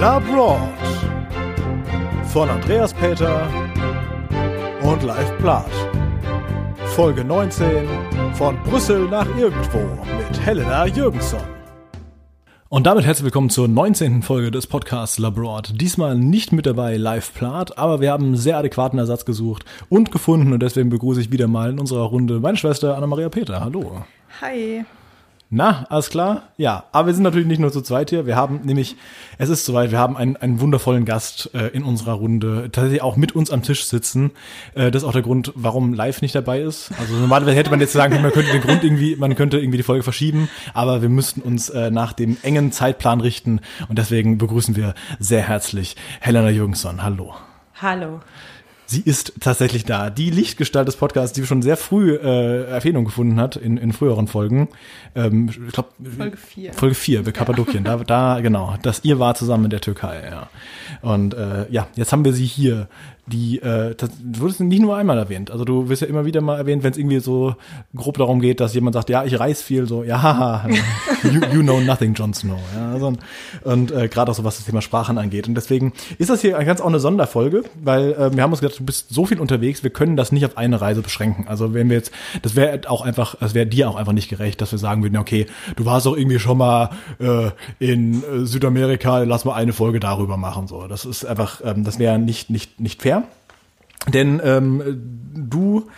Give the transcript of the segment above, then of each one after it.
Labroad von Andreas Peter und Live Plath. Folge 19 von Brüssel nach irgendwo mit Helena Jürgensson. Und damit herzlich willkommen zur 19. Folge des Podcasts Labroad. Diesmal nicht mit dabei Live Plath, aber wir haben einen sehr adäquaten Ersatz gesucht und gefunden und deswegen begrüße ich wieder mal in unserer Runde meine Schwester Anna-Maria Peter. Hallo. Hi. Na, alles klar? Ja, aber wir sind natürlich nicht nur zu zweit hier. Wir haben nämlich, es ist soweit, wir haben einen, einen wundervollen Gast äh, in unserer Runde, tatsächlich auch mit uns am Tisch sitzen. Äh, das ist auch der Grund, warum live nicht dabei ist. Also normalerweise hätte man jetzt sagen können, man könnte den Grund irgendwie, man könnte irgendwie die Folge verschieben, aber wir müssten uns äh, nach dem engen Zeitplan richten und deswegen begrüßen wir sehr herzlich Helena Jürgensson. Hallo. Hallo. Sie ist tatsächlich da. Die Lichtgestalt des Podcasts, die schon sehr früh äh, Erwähnung gefunden hat in, in früheren Folgen. Ähm, ich glaube Folge 4. Folge 4, bei Kappadokien. Da, da, genau. Das ihr war zusammen in der Türkei, ja. Und äh, ja, jetzt haben wir sie hier. Die, äh, das, du wurdest nicht nur einmal erwähnt. Also du wirst ja immer wieder mal erwähnt, wenn es irgendwie so grob darum geht, dass jemand sagt, ja, ich reis viel, so, ja, haha, you, you know nothing, Jon Snow. Ja, also, und und äh, gerade auch so, was das Thema Sprachen angeht. Und deswegen ist das hier ganz auch eine Sonderfolge, weil äh, wir haben uns gedacht, du bist so viel unterwegs, wir können das nicht auf eine Reise beschränken. Also wenn wir jetzt, das wäre auch einfach, das wäre dir auch einfach nicht gerecht, dass wir sagen würden, okay, du warst doch irgendwie schon mal äh, in äh, Südamerika, lass mal eine Folge darüber machen. So, das ist einfach, ähm, das wäre nicht nicht nicht fair. Denn ähm, du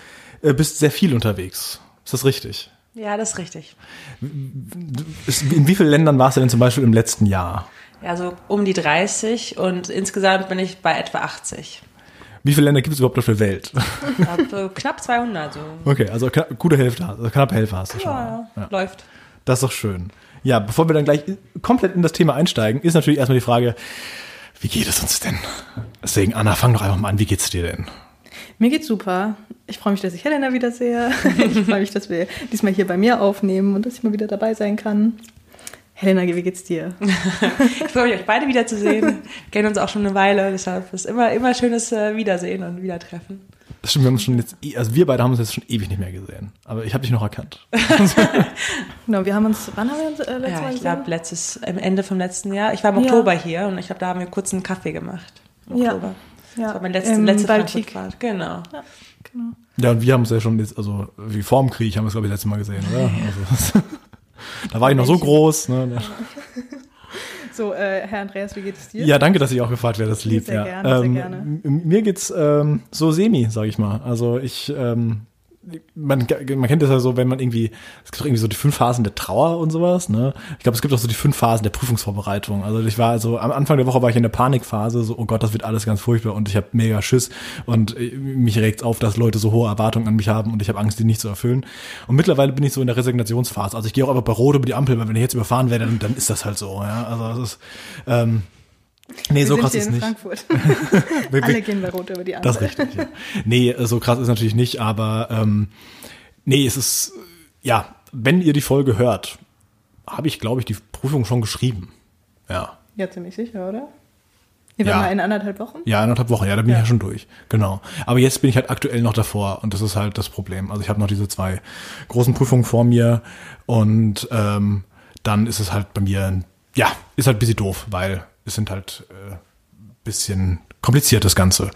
äh, bist sehr viel unterwegs. Ist das richtig? Ja, das ist richtig. In wie vielen Ländern warst du denn zum Beispiel im letzten Jahr? Ja, so um die 30 und insgesamt bin ich bei etwa 80. Wie viele Länder gibt es überhaupt auf der Welt? so knapp 200. So. Okay, also knapp, gute Hälfte, also knapp Hälfte hast du schon. Ja, ja, läuft. Das ist doch schön. Ja, bevor wir dann gleich komplett in das Thema einsteigen, ist natürlich erstmal die Frage, wie geht es uns denn? Deswegen, Anna, fang doch einfach mal an. Wie geht's dir denn? Mir geht's super. Ich freue mich, dass ich Helena wiedersehe. Ich freue mich, dass wir diesmal hier bei mir aufnehmen und dass ich mal wieder dabei sein kann. Helena, wie geht's dir? ich freue mich, euch beide wiederzusehen. Wir kennen uns auch schon eine Weile, deshalb ist immer immer schönes äh, Wiedersehen und Wiedertreffen. Das stimmt, wir haben schon jetzt, also wir beide haben uns jetzt schon ewig nicht mehr gesehen. Aber ich habe dich noch erkannt. genau, wir haben uns, wann haben wir uns äh, letztes ja, Mal ich glaube letztes, am Ende vom letzten Jahr. Ich war im Ja. Oktober hier und ich glaube, da haben wir kurz einen Kaffee gemacht. Im Ja. Oktober. Ja, Das war meine letzte, im letzte. Frankfurt-Fahrt. Genau. Genau. Ja, und wir haben es ja schon jetzt, also wie vorm Krieg haben wir es, glaube ich, letztes Mal gesehen, oder? Also, da war ich noch so groß. Ne? So, äh, Herr Andreas, wie geht es dir? Ja, danke, dass ich auch gefragt werde, das lieb. Sehr ja. gerne, sehr ähm, gerne. m- Mir geht's ähm, so semi, sag ich mal. Also ich, ähm, man, man kennt das ja so, wenn man irgendwie, es gibt irgendwie so die fünf Phasen der Trauer und sowas, ne? Ich glaube, es gibt auch so die fünf Phasen der Prüfungsvorbereitung. Also ich war also am Anfang der Woche war ich in der Panikphase, so, oh Gott, das wird alles ganz furchtbar und ich habe mega Schiss und äh, mich regt's auf, dass Leute so hohe Erwartungen an mich haben und ich habe Angst, die nicht zu erfüllen. Und mittlerweile bin ich so in der Resignationsphase. Also ich gehe auch einfach bei Rot über die Ampel, weil wenn ich jetzt überfahren werde, dann, dann ist das halt so, ja. Also das ist, ähm, nee, wir so krass ist in nicht. Frankfurt. Wir- wir- Alle gehen bei Rot über die Ampel. das ist richtig, ja. Nee, so krass ist natürlich nicht, aber ähm, nee, es ist, ja, wenn ihr die Folge hört, habe ich, glaube ich, die Prüfung schon geschrieben. Ja. Ja, ziemlich sicher, oder? Wir Ja. waren mal in anderthalb Wochen. Ja, eineinhalb Wochen, ja, da bin ich Ja. ja schon durch. Genau. Aber jetzt bin ich halt aktuell noch davor und das ist halt das Problem. Also ich habe noch diese zwei großen Prüfungen vor mir und ähm, dann ist es halt bei mir, ja, ist halt ein bisschen doof, weil es sind halt äh, bisschen kompliziert das Ganze.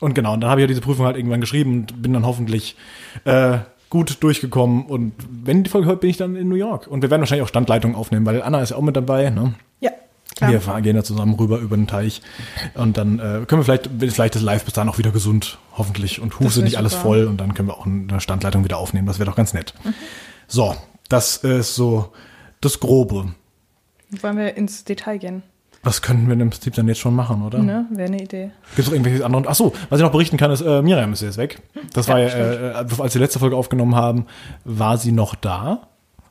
Und genau, und dann habe ich ja diese Prüfung halt irgendwann geschrieben und bin dann hoffentlich äh, gut durchgekommen. Und wenn die Folge hört, bin ich dann in New York. Und wir werden wahrscheinlich auch Standleitungen aufnehmen, weil Anna ist ja auch mit dabei, ne? Ja, klar. Wir fahren, gehen da zusammen rüber über den Teich und dann äh, können wir vielleicht, vielleicht das Live bis dahin auch wieder gesund, hoffentlich, und wär nicht alles super. voll und dann können wir auch eine Standleitung wieder aufnehmen. Das wäre doch ganz nett. Mhm. So, das ist so das Grobe. Wollen wir ins Detail gehen? Was könnten wir im Prinzip dann jetzt schon machen, oder? Ne? Wäre eine Idee. Gibt es noch irgendwelche anderen? Ach so, was ich noch berichten kann, ist, äh, Miriam ist jetzt weg. Das war ja, äh, als wir die letzte Folge aufgenommen haben, war sie noch da.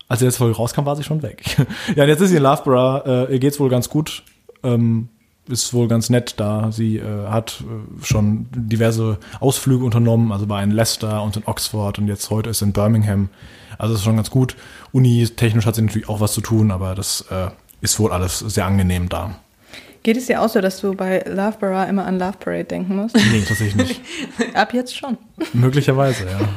Als die letzte Folge rauskam, war sie schon weg. ja, und jetzt ist sie in Loughborough. Äh, ihr geht's wohl ganz gut. Ähm, ist wohl ganz nett da. Sie äh, hat äh, schon diverse Ausflüge unternommen, also war in Leicester und in Oxford und jetzt heute ist sie in Birmingham. Also ist schon ganz gut. Uni-technisch hat sie natürlich auch was zu tun, aber das äh, ist wohl alles sehr angenehm da. Geht es dir auch so, dass du bei Loughborough immer an Love Parade denken musst? Nee, tatsächlich nicht. Ab jetzt schon. Möglicherweise, ja.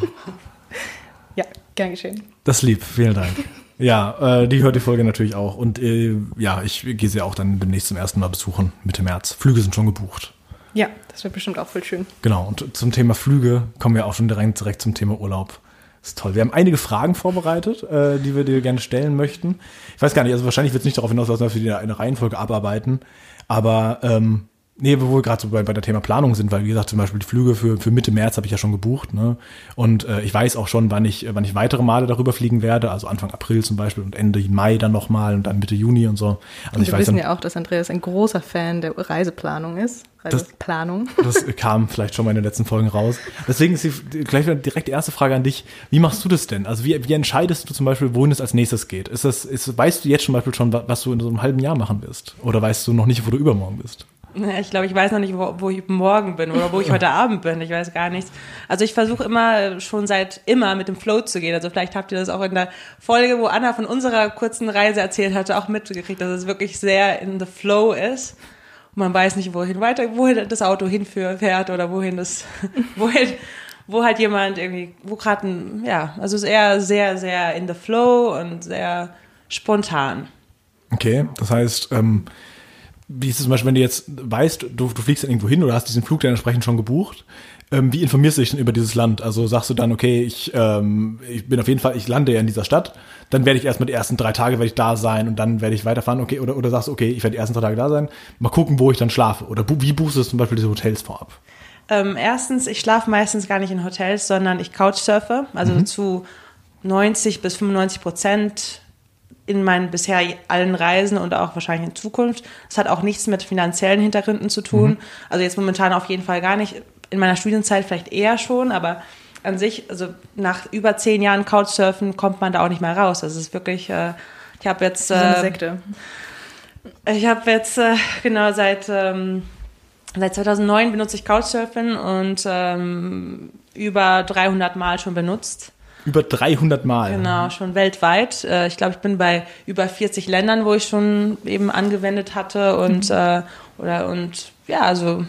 Ja, gern geschehen. Das lieb, vielen Dank. Ja, äh, die hört die Folge natürlich auch. Und äh, ja, ich gehe sie auch dann demnächst zum ersten Mal besuchen, Mitte März. Flüge sind schon gebucht. Ja, das wird bestimmt auch voll schön. Genau, und zum Thema Flüge kommen wir auch schon direkt, direkt zum Thema Urlaub. Das ist toll. Wir haben einige Fragen vorbereitet, äh, die wir dir gerne stellen möchten. Ich weiß gar nicht, also wahrscheinlich wird es nicht darauf hinauslaufen, dass wir die in einer Reihenfolge abarbeiten. Aber ähm, Nee, wo wir gerade so bei, bei der Thema Planung sind, weil wie gesagt, zum Beispiel die Flüge für, für Mitte März habe ich ja schon gebucht, ne? Und äh, ich weiß auch schon, wann ich, wann ich weitere Male darüber fliegen werde, also Anfang April zum Beispiel und Ende Mai dann nochmal und dann Mitte Juni und so. Also Und ich wir wissen dann, ja auch, dass Andreas ein großer Fan der Reiseplanung ist. Reiseplanung. das kam vielleicht schon mal in den letzten Folgen raus. Deswegen ist die, gleich direkt die erste Frage an dich. Wie machst du das denn? Also wie, wie entscheidest du zum Beispiel, wohin es als nächstes geht? Ist das, ist, weißt du jetzt zum Beispiel schon, was du in so einem halben Jahr machen wirst? Oder weißt du noch nicht, wo du übermorgen bist? Ich glaube, ich weiß noch nicht, wo, wo ich morgen bin oder wo ich heute Abend bin. Ich weiß gar nichts. Also ich versuche immer schon seit immer mit dem Flow zu gehen. Also vielleicht habt ihr das auch in der Folge, wo Anna von unserer kurzen Reise erzählt hatte, auch mitgekriegt, dass es wirklich sehr in the Flow ist. Und man weiß nicht, wohin weiter, wohin das Auto hinfährt oder wohin das, wohin, wo halt jemand irgendwie, wo gerade ein, ja, also es ist eher sehr, sehr in the Flow und sehr spontan. Okay, das heißt, ähm, wie ist es zum Beispiel, wenn du jetzt weißt, du, du fliegst dann irgendwo hin oder hast diesen Flug dann entsprechend schon gebucht, ähm, wie informierst du dich denn über dieses Land? Also sagst du dann, okay, ich, ähm, ich bin auf jeden Fall, ich lande ja in dieser Stadt, dann werde ich erstmal die ersten drei Tage werde ich da sein und dann werde ich weiterfahren, okay, oder, oder sagst du, okay, ich werde die ersten drei Tage da sein, mal gucken, wo ich dann schlafe. Oder wie buchst du zum Beispiel diese Hotels vorab? Ähm, erstens, ich schlafe meistens gar nicht in Hotels, sondern ich couchsurfe, also zu 90 bis 95 Prozent in meinen bisher allen Reisen und auch wahrscheinlich in Zukunft. Das hat auch nichts mit finanziellen Hintergründen zu tun. Also jetzt momentan auf jeden Fall gar nicht. In meiner Studienzeit vielleicht eher schon, aber an sich, also nach über zehn Jahren Couchsurfen kommt man da auch nicht mehr raus. Das ist wirklich, äh, ich habe jetzt, So eine äh, Sekte. ich habe jetzt äh, genau seit ähm, seit 2009 benutze ich Couchsurfing und ähm, über 300 Mal schon benutzt. Über 300 Mal. Genau, schon weltweit. Äh, ich glaube, ich bin bei über 40 Ländern, wo ich schon eben angewendet hatte und äh, oder und ja, also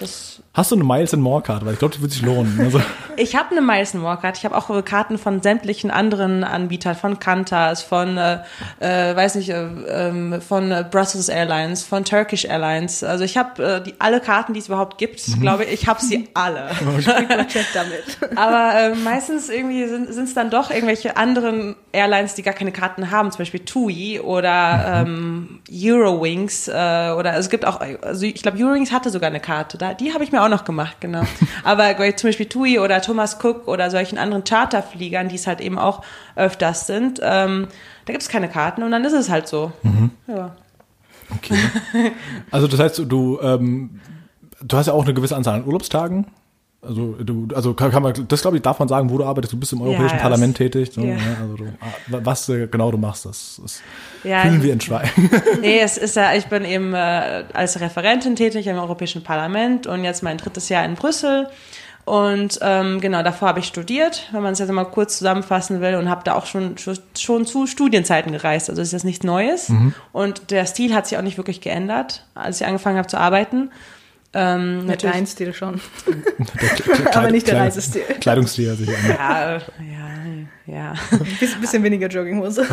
das Hast du eine Miles and More Karte? Weil ich glaube, die würde sich lohnen. Also, Ich habe eine Miles More Card. Ich habe auch Karten von sämtlichen anderen Anbietern, von Qantas, von, äh, äh, weiß nicht, äh, ähm, von äh, Brussels Airlines, von Turkish Airlines. Also ich habe äh, die alle Karten, die es überhaupt gibt, Mhm. glaube ich. Ich habe sie alle. Check damit. Aber äh, meistens irgendwie sind es dann doch irgendwelche anderen Airlines, die gar keine Karten haben, zum Beispiel TUI oder ähm, Eurowings äh, oder es gibt auch, also ich glaube Eurowings hatte sogar eine Karte, da, die habe ich mir auch noch gemacht, genau. Aber zum Beispiel TUI oder Thomas Cook oder solchen anderen Charterfliegern, die es halt eben auch öfters sind, ähm, da gibt es keine Karten und dann ist es halt so. Ja. okay. Also das heißt, du, ähm, du hast ja auch eine gewisse Anzahl an Urlaubstagen. Also du, also kann, kann man, das glaube ich, darf man sagen, wo du arbeitest. Du bist im Europäischen ja, Parlament tätig. So, ja. ja, also du, ah, was äh, genau du machst, das, das Ja, fühlen wir in Schweigen. Nee, es ist ja, ich bin eben äh, als Referentin tätig im Europäischen Parlament und jetzt mein drittes Jahr in Brüssel. Und ähm, genau, davor habe ich studiert, wenn man es jetzt mal kurz zusammenfassen will, und habe da auch schon, schon, zu Studienzeiten gereist. Also ist das nichts Neues. Und der Stil hat sich auch nicht wirklich geändert, als ich angefangen habe zu arbeiten. Ähm, Mit natürlich- deinem Stil schon. Kleid- Aber nicht der Kleid- Reisestil. Kleidungsstil an. Ja, äh, ja, ja. Bisschen, bisschen weniger Jogginghose.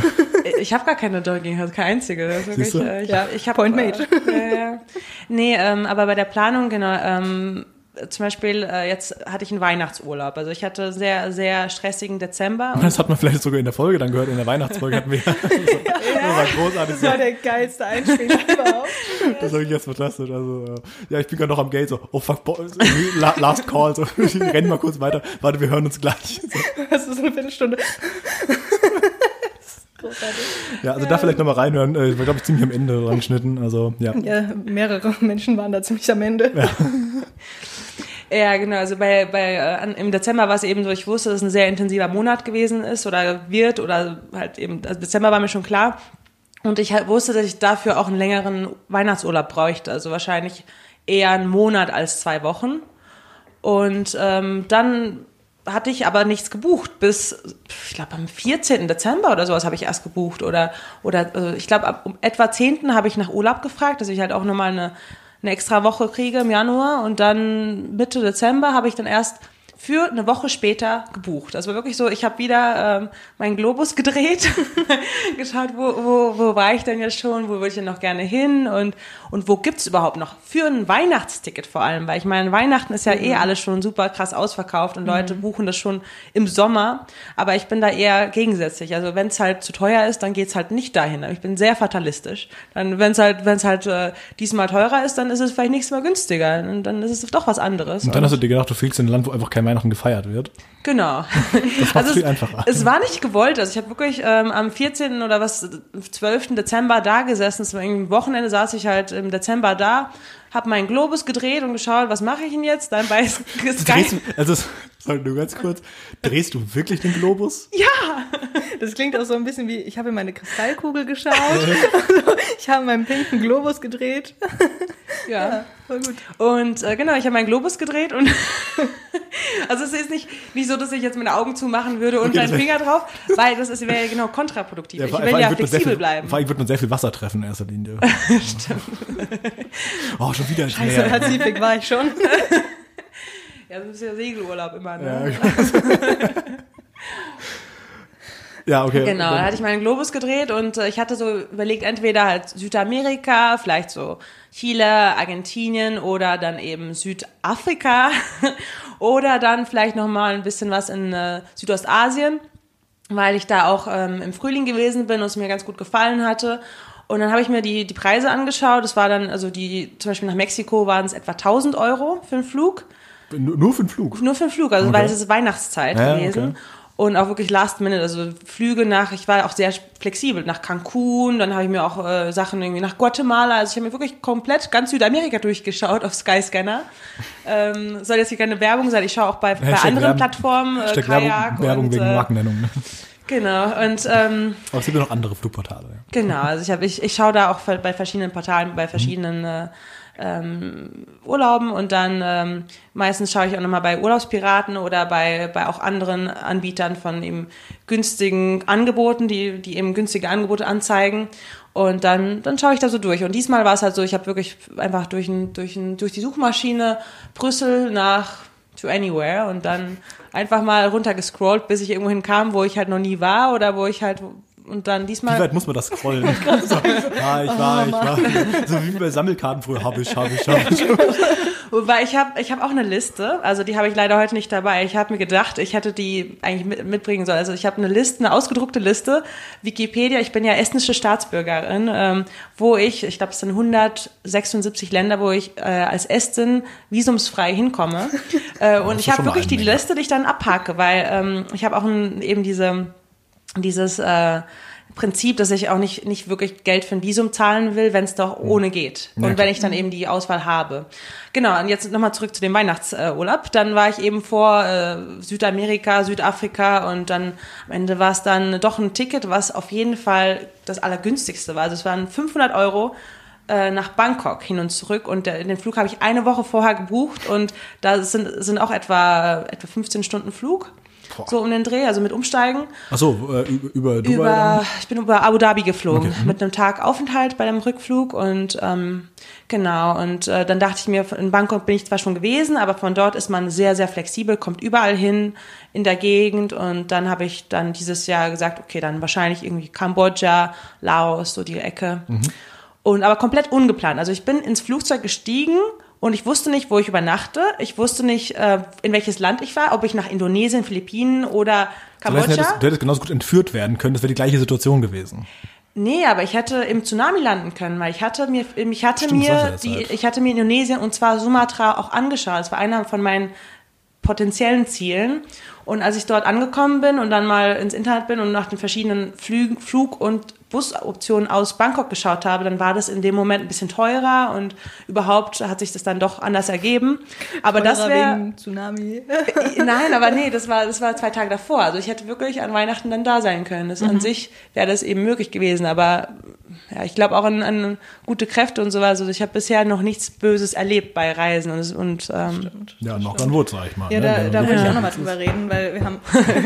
Ich habe gar keine Jogginghose, keine einzige. Das ist wirklich, äh, ich, Ja, ich hab, point made. Äh, ja, ja. Nee, ähm, aber bei der Planung, genau, ähm, zum Beispiel, äh, jetzt hatte ich einen Weihnachtsurlaub. Also ich hatte sehr, sehr stressigen Dezember. Und Das hat man vielleicht sogar in der Folge dann gehört. In der Weihnachtsfolge hatten wir. Das war großartig. Das war der geilste Einspieler überhaupt. Das war wirklich jetzt fantastisch. Also, äh, ja, ich bin gerade noch am Gate, so, oh fuck, last call, so, ich renn mal kurz weiter. Warte, wir hören uns gleich. So. Das ist so eine Viertelstunde. Großartig. Ja, also da vielleicht nochmal reinhören. Äh, Ich war, glaube ich, ziemlich am Ende dran geschnitten. Also, ja. Ja, mehrere Menschen waren da ziemlich am Ende. Ja, genau. Also bei, bei äh, im Dezember war es eben so, ich wusste, dass es ein sehr intensiver Monat gewesen ist oder wird oder halt eben, also Dezember war mir schon klar. Und ich halt wusste, dass ich dafür auch einen längeren Weihnachtsurlaub bräuchte. Also wahrscheinlich eher einen Monat als zwei Wochen. Und ähm, dann hatte ich aber nichts gebucht bis, ich glaube, am 14. Dezember oder sowas habe ich erst gebucht. Oder, oder also ich glaube, um etwa 10. habe ich nach Urlaub gefragt, dass ich halt auch nochmal eine, eine extra Woche kriege im Januar. Und dann Mitte Dezember habe ich dann erst für eine Woche später gebucht. War wirklich so, ich habe wieder ähm, meinen Globus gedreht, geschaut, wo, wo, wo war ich denn jetzt schon, wo würde ich denn noch gerne hin und, und wo gibt's überhaupt noch für ein Weihnachtsticket vor allem, weil ich meine, Weihnachten ist ja eh alles schon super krass ausverkauft und Leute buchen das schon im Sommer, aber ich bin da eher gegensätzlich. Also wenn es halt zu teuer ist, dann geht's halt nicht dahin. Ich bin sehr fatalistisch. Dann, wenn es halt, wenn es halt äh, diesmal teurer ist, dann ist es vielleicht nächstes Mal günstiger. Und dann ist es doch was anderes. Und dann hast du dir gedacht, du fliegst in ein Land, wo einfach kein Weihnachten gefeiert wird. Genau. Das macht viel einfacher. Es war nicht gewollt. Also ich habe wirklich ähm, am 14. oder was, 12. Dezember da gesessen. Es war irgendwie ein Wochenende saß ich halt im Dezember da, habe meinen Globus gedreht und geschaut, was mache ich denn jetzt? Dann bei Sky. Du, also, sorry, nur ganz kurz. Drehst du wirklich den Globus? Das klingt auch so ein bisschen wie, ich habe in meine Kristallkugel geschaut. also, ich habe meinen pinken Globus gedreht. Ja. Voll gut. Und äh, genau, ich habe meinen Globus gedreht und also es ist nicht, nicht so, dass ich jetzt meine Augen zumachen würde und Okay, meinen Finger drauf, weil das wäre ja genau kontraproduktiv. ich vor- will ja flexibel viel, bleiben. Vor allem wird man sehr viel Wasser treffen in erster Linie. Stimmt. Oh, schon wieder ins So Meer. Pazifik war ich schon. Ja, das ist ja Segelurlaub immer. Ja, Ne? ja, okay. Genau, da hatte ich meinen Globus gedreht und äh, ich hatte so überlegt, entweder halt Südamerika, vielleicht so Chile, Argentinien oder dann eben Südafrika oder dann vielleicht noch mal ein bisschen was in äh, Südostasien, weil ich da auch ähm, im Frühling gewesen bin und es mir ganz gut gefallen hatte. Und dann habe ich mir die, die Preise angeschaut. Das war dann, also die, zum Beispiel nach Mexiko waren es etwa 1000 Euro für einen Flug. Nur für den Flug. Nur für den Flug, also Okay. weil es ist Weihnachtszeit Ja, gewesen. okay. Und auch wirklich last minute, also Flüge nach, ich war auch sehr flexibel, nach Cancun, dann habe ich mir auch äh, Sachen irgendwie nach Guatemala, also ich habe mir wirklich komplett ganz Südamerika durchgeschaut auf Skyscanner. Ähm, soll jetzt hier keine Werbung sein, ich schaue auch bei, bei anderen Werbung- Plattformen, äh, Kajak Werbung, Werbung und, wegen äh, Markennennung. ne? Genau, und ähm, Aber es gibt ja noch andere Flugportale. Ja. Genau, also ich habe ich, ich schaue da auch bei verschiedenen Portalen, bei verschiedenen äh, ähm, Urlauben und dann ähm, meistens schaue ich auch nochmal bei Urlaubspiraten oder bei, bei auch anderen Anbietern von eben günstigen Angeboten, die, die eben günstige Angebote anzeigen. Und dann, dann schaue ich da so durch. Und diesmal war es halt so, ich habe wirklich einfach durch, ein, durch, ein, durch die Suchmaschine Brüssel nach to anywhere und dann einfach mal runtergescrollt, bis ich irgendwo hinkam, wo ich halt noch nie war oder wo ich halt und dann Wie diesmal weit muss man das scrollen? so, ja, ich war, ich war. So wie bei Sammelkarten früher. Hab ich, hab ich, hab ich. Wobei ich habe ich hab auch eine Liste, also die habe ich leider heute nicht dabei. Ich habe mir gedacht, ich hätte die eigentlich mit, mitbringen sollen. Also ich habe eine Liste, eine ausgedruckte Liste, Wikipedia, ich bin ja estnische Staatsbürgerin, ähm, wo ich, ich glaube es sind 176 Länder, wo ich äh, als Estin visumsfrei hinkomme. Äh, und ich habe wirklich die. Liste, die ich dann abhake, weil ähm, ich habe auch ein, eben diese dieses äh, Prinzip, dass ich auch nicht, nicht wirklich Geld für ein Visum zahlen will, wenn es doch ohne geht. Ja, und wenn ich dann eben die Auswahl habe. Genau, und jetzt nochmal zurück zu dem Weihnachtsurlaub. Dann war ich eben vor äh, Südamerika, Südafrika und dann am Ende war es dann doch ein Ticket, was auf jeden Fall das allergünstigste war. Also es waren 500 Euro äh, nach Bangkok hin und zurück und der, den Flug habe ich eine Woche vorher gebucht und da sind, sind auch etwa, etwa 15 Stunden Flug. Boah. So um den Dreh, also mit Umsteigen. Achso, äh, über, Dubai. Über, dann? ich bin über Abu Dhabi geflogen, Okay, mhm. mit einem Tag Aufenthalt bei dem Rückflug und ähm, genau, und äh, dann dachte ich mir, in Bangkok bin ich zwar schon gewesen, aber von dort ist man sehr, sehr flexibel, kommt überall hin in der Gegend und dann habe ich dann dieses Jahr gesagt, okay, dann wahrscheinlich irgendwie Kambodscha, Laos, so die Ecke. Mhm. Und aber komplett ungeplant. Also ich bin ins Flugzeug gestiegen und ich wusste nicht, wo ich übernachte. Ich wusste nicht, äh, in welches Land ich war, ob ich nach Indonesien, Philippinen oder Du hättest, Kambodscha. du hättest genauso gut entführt werden können. Das wäre die gleiche Situation gewesen. Nee, aber ich hätte im Tsunami landen können, weil ich hatte mir, ich hatte Stimmt, mir, die, ich hatte mir Indonesien und zwar Sumatra auch angeschaut. Das war einer von meinen potenziellen Zielen. Und als ich dort angekommen bin und dann mal ins Internet bin und nach den verschiedenen Flügen, Flug- und Busoptionen aus Bangkok geschaut habe, dann war das in dem Moment ein bisschen teurer und überhaupt hat sich das dann doch anders ergeben. Aber das Teurer wäre wegen Tsunami. Nein, aber nee, das war, das war zwei Tage davor. Also ich hätte wirklich an Weihnachten dann da sein können. Das Mhm. an sich wäre das eben möglich gewesen, aber ja, ich glaube auch an, an gute Kräfte und so. Also ich habe bisher noch nichts Böses erlebt bei Reisen und, und ähm, Ja, noch an Wurz, sag ich mal. Ja, ne? da, da wollte ich auch nochmal drüber reden, weil wir haben,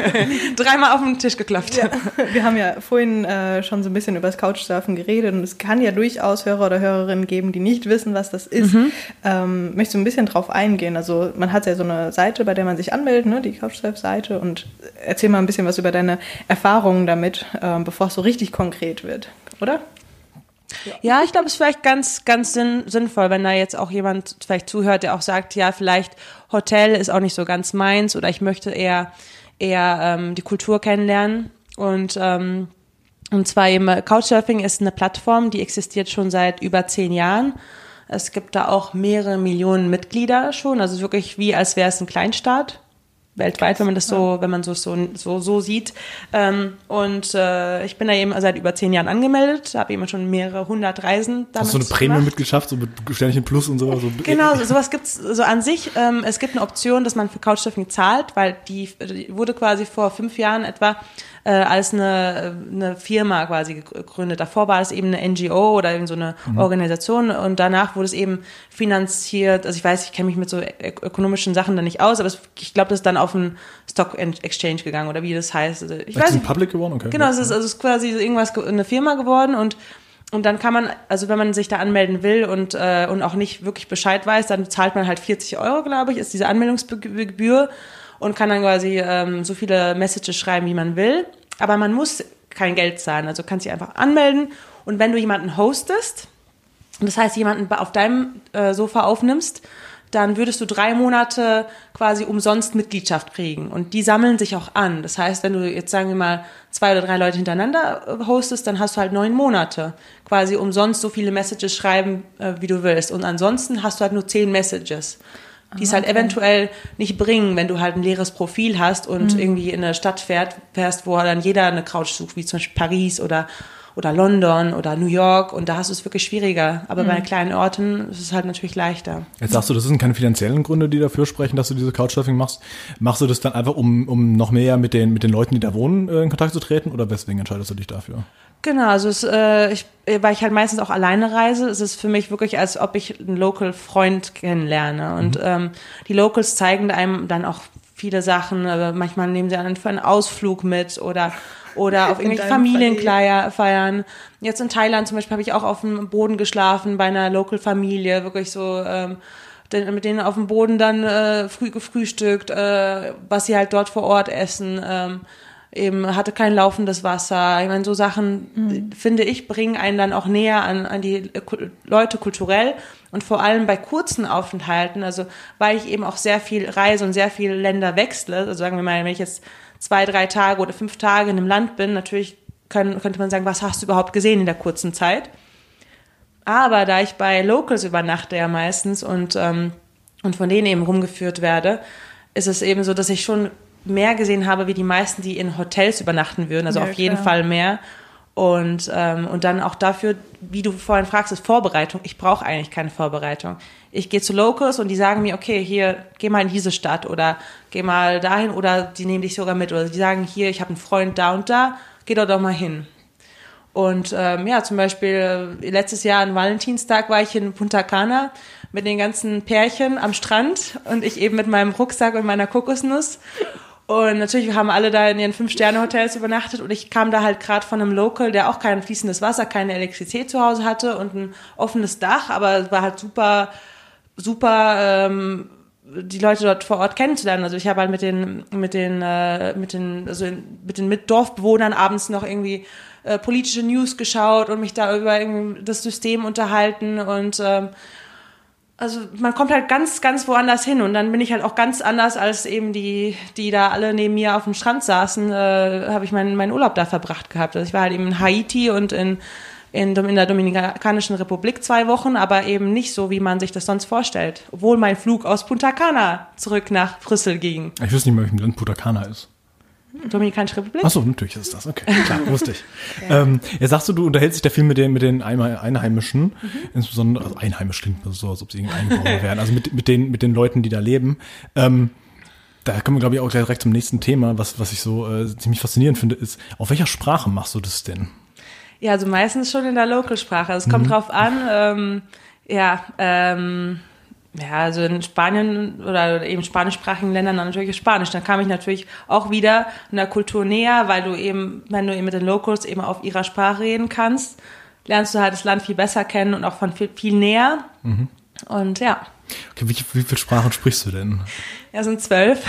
dreimal auf den Tisch geklopft. ja, wir haben ja vorhin äh, schon so ein bisschen über das Couchsurfen geredet und es kann ja durchaus Hörer oder Hörerinnen geben, die nicht wissen, was das ist. Ähm, möchtest du ein bisschen drauf eingehen? Also man hat ja so eine Seite, bei der man sich anmeldet, ne, die Couchsurf-Seite und erzähl mal ein bisschen was über deine Erfahrungen damit, ähm, bevor es so richtig konkret wird, oder? Ja, ich glaube, es ist vielleicht ganz, ganz sinn, sinnvoll, wenn da jetzt auch jemand vielleicht zuhört, der auch sagt, ja, vielleicht Hotel ist auch nicht so ganz meins oder ich möchte eher, eher ähm, die Kultur kennenlernen. Und, ähm, und zwar eben Couchsurfing ist eine Plattform, die existiert schon seit über zehn Jahren. Es gibt da auch mehrere Millionen Mitglieder schon, also wirklich wie als wäre es ein Kleinstaat weltweit, wenn man das so, wenn man so so so, so sieht. Ähm, und äh, ich bin da eben seit über zehn Jahren angemeldet, habe eben schon mehrere hundert Reisen damit Hast du so eine gemacht. Premium-Mitgliedschaft, so mit Sternchen Plus und so? so Genau, so, sowas gibt's so an sich. Ähm, es gibt eine Option, dass man für Couchsurfing zahlt, weil die, die wurde quasi vor fünf Jahren etwa äh, als eine, eine Firma quasi gegründet. Davor war es eben eine NGO oder eben so eine Organisation und danach wurde es eben finanziert. Also ich weiß, ich kenne mich mit so ök- ökonomischen Sachen da nicht aus, aber es, ich glaube, das ist dann auf einen Stock Exchange gegangen oder wie das heißt. Also ich Ist weiß ein nicht. Public geworden? Okay. Genau, es ist, also es ist quasi irgendwas, ge- eine Firma geworden und und dann kann man, also wenn man sich da anmelden will und, äh, und auch nicht wirklich Bescheid weiß, dann zahlt man halt 40 Euro, glaube ich, ist diese Anmeldungsgebühr und kann dann quasi ähm, so viele Messages schreiben, wie man will. Aber man muss kein Geld zahlen, also kannst dich einfach anmelden und wenn du jemanden hostest, das heißt jemanden auf deinem äh, Sofa aufnimmst, dann würdest du drei Monate quasi umsonst Mitgliedschaft kriegen. Und die sammeln sich auch an. Das heißt, wenn du jetzt sagen wir mal zwei oder drei Leute hintereinander äh, hostest, dann hast du halt neun Monate quasi umsonst so viele Messages schreiben, äh, wie du willst. Und ansonsten hast du halt nur zehn Messages, die es halt eventuell nicht bringen, wenn du halt ein leeres Profil hast und irgendwie in eine Stadt fährt, fährst, wo dann jeder eine Couch sucht, wie zum Beispiel Paris oder oder London oder New York und da hast du es wirklich schwieriger. Aber bei kleinen Orten ist es halt natürlich leichter. Jetzt sagst du, das sind keine finanziellen Gründe, die dafür sprechen, dass du diese Couchsurfing machst. Machst du das dann einfach, um, um noch mehr mit den, mit den Leuten, die da wohnen, äh, in Kontakt zu treten? Oder weswegen entscheidest du dich dafür? Genau, also es, äh, ich, weil ich halt meistens auch alleine reise, ist es für mich wirklich, als ob ich einen Local-Freund kennenlerne. Und ähm, die Locals zeigen einem dann auch viele Sachen. Manchmal nehmen sie einen für einen Ausflug mit oder oder auf irgendwelche deinem Familienkleier feiern. Jetzt in Thailand zum Beispiel habe ich auch auf dem Boden geschlafen bei einer Local-Familie, wirklich so ähm, mit denen auf dem Boden dann äh, früh gefrühstückt, äh, was sie halt dort vor Ort essen. Ähm, eben hatte kein laufendes Wasser. Ich meine, so Sachen, äh, finde ich, bringen einen dann auch näher an, an die Leute kulturell und vor allem bei kurzen Aufenthalten, also weil ich eben auch sehr viel reise und sehr viele Länder wechsle, also sagen wir mal, wenn ich jetzt zwei, drei Tage oder fünf Tage in einem Land bin, natürlich können, könnte man sagen, was hast du überhaupt gesehen in der kurzen Zeit? Aber da ich bei Locals übernachte ja meistens und, ähm, und von denen eben rumgeführt werde, ist es eben so, dass ich schon mehr gesehen habe, wie die meisten, die in Hotels übernachten würden, also Ja, auf jeden klar. Fall mehr. Und, ähm, und dann auch dafür, wie du vorhin fragst, ist Vorbereitung. Ich brauche eigentlich keine Vorbereitung. Ich gehe zu Locals und die sagen mir, okay, hier, geh mal in diese Stadt oder geh mal dahin oder die nehmen dich sogar mit oder die sagen, hier, ich habe einen Freund da und da, geh doch doch mal hin. Und ähm, ja, zum Beispiel äh, letztes Jahr an Valentinstag war ich in Punta Cana mit den ganzen Pärchen am Strand und ich eben mit meinem Rucksack und meiner Kokosnuss. Und natürlich haben alle da in ihren Fünf-Sterne-Hotels übernachtet und ich kam da halt gerade von einem Local, der auch kein fließendes Wasser, keine Elektrizität zu Hause hatte und ein offenes Dach, aber es war halt super, super ähm, die Leute dort vor Ort kennenzulernen. Also ich habe halt mit den, mit den, äh, mit den, also in, mit den mit Dorfbewohnern abends noch irgendwie äh, politische News geschaut und mich da über das System unterhalten und ähm, also man kommt halt ganz, ganz woanders hin und dann bin ich halt auch ganz anders als eben die, die da alle neben mir auf dem Strand saßen, äh, habe ich meinen, meinen Urlaub da verbracht gehabt. Also ich war halt eben in Haiti und in, in, in der Dominikanischen Republik zwei Wochen, aber eben nicht so, wie man sich das sonst vorstellt. Obwohl mein Flug aus Punta Cana zurück nach Brüssel ging. Ich wüsste nicht mehr, welchem Land Punta Cana ist. Dominikanische Republik? Achso, natürlich ist das. Okay, klar, wusste ich. ähm, jetzt sagst du, du unterhältst dich da viel mit den, mit den Einhe- Einheimischen, insbesondere, also Einheimisch klingt so, als ob sie irgendwie Einwohner wären, also mit, mit, den, mit den Leuten, die da leben. Ähm, da kommen wir, glaube ich, auch gleich direkt zum nächsten Thema, was, was ich so äh, ziemlich faszinierend finde, ist, auf welcher Sprache machst du das denn? Ja, also meistens schon in der Lokalsprache. Es kommt Mhm. drauf an, ähm, ja, ähm, ja, also in Spanien oder eben spanischsprachigen Ländern dann natürlich Spanisch. Dann kam ich natürlich auch wieder in der Kultur näher, weil du eben, wenn du eben mit den Locals eben auf ihrer Sprache reden kannst, lernst du halt das Land viel besser kennen und auch von viel, viel näher. Mhm. Und ja, Okay, wie, wie viele Sprachen sprichst du denn? ja, sind zwölf.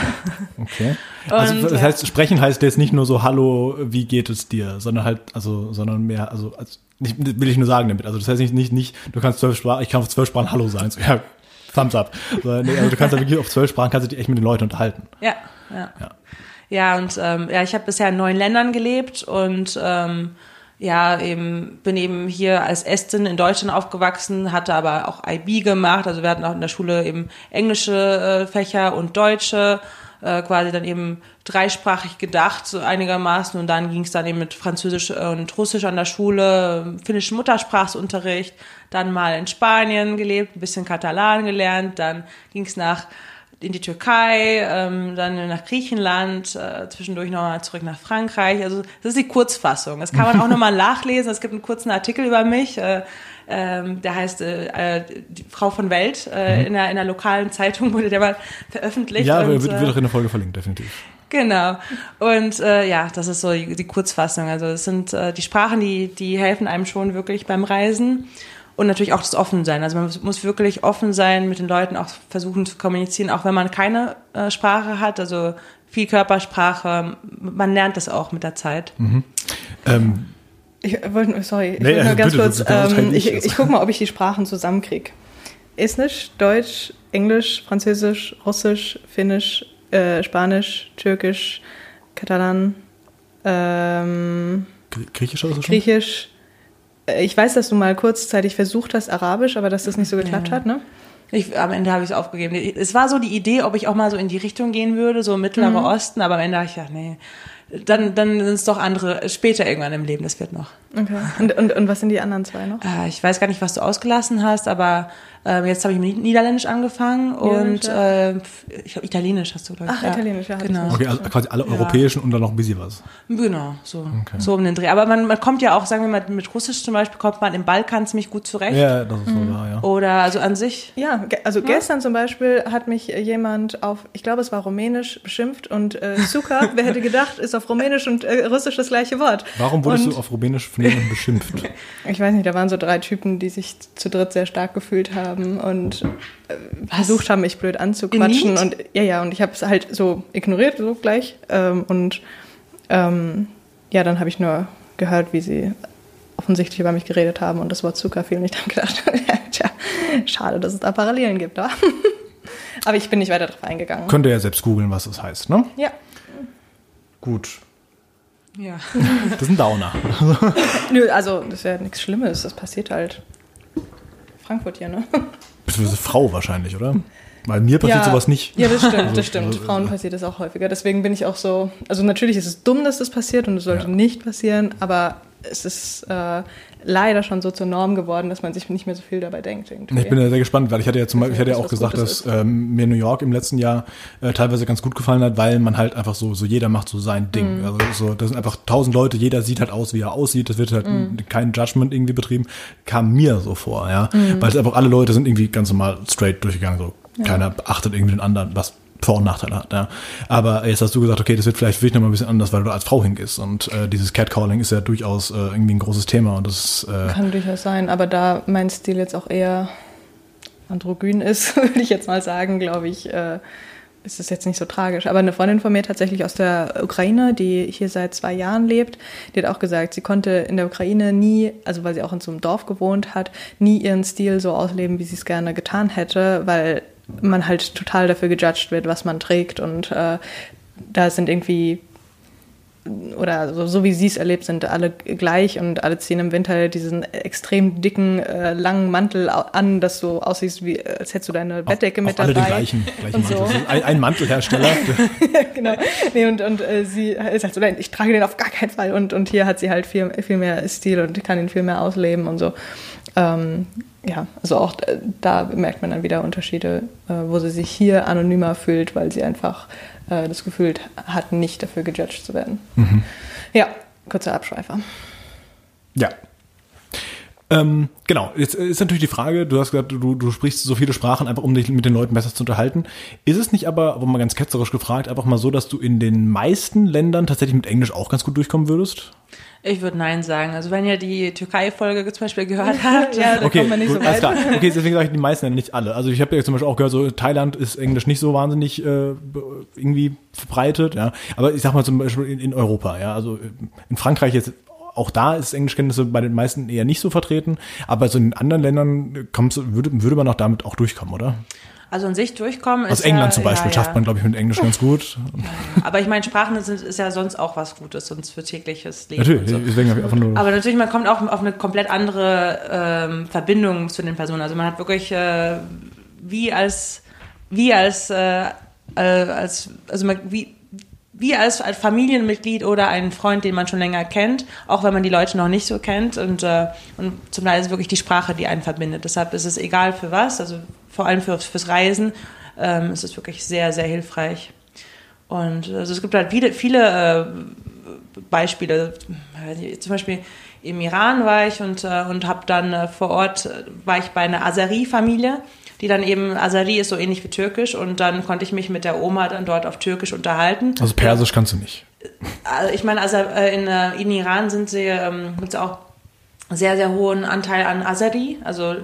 Okay. Also Und, das heißt, sprechen heißt jetzt nicht nur so Hallo, wie geht es dir, sondern halt, also, sondern mehr, also, als, nicht, will ich nur sagen damit. Also das heißt nicht, nicht, nicht, du kannst zwölf Sprachen, ich kann auf zwölf Sprachen Hallo sagen. So, ja, Thumbs up. So, nee, also du kannst ja wirklich auf zwölf Sprachen kannst du dich echt mit den Leuten unterhalten. Ja, ja. Ja. Ja, und ähm, ja, ich habe bisher in neun Ländern gelebt und ähm, ja, eben bin eben hier als Estin in Deutschland aufgewachsen, hatte aber auch IB gemacht. Also wir hatten auch in der Schule eben englische äh, Fächer und deutsche, äh, quasi dann eben dreisprachig gedacht, so einigermaßen. Und dann ging es dann eben mit Französisch und Russisch an der Schule, finnischen Muttersprachsunterricht, dann mal in Spanien gelebt, ein bisschen Katalan gelernt, dann ging es nach in die Türkei, ähm, dann nach Griechenland, äh, zwischendurch nochmal zurück nach Frankreich. Also das ist die Kurzfassung. Das kann man auch nochmal nachlesen. Es gibt einen kurzen Artikel über mich, äh, ähm, der heißt äh, äh, die Frau von Welt. Äh, in, der, in der lokalen Zeitung wurde der mal veröffentlicht. Ja, und, wird, wird auch in der Folge verlinkt, definitiv. Genau. Und äh, ja, das ist so die, die Kurzfassung. Also es sind äh, die Sprachen, die, die helfen einem schon wirklich beim Reisen. Und natürlich auch das Offensein. Also man muss- wirklich offen sein, mit den Leuten auch versuchen zu kommunizieren, auch wenn man keine äh, Sprache hat. Also viel Körpersprache. Man lernt das auch mit der Zeit. Ähm, Ich wollte, nur- sorry, ich Nee, wollte nur also ganz bitte, kurz, kann ähm, ich ich, jetzt. ich gucke mal, ob ich die Sprachen zusammenkriege. Estnisch, Deutsch, Englisch, Französisch, Russisch, Finnisch, äh, Spanisch, Türkisch, Katalan, ähm, Grie- Griechisch oder so schon? Griechisch. Äh, Ich weiß, dass du mal kurzzeitig versucht hast, Arabisch, aber dass das nicht so geklappt Ja. hat, ne? Ich, am Ende habe ich es aufgegeben. Es war so die Idee, ob ich auch mal so in die Richtung gehen würde, so Mittlerer Osten, aber am Ende habe ich gedacht, nee, dann, dann sind es doch andere, später irgendwann im Leben, das wird noch. Okay. Und, und, und was sind die anderen zwei noch? Äh, ich weiß gar nicht, was du ausgelassen hast, aber äh, jetzt habe ich mit Niederländisch angefangen und äh, ich glaube Italienisch hast du glaube ich. Ach, Italienisch, ja, hab ich Genau. Okay, also quasi alle europäischen und dann noch ein bisschen was. Genau, so, so um den Dreh. Aber man, man kommt ja auch, sagen wir mal, mit Russisch zum Beispiel kommt man im Balkan ziemlich gut zurecht. Ja, das ist so da, ja. Oder also an sich. Ja, also gestern zum Beispiel hat mich jemand auf, ich glaube, es war Rumänisch beschimpft und äh, Zucker, wer hätte gedacht, ist auf Rumänisch und äh, Russisch das gleiche Wort. Warum wurdest und, du auf Rumänisch von jemandem beschimpft? Ich weiß nicht, da waren so drei Typen, die sich zu dritt sehr stark gefühlt haben und äh, versucht haben, mich blöd anzuquatschen. Und ja, ja, und ich habe es halt so ignoriert, so gleich. Ähm, und ähm, ja, dann habe ich nur gehört, wie sie offensichtlich über mich geredet haben und das Wort Zucker fiel nicht. Dann gedacht, tja, schade, dass es da Parallelen gibt, oder? Aber ich bin nicht weiter drauf eingegangen. Könnt ihr ja selbst googeln, was das heißt, ne? Ja. Gut. Ja. Das ist ein Downer. Nö, also das ist ja nichts Schlimmes, das passiert halt. Frankfurt hier, ne? Beziehungsweise Frau wahrscheinlich, oder? Weil mir passiert sowas nicht. Ja, das stimmt, Also, das stimmt. also, Frauen passiert das auch häufiger. Deswegen bin ich auch so. Also natürlich ist es dumm, dass das passiert und es sollte Ja. nicht passieren, aber es ist äh, leider schon so zur Norm geworden, dass man sich nicht mehr so viel dabei denkt. Irgendwie. Ich bin ja sehr gespannt, weil ich hatte ja zum Beispiel, ich hatte ja auch gesagt, Gutes dass ähm, mir New York im letzten Jahr äh, teilweise ganz gut gefallen hat, weil man halt einfach so, so jeder macht so sein Ding. Mhm. Also so, das sind einfach tausend Leute, jeder sieht halt aus, wie er aussieht. Das wird halt Mhm. kein Judgment irgendwie betrieben. Kam mir so vor, ja. Mhm. Weil es einfach alle Leute sind irgendwie ganz normal straight durchgegangen, so keiner achtet irgendwie den anderen, was Vor- und Nachteile hat, ja. Aber jetzt hast du gesagt, okay, das wird vielleicht wirklich nochmal ein bisschen anders, weil du als Frau hingehst. Und äh, dieses Catcalling ist ja durchaus äh, irgendwie ein großes Thema und das äh, Kann durchaus sein, aber da mein Stil jetzt auch eher androgyn ist, würde ich jetzt mal sagen, glaube ich, äh, ist es jetzt nicht so tragisch. Aber eine Freundin von mir tatsächlich aus der Ukraine, die hier seit zwei Jahren lebt, die hat auch gesagt, sie konnte in der Ukraine nie, also weil sie auch in so einem Dorf gewohnt hat, nie ihren Stil so ausleben, wie sie es gerne getan hätte, weil man halt total dafür gejudged wird, was man trägt und äh, da sind irgendwie oder so, so wie sie es erlebt, sind alle gleich und alle ziehen im Winter diesen extrem dicken, äh, langen Mantel an, dass du aussiehst, wie, als hättest du deine Bettdecke auch, mit auch alle dabei. den gleichen, gleichen so. Mantel. Ein, ein Mantelhersteller. genau. Nee, und und äh, sie ist halt so, nein, ich trage den auf gar keinen Fall. Und, und hier hat sie halt viel, viel mehr Stil und kann ihn viel mehr ausleben und so. Ähm, ja, also auch äh, da merkt man dann wieder Unterschiede, äh, wo sie sich hier anonymer fühlt, weil sie einfach äh, das Gefühl hat, nicht dafür gejudged zu werden. Ja, kurzer Abschweifer. Ja. Ähm, genau, jetzt ist natürlich die Frage, du hast gesagt, du, du sprichst so viele Sprachen einfach, um dich mit den Leuten besser zu unterhalten. Ist es nicht aber, aber mal ganz ketzerisch gefragt, einfach mal so, dass du in den meisten Ländern tatsächlich mit Englisch auch ganz gut durchkommen würdest? Ich würde Nein sagen. Also wenn ihr die Türkei-Folge zum Beispiel gehört habt, ja, da Okay, kommt man nicht gut, so alles weit. klar. Okay, deswegen sage ich die meisten, nicht alle. Also ich habe ja zum Beispiel auch gehört, so Thailand ist Englisch nicht so wahnsinnig äh, be- irgendwie verbreitet, ja. Aber ich sag mal zum Beispiel in, in Europa, ja. Also in Frankreich jetzt auch da ist Englischkenntnisse bei den meisten eher nicht so vertreten, aber so in anderen Ländern kommst, du- würde, würde man auch damit auch durchkommen, oder? Also in sich durchkommen ist Aus England ja, zum Beispiel ja, schafft man, glaube ich, mit Englisch ganz gut. Aber ich meine, Sprachen sind, ist ja sonst auch was Gutes, sonst für tägliches Leben. Natürlich, so. deswegen habe ich einfach nur. Aber natürlich, man kommt auch auf eine komplett andere ähm, Verbindung zu den Personen. Also man hat wirklich äh, wie als wie als äh, äh, als also man, wie wie als, Familienmitglied oder ein Freund, den man schon länger kennt, auch wenn man die Leute noch nicht so kennt. Und, äh, und zum Teil ist es wirklich die Sprache, die einen verbindet. Deshalb ist es egal für was, also vor allem für, fürs Reisen ähm, ist es wirklich sehr, sehr hilfreich. Und also es gibt halt viele, viele äh, Beispiele. Zum Beispiel im Iran war ich und, äh, und habe dann äh, vor Ort, äh, war ich bei einer Azeri-Familie, die dann eben, Azeri ist so ähnlich wie Türkisch und dann konnte ich mich mit der Oma dann dort auf Türkisch unterhalten. also Persisch kannst du nicht. Also ich meine, also in, äh, in Iran sind sie, ähm, gibt es auch sehr, sehr hohen Anteil an Azeri, also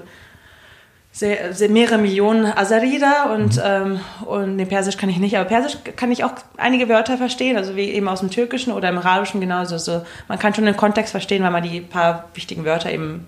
sehr, sehr mehrere Millionen Azeri da und, ähm, und nee, Persisch kann ich nicht, aber Persisch kann ich auch einige Wörter verstehen, also wie eben aus dem Türkischen oder im Arabischen genauso. Also man kann schon den Kontext verstehen, weil man die paar wichtigen Wörter eben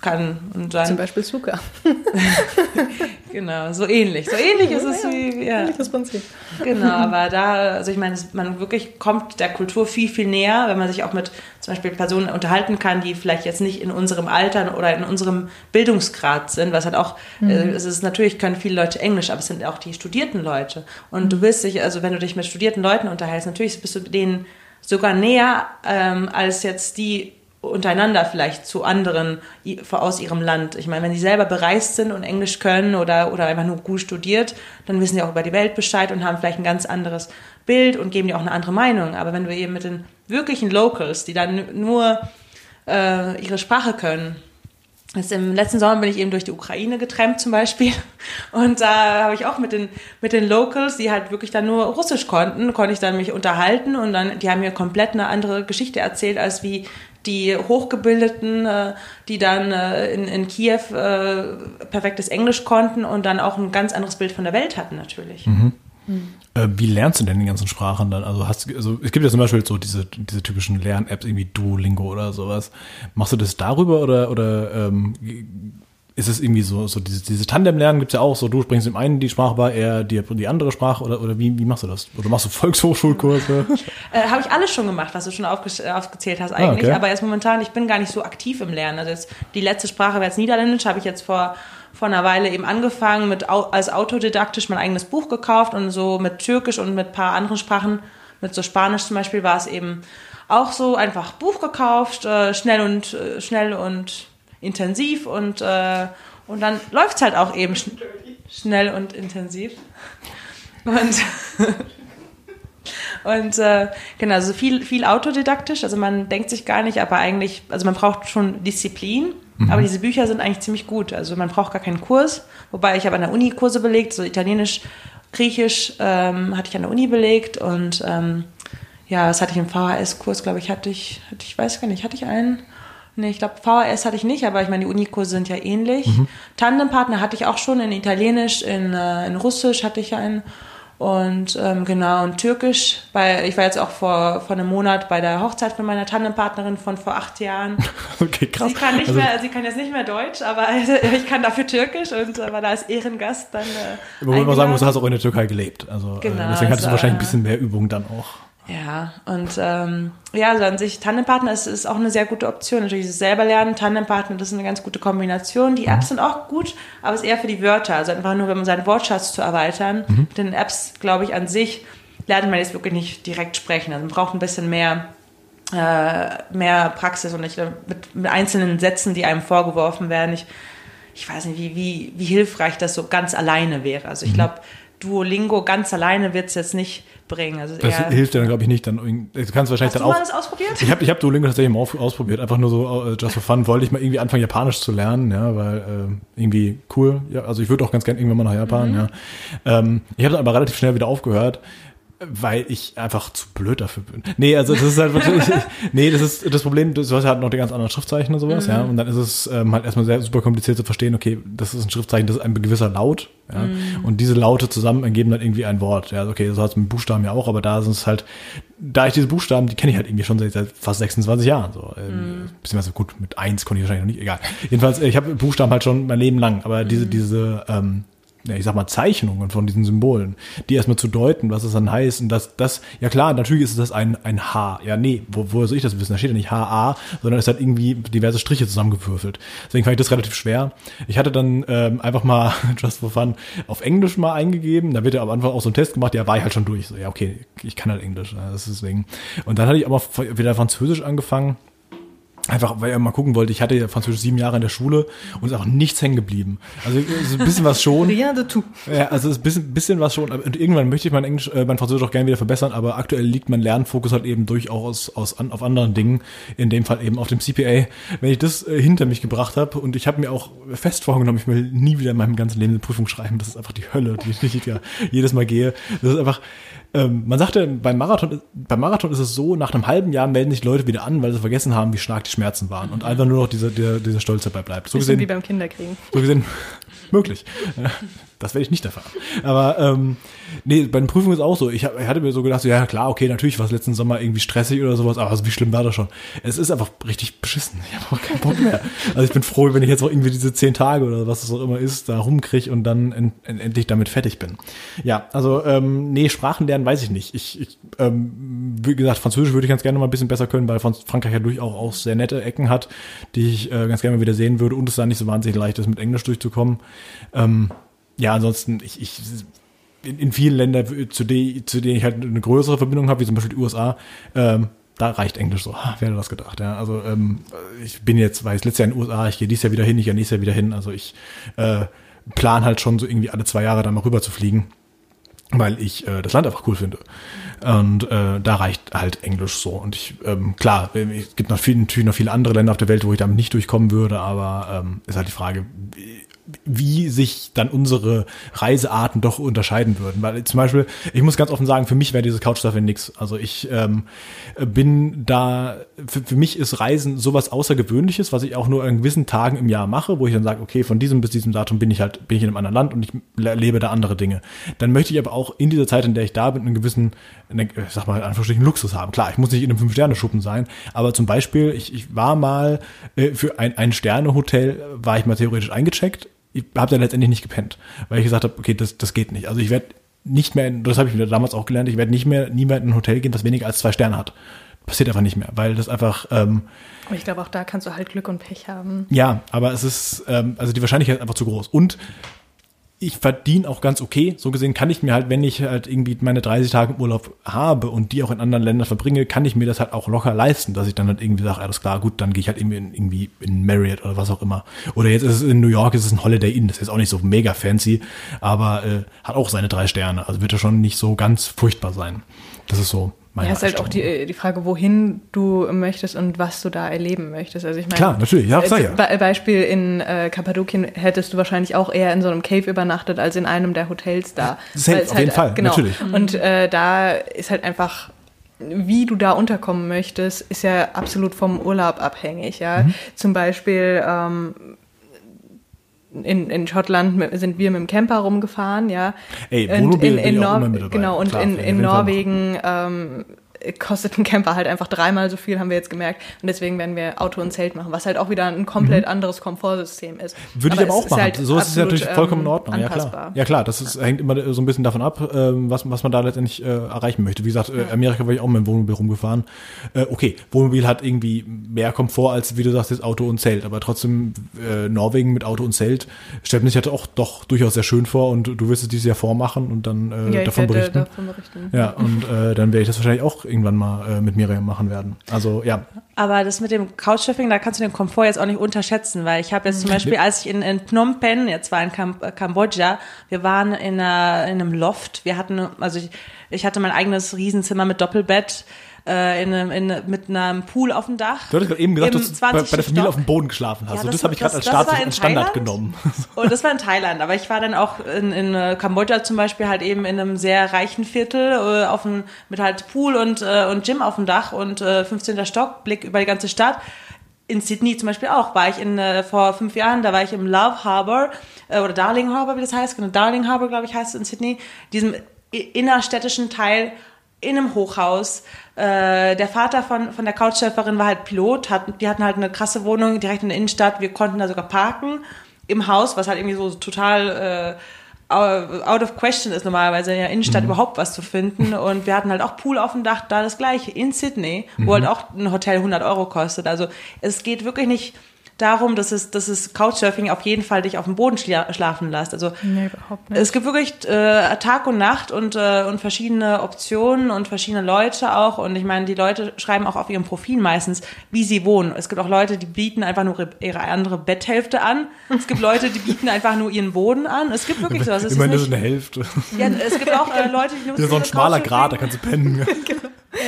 kann und dann Zum Beispiel Zucker. genau so ähnlich so ähnlich ist es wie ja Ähnliches Prinzip. Genau, aber da, also ich meine, man wirklich kommt der Kultur viel, viel näher, wenn man sich auch mit zum Beispiel Personen unterhalten kann, die vielleicht jetzt nicht in unserem Alter oder in unserem Bildungsgrad sind, was halt auch, äh, es ist natürlich können viele Leute Englisch, aber es sind auch die studierten Leute. Und du willst dich, also wenn du dich mit studierten Leuten unterhältst, natürlich bist du denen sogar näher ähm, als jetzt die untereinander vielleicht zu anderen aus ihrem Land. Ich meine, wenn sie selber bereist sind und Englisch können oder, oder einfach nur gut studiert, dann wissen sie auch über die Welt Bescheid und haben vielleicht ein ganz anderes Bild und geben dir auch eine andere Meinung. Aber wenn du eben mit den wirklichen Locals, die dann nur äh, ihre Sprache können, Jetzt Im letzten Sommer bin ich eben durch die Ukraine getrennt zum Beispiel und da habe ich auch mit den mit den Locals, die halt wirklich dann nur Russisch konnten, konnte ich dann mich unterhalten und dann die haben mir komplett eine andere Geschichte erzählt als wie die Hochgebildeten, äh, die dann äh, in, in Kiew äh, perfektes Englisch konnten und dann auch ein ganz anderes Bild von der Welt hatten natürlich. Äh, wie lernst du denn die ganzen Sprachen dann? Also hast du, also es gibt ja zum Beispiel so diese, diese typischen Lern-Apps, irgendwie Duolingo oder sowas. Machst du das darüber oder, oder ähm, ist es irgendwie so, so diese, diese Tandem-Lernen gibt's ja auch so, du bringst dem einen die Sprache bei, er dir die andere Sprache oder, oder wie, wie machst du das? Oder machst du Volkshochschulkurse? Äh, habe ich alles schon gemacht, was du schon aufge äh, aufgezählt hast eigentlich. okay. Aber jetzt momentan, ich bin gar nicht so aktiv im Lernen. Also jetzt, die letzte Sprache wäre jetzt Niederländisch, habe ich jetzt vor, vor einer Weile eben angefangen, mit als autodidaktisch mein eigenes Buch gekauft und so mit Türkisch und mit ein paar anderen Sprachen, mit so Spanisch zum Beispiel, war es eben auch so einfach Buch gekauft, äh, schnell und äh, schnell und intensiv und, äh, und dann läuft's halt auch eben schn schnell und intensiv. Und Und äh, genau, also viel, viel autodidaktisch. Also man denkt sich gar nicht, aber eigentlich, also man braucht schon Disziplin. Aber diese Bücher sind eigentlich ziemlich gut. Also man braucht gar keinen Kurs. Wobei ich habe an der Uni Kurse belegt, so Italienisch, Griechisch ähm, hatte ich an der Uni belegt und ähm, ja, das hatte ich im VHS-Kurs, glaube ich, hatte ich, hatte ich weiß gar nicht, hatte ich einen? Nee, ich glaube, VHS hatte ich nicht, aber ich meine, die Unikurse sind ja ähnlich. Tandempartner hatte ich auch schon in Italienisch, in, äh, in Russisch hatte ich einen. Und ähm, genau, und Türkisch, weil ich war jetzt auch vor, vor einem Monat bei der Hochzeit von meiner Tandempartnerin von vor acht Jahren. Okay, krass. Sie kann, nicht Also- mehr, sie kann jetzt nicht mehr Deutsch, aber ich kann dafür Türkisch und äh, war da als Ehrengast dann. Äh, Wo man mal sagen muss, du hast auch in der Türkei gelebt. Also Genau, äh, deswegen hattest du also, wahrscheinlich ein äh, bisschen mehr Übung dann auch. Ja, und ähm, ja, also an sich Tandempartner ist, ist auch eine sehr gute Option. Natürlich dieses selber lernen, Tandempartner, das ist eine ganz gute Kombination. Die Apps sind auch gut, aber es ist eher für die Wörter. Also einfach nur, um seinen Wortschatz zu erweitern. Mit den Apps, glaube ich, an sich lernt man jetzt wirklich nicht direkt sprechen. Also man braucht ein bisschen mehr, äh, mehr Praxis und nicht mit, mit einzelnen Sätzen, die einem vorgeworfen werden. Ich, ich weiß nicht, wie, wie, wie hilfreich das so ganz alleine wäre. Also ich glaube, Duolingo ganz alleine wird es jetzt nicht bringen. Also Das hilft dir dann, glaube ich, nicht. Dann, du kannst wahrscheinlich Hast du dann mal auch. das ausprobiert? Ich habe ich hab Duolingo tatsächlich mal ausprobiert, einfach nur so äh, just for fun. Wollte ich mal irgendwie anfangen, Japanisch zu lernen, ja, weil äh, irgendwie cool. Ja, also ich würde auch ganz gerne irgendwann mal nach Japan, ja. Ähm, ich habe dann aber relativ schnell wieder aufgehört, weil ich einfach zu blöd dafür bin. Nee, also das ist halt wirklich, nee, das ist das Problem, du hast halt noch die ganz anderen Schriftzeichen und sowas, ja, und dann ist es ähm, halt erstmal sehr super kompliziert zu verstehen, okay, das ist ein Schriftzeichen, das ist ein gewisser Laut, ja, und diese Laute zusammen ergeben dann irgendwie ein Wort, ja, okay, so hat es mit Buchstaben ja auch, aber da sind es halt, da ich diese Buchstaben, die kenne ich halt irgendwie schon seit, seit fast 26 Jahren, so, ähm, beziehungsweise gut, mit eins konnte ich wahrscheinlich noch nicht, egal. Jedenfalls, äh, ich habe Buchstaben halt schon mein Leben lang, aber diese, diese, ähm, ja, ich sag mal, Zeichnungen von diesen Symbolen, die erstmal zu deuten, was es dann heißt. Und das, das, ja klar, natürlich ist das ein, ein H. Ja, nee, wo, woher soll ich das wissen? Da steht ja nicht HA, sondern es hat irgendwie diverse Striche zusammengewürfelt. Deswegen fand ich das relativ schwer. Ich hatte dann ähm, einfach mal, just for fun, auf Englisch mal eingegeben. Da wird ja am Anfang auch so ein Test gemacht, ja, war ich halt schon durch. So, ja, okay, ich kann halt Englisch. Ja, das ist deswegen. Und dann hatte ich aber wieder Französisch angefangen. Einfach, weil ich mal gucken wollte, ich hatte ja Französisch sieben Jahre in der Schule und ist auch nichts hängen geblieben. Also so ein bisschen was schon. Rien de tout. Ja, also ein bisschen, bisschen was schon. Und irgendwann möchte ich mein Englisch, äh, mein Französisch auch gerne wieder verbessern, aber aktuell liegt mein Lernfokus halt eben durchaus aus, an, auf anderen Dingen. In dem Fall eben auf dem CPA. Wenn ich das äh, hinter mich gebracht habe und ich habe mir auch fest vorgenommen, ich will nie wieder in meinem ganzen Leben eine Prüfung schreiben. Das ist einfach die Hölle, die ich ja jedes Mal gehe. Das ist einfach, ähm, man sagte, beim Marathon, beim Marathon ist es so, nach einem halben Jahr melden sich Leute wieder an, weil sie vergessen haben, wie stark die Schmerzen waren und einfach nur noch dieser, der, dieser Stolz dabei bleibt. So gesehen, wie beim Kinderkriegen. so gesehen, möglich. Das werde ich nicht erfahren. Aber ähm, nee, bei den Prüfungen ist auch so. Ich, ich hatte mir so gedacht, so, ja klar, okay, natürlich war es letzten Sommer irgendwie stressig oder sowas, aber also, wie schlimm war das schon? Es ist einfach richtig beschissen. Ich habe auch keinen Bock mehr. Also ich bin froh, wenn ich jetzt auch irgendwie diese zehn Tage oder was es auch immer ist, da rumkriege und dann en, en, endlich damit fertig bin. Ja, also ähm, nee, Sprachen lernen weiß ich nicht. Ich, ich ähm, wie gesagt, Französisch würde ich ganz gerne mal ein bisschen besser können, weil Frankreich ja durchaus auch sehr nette Ecken hat, die ich äh, ganz gerne mal wieder sehen würde und es da nicht so wahnsinnig leicht ist, mit Englisch durchzukommen. Ähm, ja, ansonsten, ich, ich in, in vielen Ländern, zu, de, zu denen ich halt eine größere Verbindung habe, wie zum Beispiel die USA, ähm, da reicht Englisch so. Ha, Wer hätte das gedacht? Ja, also ähm, ich bin jetzt, weil ich letztes Jahr in den USA, ich gehe dieses Jahr wieder hin, ich gehe nächstes Jahr wieder hin. Also ich äh, plan halt schon so irgendwie alle zwei Jahre da mal rüber zu fliegen, weil ich äh, das Land einfach cool finde. Und äh, da reicht halt Englisch so. Und ich, ähm, klar, es gibt noch viel, natürlich noch viele andere Länder auf der Welt, wo ich damit nicht durchkommen würde, aber ähm, ist halt die Frage, wie, sich dann unsere Reisearten doch unterscheiden würden. Weil zum Beispiel, ich muss ganz offen sagen, für mich wäre diese Couchsurfing nix. Also ich ähm, bin da, für, für mich ist Reisen sowas Außergewöhnliches, was ich auch nur an gewissen Tagen im Jahr mache, wo ich dann sage, okay, von diesem bis diesem Datum bin ich halt, bin ich in einem anderen Land und ich le- lebe da andere Dinge. Dann möchte ich aber auch in dieser Zeit, in der ich da bin, einen gewissen, ich sag mal, in Anführungsstrichen Luxus haben. Klar, ich muss nicht in einem Fünf-Sterne-Schuppen sein, aber zum Beispiel, ich, ich war mal äh, für ein, ein Sterne-Hotel, war ich mal theoretisch eingecheckt, ich habe dann letztendlich nicht gepennt, weil ich gesagt habe, okay, das, das geht nicht. Also ich werde nicht mehr, in, das habe ich wieder damals auch gelernt, ich werde nicht mehr, nie mehr in ein Hotel gehen, das weniger als zwei Sterne hat. Passiert einfach nicht mehr, weil das einfach, ähm, Aber ich glaube, auch da kannst du halt Glück und Pech haben. ja, aber es ist, ähm, also die Wahrscheinlichkeit ist einfach zu groß. Und ich verdiene auch ganz okay. So gesehen kann ich mir halt, wenn ich halt irgendwie meine 30 Tage im Urlaub habe und die auch in anderen Ländern verbringe, kann ich mir das halt auch locker leisten, dass ich dann halt irgendwie sage, alles klar, gut, dann gehe ich halt irgendwie in, irgendwie in Marriott oder was auch immer. Oder jetzt ist es in New York, ist es ein Holiday Inn, das ist jetzt auch nicht so mega fancy, aber äh, hat auch seine drei Sterne. Also wird ja schon nicht so ganz furchtbar sein. Das ist so Ja, ist halt auch die, die Frage, wohin du möchtest und was du da erleben möchtest. Also ich meine, Klar, natürlich, ja, sag äh, ja. Be Beispiel in äh, Kappadokien hättest du wahrscheinlich auch eher in so einem Cave übernachtet als in einem der Hotels da. Safe, auf jeden Fall, genau. natürlich. Und äh, da ist halt einfach wie du da unterkommen möchtest, ist ja absolut vom Urlaub abhängig. Ja, Mhm. zum Beispiel ähm, in, in Schottland sind wir mit dem Camper rumgefahren, ja. Ey, und Wohnmobil in, in auch Nor. Genau, und Klar, in, in machen. Norwegen ähm, kostet ein Camper halt einfach dreimal so viel, haben wir jetzt gemerkt. Und deswegen werden wir Auto und Zelt machen, was halt auch wieder ein komplett anderes Komfortsystem ist. Mhm. Würde ich aber auch machen. halt so ist es natürlich vollkommen in ähm, Ordnung. Ja klar. anpassbar. Ja klar, das ist, hängt immer so ein bisschen davon ab, ähm, was, was man da letztendlich äh, erreichen möchte. Wie gesagt, äh, Amerika war ich auch mit dem Wohnmobil rumgefahren. Äh, okay, Wohnmobil hat irgendwie mehr Komfort als, wie du sagst, jetzt Auto und Zelt. Aber trotzdem, äh, Norwegen mit Auto und Zelt stellt man sich halt auch doch durchaus sehr schön vor und du wirst es dieses Jahr vormachen und dann äh, Ja, davon berichten. davon berichten. Ja, und äh, dann werde ich das wahrscheinlich auch irgendwann mal äh, mit Miriam machen werden. Also ja. Aber das mit dem Couchsurfing, da kannst du den Komfort jetzt auch nicht unterschätzen, weil ich habe jetzt zum Beispiel, als ich in, in Phnom Penh, jetzt war in Kam äh, Kambodscha, wir waren in, einer, in einem Loft, wir hatten, also ich, ich hatte mein eigenes Riesenzimmer mit Doppelbett, äh, in, einem- in, mit einem Pool auf dem Dach. Du hattest gerade eben gesagt, dass du bei, bei der 20. Familie Stock. auf dem Boden geschlafen hast. Ja, das- das habe ich gerade als, in als Standard Thailand. genommen. Und das war in Thailand, aber ich war dann auch in, in äh, Kambodscha zum Beispiel halt eben in einem sehr reichen Viertel äh, auf dem, mit halt Pool und, äh, und Gym auf dem Dach und äh, 15. Stock, Blick über die ganze Stadt. In Sydney zum Beispiel auch, war ich in, äh, vor fünf Jahren, da war ich im Love Harbor, äh, oder Darling Harbor, wie das heißt, genau, Darling Harbor, glaube ich, heißt es in Sydney, diesem innerstädtischen Teil in einem Hochhaus. Äh, der Vater von, von der Couchsurferin war halt Pilot, hat, die hatten halt eine krasse Wohnung direkt in der Innenstadt. Wir konnten da sogar parken im Haus, was halt irgendwie so total äh, out of question ist normalerweise in der Innenstadt überhaupt was zu finden. Und wir hatten halt auch Pool auf dem Dach, da das gleiche in Sydney, wo halt auch ein Hotel 100 Euro kostet. Also es geht wirklich nicht darum, dass es, dass es Couchsurfing auf jeden Fall dich auf dem Boden schla schlafen lässt. Also Nee, überhaupt nicht. es gibt wirklich äh, Tag und Nacht und, äh, und verschiedene Optionen und verschiedene Leute auch. Und ich meine, die Leute schreiben auch auf ihrem Profil meistens, wie sie wohnen. Es gibt auch Leute, die bieten einfach nur ihre andere Betthälfte an. Es gibt Leute, die bieten einfach nur ihren Boden an. Es gibt wirklich sowas. Es ist Immerhin ist eine Hälfte. ja, es gibt auch äh, Leute, die nutzen Hier ist so ein schmaler Grat, da kannst du pennen.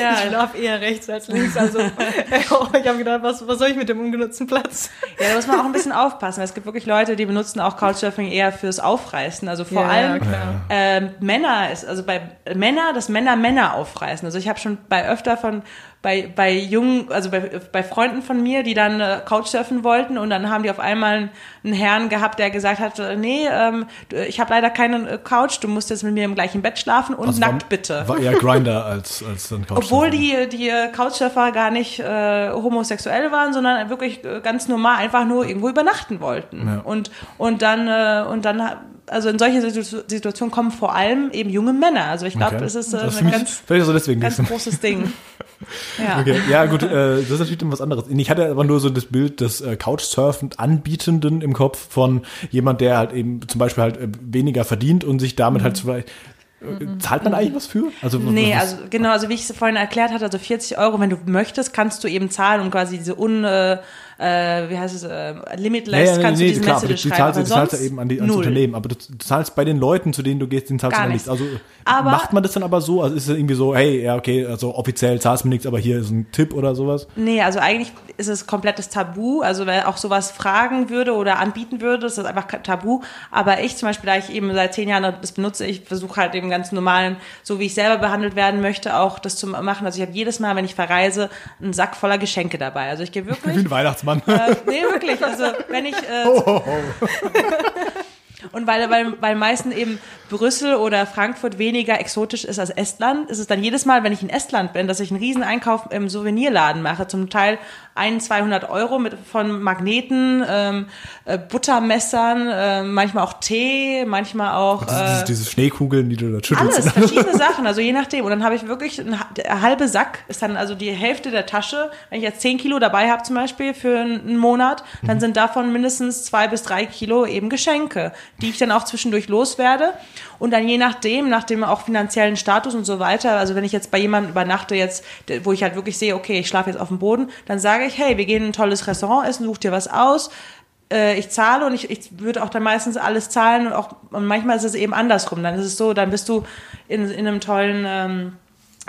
Ja, Ich laufe eher rechts als links. Also ich habe gedacht, was, was soll ich mit dem ungenutzten Platz? Ja, da muss man auch ein bisschen aufpassen. weil Es gibt wirklich Leute, die benutzen auch Couchsurfing eher fürs Aufreißen. Also vor Ja, allem ähm, Männer ist, also bei Männer, dass Männer Männer aufreißen. Also ich habe schon bei öfter von bei, bei jungen, also bei, bei Freunden von mir, die dann äh, Couchsurfen wollten und dann haben die auf einmal einen, Herrn gehabt, der gesagt hat, äh, nee, ähm, ich habe leider keine äh, Couch, du musst jetzt mit mir im gleichen Bett schlafen und Also nackt war, bitte. War eher Grinder als, als dann Couchsurfen. Obwohl die, die Couchsurfer gar nicht äh, homosexuell waren, sondern wirklich äh, ganz normal einfach nur irgendwo übernachten wollten. Ja. Und, und dann, äh, und dann, also in solche Situ- Situationen kommen vor allem eben junge Männer. Also ich glaube, Okay. es ist äh, Das ist für ein ganz, ganz großes Ding. Ja. Okay, ja gut, äh, das ist natürlich was anderes. Ich hatte aber nur so das Bild des äh, Couchsurfend Anbietenden im Kopf von jemand, der halt eben zum Beispiel halt äh, weniger verdient und sich damit halt vielleicht äh, zahlt man eigentlich was für? Also Nee, was- also genau, also wie ich es vorhin erklärt hatte, also 40 Euro, wenn du möchtest, kannst du eben zahlen und quasi diese un, äh, äh, wie heißt es, äh, limitless, ja, ja, kannst nee, du diese klar, Message du, schreiben. zahlst, du zahlst ja eben an die, ans null. Unternehmen, aber du zahlst bei den Leuten, zu denen du gehst, den zahlst Gar du ja nichts. Also Aber- macht man das dann aber so? Also ist es irgendwie so, hey, ja, okay, also offiziell zahlst du mir nichts, aber hier ist ein Tipp oder sowas? Nee, also eigentlich ist es komplettes Tabu. Also wer auch sowas fragen würde oder anbieten würde, ist das einfach Tabu. Aber ich zum Beispiel, da ich eben seit zehn Jahren das benutze, ich versuche halt eben ganz normalen, so wie ich selber behandelt werden möchte, auch das zu machen. Also ich habe jedes Mal, wenn ich verreise, einen Sack voller Geschenke dabei. Also ich gehe Wie wirklich. ein Weihnachtsmann. Äh, nee, wirklich. Also wenn ich äh, und weil, weil, weil meistens eben Brüssel oder Frankfurt weniger exotisch ist als Estland, ist es dann jedes Mal, wenn ich in Estland bin, dass ich einen riesen Einkauf im Souvenirladen mache, zum Teil ein, 200 Euro mit, von Magneten, ähm, äh, Buttermessern, äh, manchmal auch Tee, manchmal auch diese, äh, diese, diese Schneekugeln, die du da schüttelst. alles, verschiedene Sachen, also je nachdem. Und dann habe ich wirklich ein, ha- der halbe Sack, ist dann also die Hälfte der Tasche. Wenn ich jetzt 10 Kilo dabei habe zum Beispiel für einen Monat, dann sind davon mindestens zwei bis drei Kilo eben Geschenke, die ich dann auch zwischendurch loswerde. Und dann je nachdem, nach dem auch finanziellen Status und so weiter, also wenn ich jetzt bei jemandem übernachte jetzt, wo ich halt wirklich sehe, okay, ich schlafe jetzt auf dem Boden, dann sage ich, hey, wir gehen in ein tolles Restaurant essen, such dir was aus, äh, ich zahle und ich, ich würde auch dann meistens alles zahlen und auch und manchmal ist es eben andersrum. Dann ist es so, dann bist du in, in einem tollen ähm,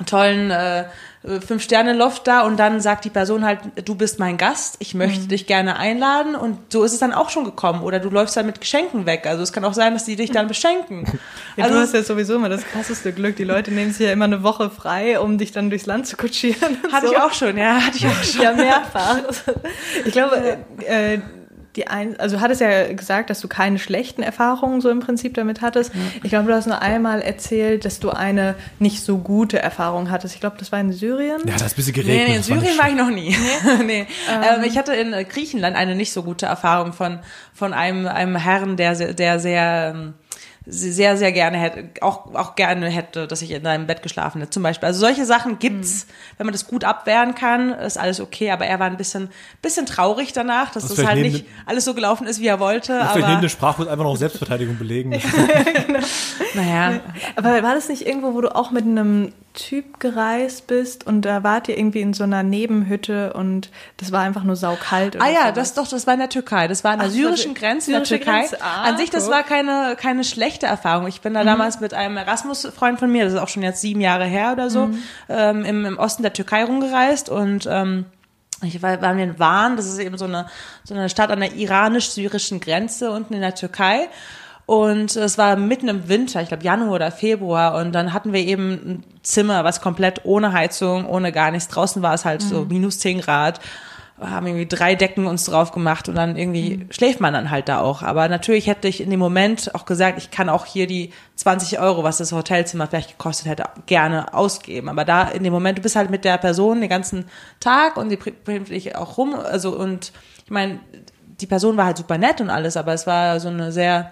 tollen äh, Fünf-Sterne-Loft da und dann sagt die Person halt, du bist mein Gast, ich möchte dich gerne einladen und so ist es dann auch schon gekommen oder du läufst dann mit Geschenken weg. Also es kann auch sein, dass die dich dann beschenken. Ja, also du hast ja sowieso immer das krasseste Glück. Die Leute nehmen sich ja immer eine Woche frei, um dich dann durchs Land zu kutschieren. hatte so. ich auch schon, ja, hatte ich auch schon. Ja, mehrfach. Ich glaube, äh, die ein, also du hattest ja gesagt, dass du keine schlechten Erfahrungen so im Prinzip damit hattest. Ich glaube, du hast nur einmal erzählt, dass du eine nicht so gute Erfahrung hattest. Ich glaube, das war in Syrien. Ja, da ist ein bisschen geregnet. Nee, nee, in das war Syrien war ich noch nie. nee. Ähm, ich hatte in Griechenland eine nicht so gute Erfahrung von, von einem, einem Herrn, der, sehr- der sehr, ähm, sehr, sehr gerne hätte, auch, auch gerne hätte, dass ich in seinem Bett geschlafen hätte, zum Beispiel. Also solche Sachen gibt's, wenn man das gut abwehren kann, ist alles okay, aber er war ein bisschen, bisschen traurig danach, dass Das das halt nicht alles so gelaufen ist, wie er wollte, Vielleicht neben aber, dem Sprachkurs einfach noch Selbstverteidigung belegen. naja. Aber war das nicht irgendwo, wo du auch mit einem Typ gereist bist und da wart ihr irgendwie in so einer Nebenhütte und das war einfach nur saukalt. Ah ja, sowas. das doch, das war in der Türkei. Das war an der Ach, syrischen Grenze in der Türkei. Grenze. Ah, an sich, das war keine, keine schlechte Erfahrung. Ich bin da mhm. damals mit einem Erasmus-Freund von mir, das ist auch schon jetzt sieben Jahre her oder so, mhm. ähm, im, im Osten der Türkei rumgereist und ähm, ich war, waren wir in Van, das ist eben so eine, so eine Stadt an der iranisch-syrischen Grenze unten in der Türkei. Und es war mitten im Winter, ich glaube Januar oder Februar. Und dann hatten wir eben ein Zimmer, was komplett ohne Heizung, ohne gar nichts. Draußen war es halt mhm. so minus 10 Grad. Wir haben irgendwie drei Decken uns drauf gemacht und dann irgendwie mhm. schläft man dann halt da auch. Aber natürlich hätte ich in dem Moment auch gesagt, ich kann auch hier die 20 Euro, was das Hotelzimmer vielleicht gekostet hätte, gerne ausgeben. Aber da in dem Moment, du bist halt mit der Person den ganzen Tag und die bringt dich auch rum. Also und ich meine, die Person war halt super nett und alles, aber es war so eine sehr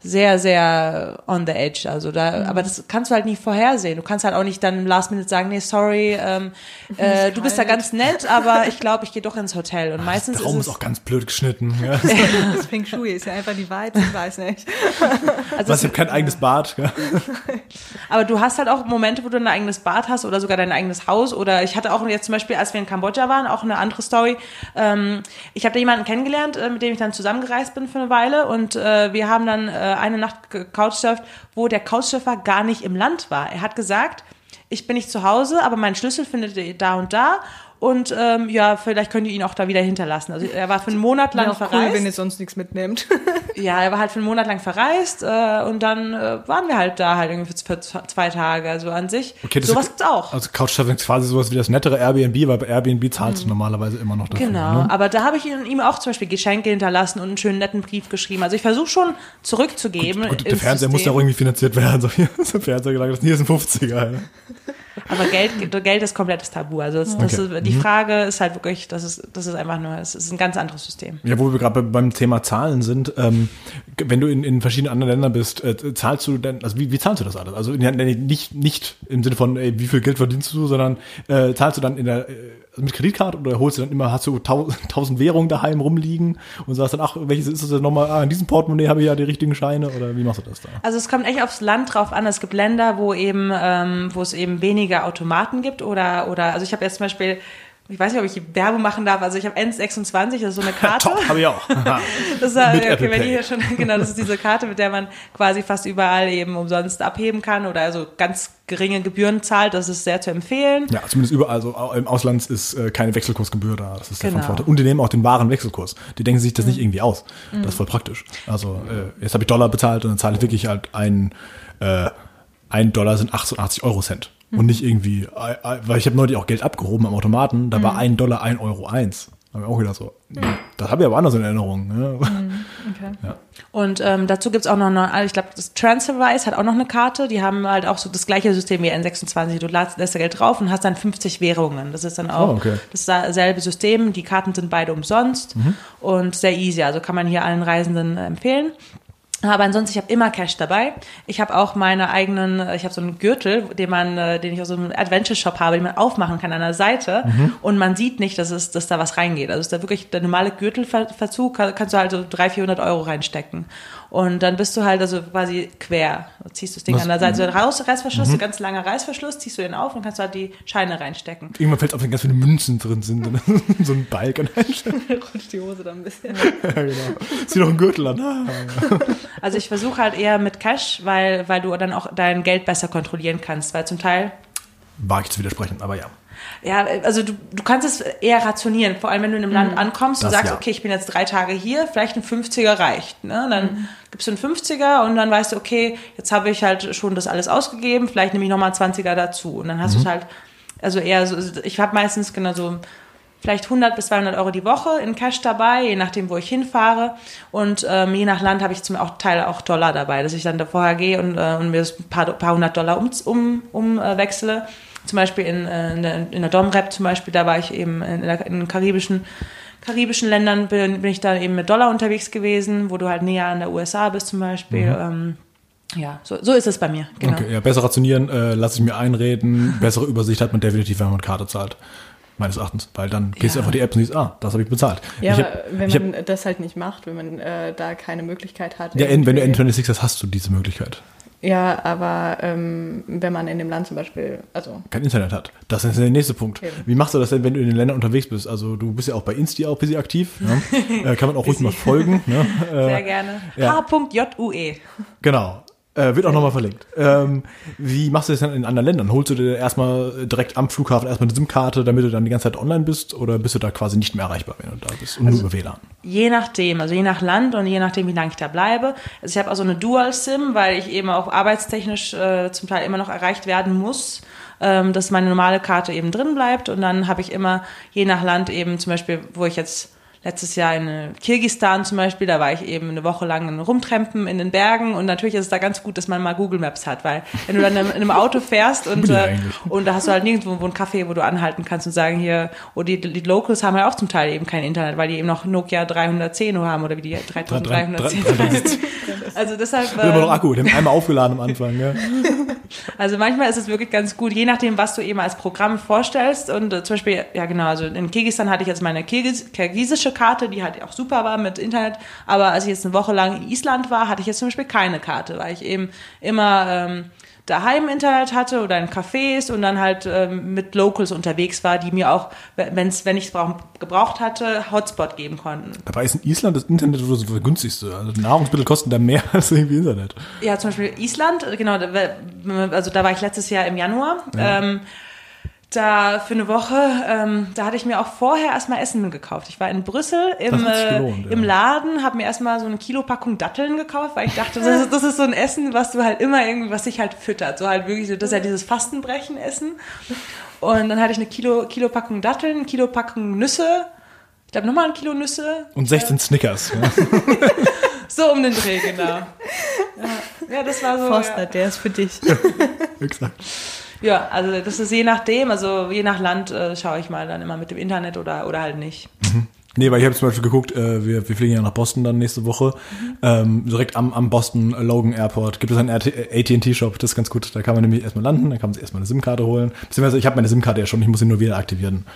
sehr, sehr on the edge. Also da, mhm. aber das kannst du halt nicht vorhersehen. Du kannst halt auch nicht dann im Last Minute sagen, nee, sorry, ähm, äh, du bist da ganz nett, aber ich glaube, ich gehe doch ins Hotel. Und meistens der Raum ist, ist auch ganz blöd geschnitten. Ja. das Feng Shui ist ja einfach die Wahrheit, ich weiß nicht. Also Was, ich habe kein eigenes Bad. Ja. Aber du hast halt auch Momente, wo du ein eigenes Bad hast oder sogar dein eigenes Haus. Oder ich hatte auch jetzt zum Beispiel, als wir in Kambodscha waren, auch eine andere Story. Ähm, ich habe da jemanden kennengelernt, äh, mit dem ich dann zusammengereist bin für eine Weile und äh, wir haben dann äh, eine Nacht gecouchsurft, wo der Couchsurfer gar nicht im Land war. Er hat gesagt, ich bin nicht zu Hause, aber meinen Schlüssel findet ihr da und da und ähm, ja, vielleicht könnt ihr ihn auch da wieder hinterlassen. Also er war für einen Monat lang verreist. Cool, wenn ihr sonst nichts mitnehmt. ja, er war halt für einen Monat lang verreist äh, und dann äh, waren wir halt da halt irgendwie für, zwei Tage. Also an sich, okay, das sowas gibt's auch. Also Couchsurfing ist quasi sowas wie das nettere Airbnb, weil bei Airbnb zahlst du mhm. normalerweise immer noch dafür. Genau, ne? aber da habe ich ihm auch zum Beispiel Geschenke hinterlassen und einen schönen netten Brief geschrieben. Also ich versuche schon zurückzugeben. Gut, gut der Fernseher System. muss ja auch irgendwie finanziert werden. So, hier ist ein Fernseher gelagert, hier ist ein 50er. Aber Geld, Geld ist komplettes Tabu. Also das, das ist, die mhm. Frage ist halt wirklich, das ist, das ist einfach nur, es ist ein ganz anderes System. Ja, wo wir gerade beim Thema Zahlen sind, ähm, wenn du in, in verschiedenen anderen Ländern bist, äh, zahlst du denn, also wie, wie zahlst du das alles? Also nicht, nicht im Sinne von, ey, wie viel Geld verdienst du, sondern äh, zahlst du dann in der äh, mit Kreditkarte oder holst du dann immer, hast du tausend Währungen daheim rumliegen und sagst dann, ach, welches ist das denn nochmal? Ah, in diesem Portemonnaie habe ich ja die richtigen Scheine oder wie machst du das da? Also es kommt echt aufs Land drauf an. Es gibt Länder, wo eben, ähm, wo es eben weniger Automaten gibt oder, oder, also ich habe jetzt zum Beispiel ich weiß nicht, ob ich Werbung machen darf. Also ich habe N26, das ist so eine Karte. Top, habe ich auch. das ist, okay, wenn ich hier schon, genau, das ist diese Karte, mit der man quasi fast überall eben umsonst abheben kann oder also ganz geringe Gebühren zahlt. Das ist sehr zu empfehlen. Ja, zumindest überall. Also im Ausland ist äh, keine Wechselkursgebühr da. Das ist genau. der Vorteil. Und die nehmen auch den wahren Wechselkurs. Die denken sich das mhm. nicht irgendwie aus. Das ist voll praktisch. Also äh, jetzt habe ich Dollar bezahlt und dann zahle ich wirklich halt ein, äh, ein Dollar sind 88 Euro Cent. Und nicht irgendwie, weil ich habe neulich auch Geld abgehoben am Automaten, da war mhm. ein Dollar ein Euro eins. Da habe ich auch wieder so, das habe ich aber anders in Erinnerung. Ne? Mhm. Okay. Ja. Und ähm, dazu gibt's auch noch eine, ich glaube, das Transferwise hat auch noch eine Karte. Die haben halt auch so das gleiche System wie N26. Du lässt, lässt Geld drauf und hast dann 50 Währungen. Das ist dann auch oh, okay. dasselbe System. Die Karten sind beide umsonst mhm. und sehr easy. Also kann man hier allen Reisenden empfehlen. Aber ansonsten, ich habe immer Cash dabei. Ich habe auch meine eigenen, ich habe so einen Gürtel, den man, äh, den ich aus so einem Adventure Shop habe, den man aufmachen kann an der Seite mhm. und man sieht nicht, dass es, dass da was reingeht. Also ist da wirklich der normale Gürtelverzug, kannst du halt so 300, 400 Euro reinstecken. Und dann bist du halt also quasi quer. Du ziehst du das Ding Was? an der Seite, so Raus, Reißverschluss, mhm. ganz langer Reißverschluss, ziehst du den auf und kannst du halt die Scheine reinstecken. Irgendwann fällt auf, wenn ganz viele Münzen drin sind. so ein Balken Rutscht die Hose dann ein bisschen. ja, genau. Zieh doch einen Gürtel an. Ah, also ich versuche halt eher mit Cash, weil, weil du dann auch dein Geld besser kontrollieren kannst, weil zum Teil. Wage ich zu widersprechen, aber ja. Ja, also du, du kannst es eher rationieren, vor allem wenn du in einem Land mhm. ankommst und sagst, ja. okay, ich bin jetzt drei Tage hier, vielleicht ein 50er reicht. Ne? Dann mhm. gibst du einen 50er und dann weißt du, okay, jetzt habe ich halt schon das alles ausgegeben, vielleicht nehme ich nochmal einen 20er dazu. Und dann hast mhm. du es halt, also eher so, ich habe meistens genau so vielleicht 100 bis 200 Euro die Woche in Cash dabei, je nachdem, wo ich hinfahre. Und ähm, je nach Land habe ich zum auch Teil auch Dollar dabei, dass ich dann da vorher gehe und, äh, und mir das ein paar, paar hundert Dollar umwechsle. Um, um, äh, wechsle zum Beispiel in, äh, in der, in der Domrep zum Beispiel, da war ich eben in, der, in den karibischen, karibischen Ländern, bin, bin ich da eben mit Dollar unterwegs gewesen, wo du halt näher an der USA bist zum Beispiel. Mhm. Ähm, ja, so, so ist es bei mir. Genau. Okay, ja, besser rationieren, äh, lasse ich mir einreden. Bessere Übersicht hat man definitiv, wenn man Karte zahlt. Meines Erachtens. Weil dann gehst ja. du einfach die App und siehst, ah, das habe ich bezahlt. Ja, ich hab, wenn man das halt nicht macht, wenn man äh, da keine Möglichkeit hat. Ja, wenn du N26 hast, hast du diese Möglichkeit. Ja, aber ähm, wenn man in dem Land zum Beispiel, also kein Internet hat. Das ist der nächste Punkt. Eben. Wie machst du das denn, wenn du in den Ländern unterwegs bist? Also du bist ja auch bei Insti auch ein bisschen aktiv. Ne? äh, kann man auch ruhig mal folgen. Ne? Sehr Äh, gerne. ja. H.jue. genau. Äh, wird auch nochmal verlinkt. Ähm, wie machst du das denn in anderen Ländern? Holst du dir erstmal direkt am Flughafen erstmal eine SIM-Karte, damit du dann die ganze Zeit online bist? Oder bist du da quasi nicht mehr erreichbar, wenn du da bist? Und Also nur über WLAN? Je nachdem, also je nach Land und je nachdem, wie lange ich da bleibe. Also ich habe auch so eine Dual-SIM, weil ich eben auch arbeitstechnisch äh, zum Teil immer noch erreicht werden muss, ähm, dass meine normale Karte eben drin bleibt. Und dann habe ich immer je nach Land eben zum Beispiel, wo ich jetzt letztes Jahr in äh, Kirgistan zum Beispiel, da war ich eben eine Woche lang in Rumtrampen in den Bergen und natürlich ist es da ganz gut, dass man mal Google Maps hat, weil wenn du dann in einem Auto fährst und, äh, und da hast du halt nirgendwo wo ein Café, wo du anhalten kannst und sagen hier, oder die, die Locals haben halt auch zum Teil eben kein Internet, weil die eben noch Nokia 310 nur haben oder wie die 3310. Also deshalb, Immer noch ähm, Akku, den einmal aufgeladen am Anfang. Ja. also manchmal ist es wirklich ganz gut, je nachdem, was du eben als Programm vorstellst. Und äh, zum Beispiel, ja genau, also in Kirgisistan hatte ich jetzt meine Kirgis kirgisische Karte, die halt auch super war mit Internet. Aber als ich jetzt eine Woche lang in Island war, hatte ich jetzt zum Beispiel keine Karte, weil ich eben immer ähm, daheim Internet hatte oder in Cafés und dann halt ähm, mit Locals unterwegs war, die mir auch, wenn's, wenn ich es gebraucht hatte, Hotspot geben konnten. Dabei ist in Island das Internet so das günstigste. Also Nahrungsmittel kosten da mehr als irgendwie Internet. Ja, zum Beispiel Island, genau, also da war ich letztes Jahr im Januar. Ähm, da für eine Woche, ähm, da hatte ich mir auch vorher erstmal Essen gekauft. Ich war in Brüssel im, äh, gelohnt, ja. im Laden, habe mir erstmal so eine Kilopackung Datteln gekauft, weil ich dachte, das ist, das ist so ein Essen, was du halt immer irgendwie, was sich halt füttert. So halt wirklich, so, das ist ja dieses Fastenbrechen essen. Und dann hatte ich eine Kilo, Kilopackung Datteln, Kilopackung Nüsse, ich glaube nochmal ein Kilo Nüsse. Und 16 Snickers. Ja. So um den Dreh, genau. Ja, ja das war so. Forster, ja. der ist für dich. Exakt. Ja, also das ist je nachdem, also je nach Land äh, schaue ich mal dann immer mit dem Internet oder, oder halt nicht. Nee, weil ich habe zum Beispiel geguckt, äh, wir, wir fliegen ja nach Boston dann nächste Woche. Ähm, direkt am, am Boston Logan Airport gibt es einen AT&T-Shop, das ist ganz gut. Da kann man nämlich erstmal landen, dann kann man sich erstmal eine SIM-Karte holen. Beziehungsweise ich habe meine SIM-Karte ja schon, ich muss sie nur wieder aktivieren.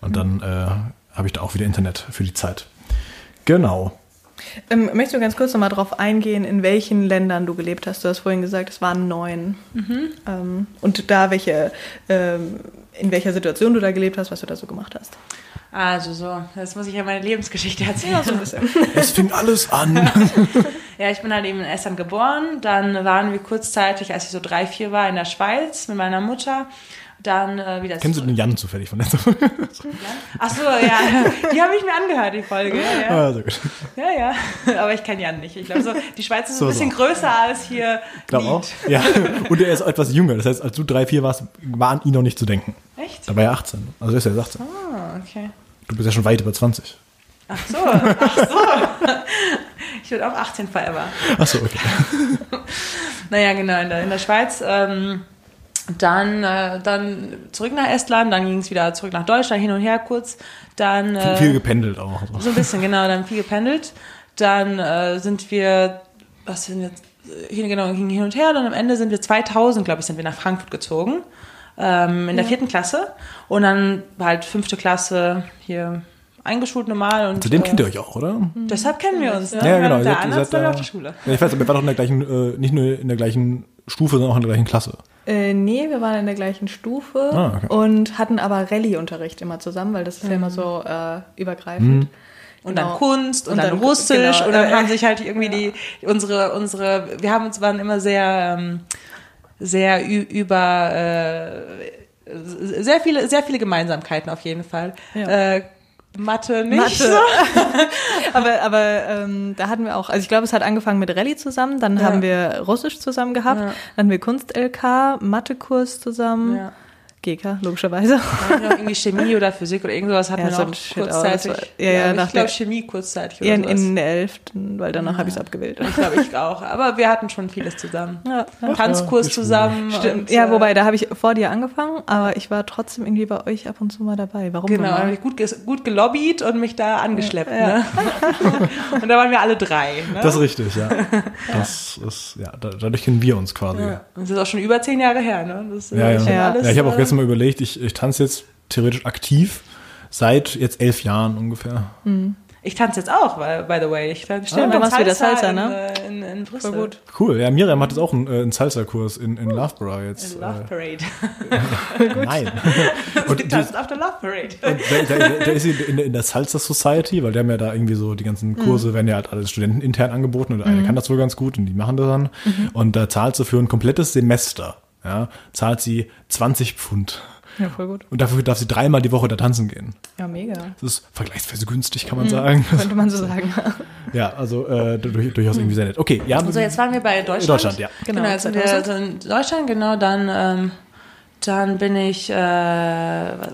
Und dann äh, habe ich da auch wieder Internet für die Zeit. Genau. Ähm, möchtest du ganz kurz nochmal drauf eingehen, in welchen Ländern du gelebt hast? Du hast vorhin gesagt, es waren neun. Ähm, und da welche, ähm, in welcher Situation du da gelebt hast, was du da so gemacht hast. Also so, jetzt muss ich ja meine Lebensgeschichte erzählen. so ein bisschen. Es fing alles an. Ja, ich bin halt eben in Estland geboren. Dann waren wir kurzzeitig, als ich so drei, vier war, in der Schweiz mit meiner Mutter. Dann äh, wieder Kennst du den Jan zufällig von letzter Ach so, ja. Die habe ich mir angehört, die Folge. Ja, ja. Ah, sehr gut. ja, ja. Aber ich kenne Jan nicht. Ich glaube, so, die Schweiz ist So, ein bisschen so. größer als hier. Glaub Lied. auch. Ja. Und er ist etwas jünger. Das heißt, als du drei, vier warst, war an ihn noch nicht zu denken. Echt? Da war er 18. Also ist er 18. Ah, okay. Du bist ja schon weit über 20. Ach so, ach so. Ich würde auch 18 forever. Ach so, okay. Naja, genau, in der, in der Schweiz. Ähm, dann, äh, dann zurück nach Estland, dann ging es wieder zurück nach Deutschland, hin und her kurz. Dann äh, Viel gependelt auch. so ein bisschen, genau, dann viel gependelt. Dann äh, sind wir, was sind jetzt, äh, hin, genau, ging hin und her. Dann am Ende sind wir 2000, glaube ich, sind wir nach Frankfurt gezogen. Ähm, in der vierten Klasse. Und dann war halt fünfte Klasse hier eingeschult normal. Und, Zu dem äh, kennt ihr euch auch, oder? Deshalb kennen wir uns. Ne? Ja, genau. Der Ihr seid- da- auf der Schule. Ja, ich weiß, aber ihr wart doch in der gleichen, äh, nicht nur in der gleichen Stufe, sondern auch in der gleichen Klasse. Äh, nee, wir waren in der gleichen Stufe Ah, okay. und hatten aber Rallye-Unterricht immer zusammen, weil das ist ja immer so äh, übergreifend. Und Genau. dann Kunst und, Und dann, dann- Russisch genau, und dann äh, haben sich halt irgendwie die unsere unsere wir haben uns waren immer sehr ähm, sehr über äh, sehr viele sehr viele Gemeinsamkeiten auf jeden Fall. Ja. Äh, Mathe nicht. Mathe. So. aber aber ähm, da hatten wir auch, also ich glaube, es hat angefangen mit Rallye zusammen, dann Ja. haben wir Russisch zusammen gehabt, Ja. dann haben wir Kunst-LK, Mathekurs zusammen, Ja. GK, logischerweise. Noch irgendwie Chemie oder Physik oder irgendwas hatten Ja, wir so auch, kurzzeitig. war- ja, ja, nach ich glaube Chemie kurzzeitig oder Ja, in, sowas. in der 11., weil danach habe ich es abgewählt. ich glaube ich auch. Aber wir hatten schon vieles zusammen. Ja, ja. Tanzkurs ja, zusammen. Stimmt. und, ja, äh, wobei, da habe ich vor dir angefangen, aber ich war trotzdem irgendwie bei euch ab und zu mal dabei. Warum Genau, habe ich gut, gut gelobbyt und mich da angeschleppt. Ja. Ne? und da waren wir alle drei. Ne? Das ist richtig, ja. Das ist, ja, da- dadurch kennen wir uns quasi. ja. Das ist auch schon über zehn Jahre her. Ne? Das ist Ja, ja. schon ja. alles, ich habe auch äh, gestern mal überlegt, ich, ich tanze jetzt theoretisch aktiv seit jetzt elf Jahren ungefähr. Ich tanze jetzt auch, by, by the way. Ich tanze du machst wieder Salsa, ne? In, in, in Brüssel. Voll gut. Cool. Ja, Miriam hat jetzt auch einen, äh, einen Salsa-Kurs in, in Loughborough jetzt. Love Äh, Parade. nein. Und die, getanzt auf der Love Parade. Und der, der, der ist in, in der Salsa Society, weil die haben ja da irgendwie so die ganzen Kurse, werden ja halt alles Studenten intern angeboten und einer kann das wohl ganz gut und die machen das dann. Und da zahlt sie für ein komplettes Semester, ja, zahlt sie 20 Pfund. Ja, voll gut. Und dafür darf sie dreimal die Woche da tanzen gehen. Ja, mega. Das ist vergleichsweise günstig, kann man sagen. Könnte man so sagen. Ja, also äh, durch, durchaus irgendwie sehr nett. Okay, ja. So, jetzt waren wir bei Deutschland. Deutschland, ja. Genau, Genau, jetzt sind wir 2000. also in Deutschland, genau, dann, ähm, dann bin ich, äh,